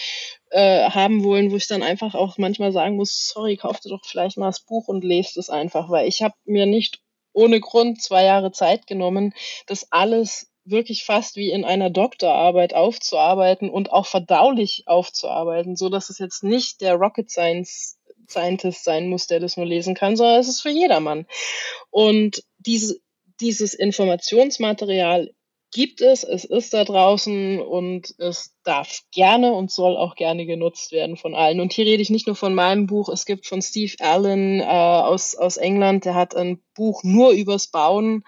äh, haben wollen, wo ich dann einfach auch manchmal sagen muss, sorry, kauf dir doch vielleicht mal das Buch und lest es einfach, weil ich habe mir nicht ohne Grund zwei Jahre Zeit genommen, das alles wirklich fast wie in einer Doktorarbeit aufzuarbeiten und auch verdaulich aufzuarbeiten, so dass es jetzt nicht der Rocket Science Scientist sein muss, der das nur lesen kann, sondern es ist für jedermann. Und diese, dieses Informationsmaterial gibt es, es ist da draußen und es darf gerne und soll auch gerne genutzt werden von allen. Und hier rede ich nicht nur von meinem Buch, es gibt von Steve Allen äh, aus, aus England, der hat ein Buch nur übers Bauen,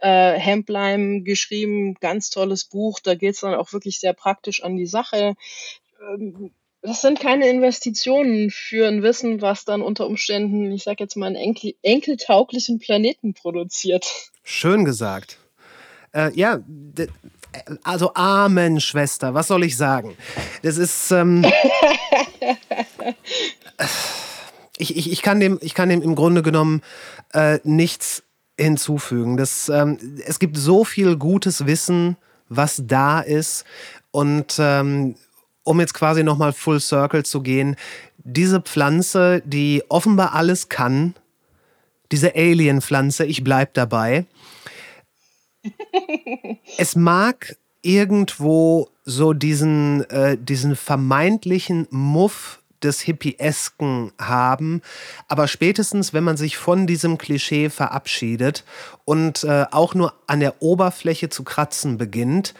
äh, Hempleim geschrieben, ganz tolles Buch, da geht es dann auch wirklich sehr praktisch an die Sache. Ähm, das sind keine Investitionen für ein Wissen, was dann unter Umständen, ich sage jetzt mal, einen enkel, enkeltauglichen Planeten produziert. Schön gesagt. Äh, ja, also Amen, Schwester, was soll ich sagen? Das ist. Ähm, ich, ich, ich, kann dem, ich kann dem im Grunde genommen äh, nichts hinzufügen. Das, ähm, es gibt so viel gutes Wissen, was da ist. Und ähm, um jetzt quasi nochmal full circle zu gehen, diese Pflanze, die offenbar alles kann, diese Alien-Pflanze, ich bleib dabei. es mag irgendwo so diesen, äh, diesen vermeintlichen Muff des Hippiesken haben, aber spätestens, wenn man sich von diesem Klischee verabschiedet und äh, auch nur an der Oberfläche zu kratzen beginnt,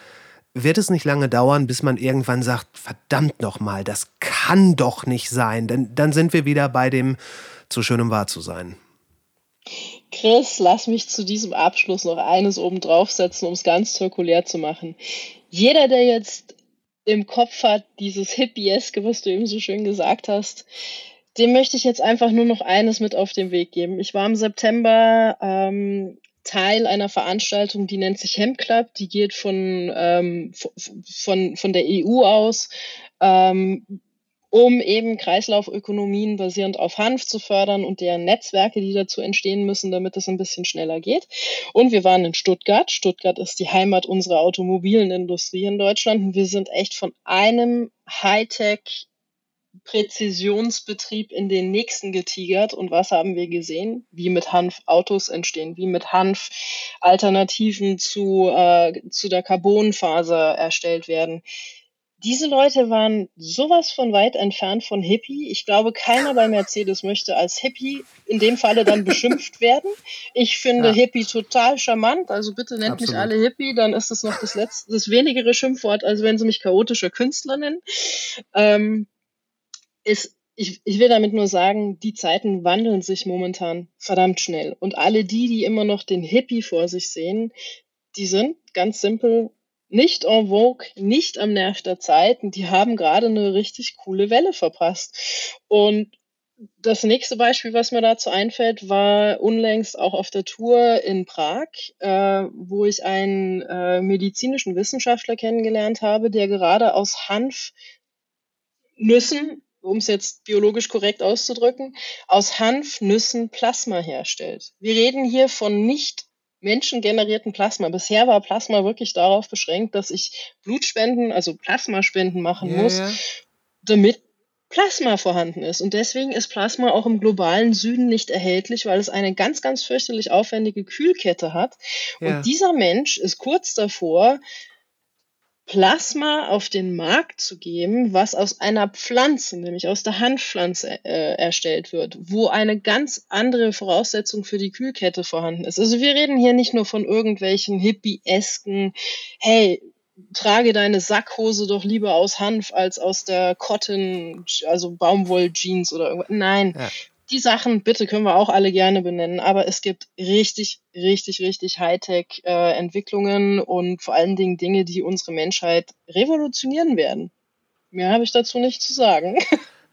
wird es nicht lange dauern, bis man irgendwann sagt, verdammt nochmal, das kann doch nicht sein. Denn dann sind wir wieder bei dem zu schön um wahr zu sein. Chris, lass mich zu diesem Abschluss noch eines oben draufsetzen, um es ganz zirkulär zu machen. Jeder, der jetzt im Kopf hat, dieses Hippieske, was du eben so schön gesagt hast, dem möchte ich jetzt einfach nur noch eines mit auf den Weg geben. Ich war im September ähm, Teil einer Veranstaltung, die nennt sich Hemp Club, die geht von, ähm, von, von der EU aus, ähm, um eben Kreislaufökonomien basierend auf Hanf zu fördern und deren Netzwerke, die dazu entstehen müssen, damit es ein bisschen schneller geht. Und wir waren in Stuttgart. Stuttgart ist die Heimat unserer automobilen Industrie in Deutschland. Und wir sind echt von einem Hightech Präzisionsbetrieb in den nächsten getigert. Und was haben wir gesehen? Wie mit Hanf Autos entstehen, wie mit Hanf Alternativen zu, äh, zu der Carbonfaser erstellt werden. Diese Leute waren sowas von weit entfernt von Hippie. Ich glaube, keiner bei Mercedes möchte als Hippie in dem Falle dann beschimpft werden. Ich finde Ja. Hippie total charmant. Also bitte nennt mich Absolut. alle Hippie, dann ist das noch das letzte, das wenigere Schimpfwort, als wenn sie mich chaotischer Künstler nennen. Ähm, ist, ich, ich will damit nur sagen, die Zeiten wandeln sich momentan verdammt schnell. Und alle die, die immer noch den Hippie vor sich sehen, die sind ganz simpel nicht en vogue, nicht am Nerv der Zeit und die haben gerade eine richtig coole Welle verpasst. Und das nächste Beispiel, was mir dazu einfällt, war unlängst auch auf der Tour in Prag, äh, wo ich einen äh, medizinischen Wissenschaftler kennengelernt habe, der gerade aus Hanfnüssen, um es jetzt biologisch korrekt auszudrücken, aus Hanfnüssen Plasma herstellt. Wir reden hier von nicht menschengenerierten Plasma. Bisher war Plasma wirklich darauf beschränkt, dass ich Blutspenden, also Plasmaspenden machen Ja, muss, ja. damit Plasma vorhanden ist. Und deswegen ist Plasma auch im globalen Süden nicht erhältlich, weil es eine ganz, ganz fürchterlich aufwendige Kühlkette hat. Ja. Und dieser Mensch ist kurz davor, Plasma auf den Markt zu geben, was aus einer Pflanze, nämlich aus der Hanfpflanze äh, erstellt wird, wo eine ganz andere Voraussetzung für die Kühlkette vorhanden ist. Also wir reden hier nicht nur von irgendwelchen hippie-esken, hey, trage deine Sackhose doch lieber aus Hanf als aus der Cotton, also Baumwoll-Jeans oder irgendwas. Nein, Ja. Die Sachen, bitte können wir auch alle gerne benennen, aber es gibt richtig, richtig, richtig Hightech-Entwicklungen und vor allen Dingen Dinge, die unsere Menschheit revolutionieren werden. Mehr habe ich dazu nicht zu sagen.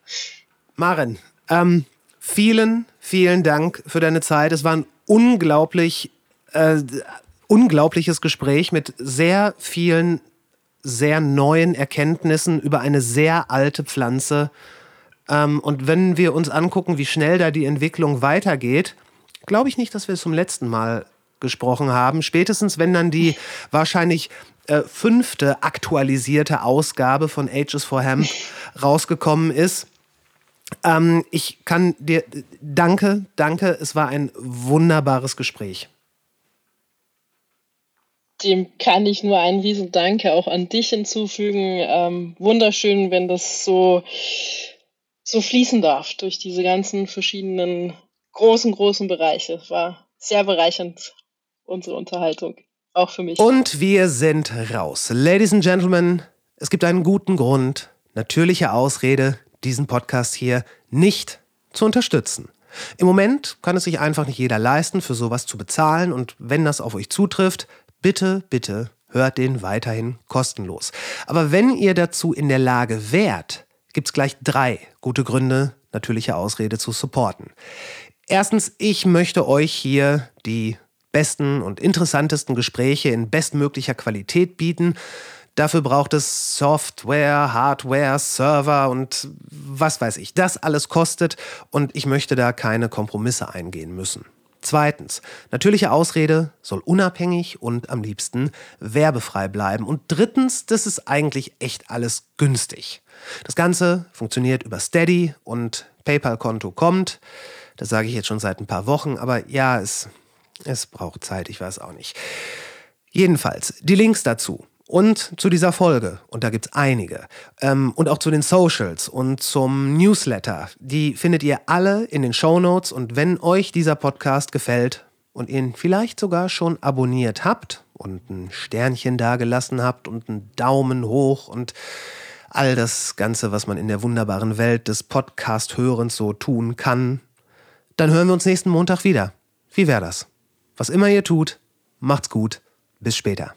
Maren, ähm, vielen, vielen Dank für deine Zeit. Es waren unglaublich Äh, unglaubliches Gespräch mit sehr vielen, sehr neuen Erkenntnissen über eine sehr alte Pflanze. Ähm, und wenn wir uns angucken, wie schnell da die Entwicklung weitergeht, glaube ich nicht, dass wir es zum letzten Mal gesprochen haben. Spätestens, wenn dann die wahrscheinlich äh, fünfte aktualisierte Ausgabe von Ages for Hemp rausgekommen ist. Ähm, ich kann dir danke, danke. Es war ein wunderbares Gespräch. Dem kann ich nur einen riesen Danke auch an dich hinzufügen. Ähm, wunderschön, wenn das so, so fließen darf durch diese ganzen verschiedenen großen, großen Bereiche. War sehr bereichernd, unsere Unterhaltung. Auch für mich. Und wir sind raus. Ladies and Gentlemen, es gibt einen guten Grund, natürliche Ausrede, diesen Podcast hier nicht zu unterstützen. Im Moment kann es sich einfach nicht jeder leisten, für sowas zu bezahlen. Und wenn das auf euch zutrifft, bitte, bitte hört den weiterhin kostenlos. Aber wenn ihr dazu in der Lage wärt, gibt es gleich drei gute Gründe, natürliche Ausrede zu supporten. Erstens, ich möchte euch hier die besten und interessantesten Gespräche in bestmöglicher Qualität bieten. Dafür braucht es Software, Hardware, Server und was weiß ich. Das alles kostet und ich möchte da keine Kompromisse eingehen müssen. Zweitens, natürliche Ausrede soll unabhängig und am liebsten werbefrei bleiben. Und drittens, das ist eigentlich echt alles günstig. Das Ganze funktioniert über Steady und PayPal-Konto kommt. Das sage ich jetzt schon seit ein paar Wochen, aber ja, es, es braucht Zeit, ich weiß auch nicht. Jedenfalls, die Links dazu und zu dieser Folge, und da gibt es einige, ähm, und auch zu den Socials und zum Newsletter, die findet ihr alle in den Show Notes. Und wenn euch dieser Podcast gefällt und ihn vielleicht sogar schon abonniert habt und ein Sternchen dagelassen habt und einen Daumen hoch und all das Ganze, was man in der wunderbaren Welt des Podcast-Hörens so tun kann, dann hören wir uns nächsten Montag wieder. Wie wäre das? Was immer ihr tut, macht's gut. Bis später.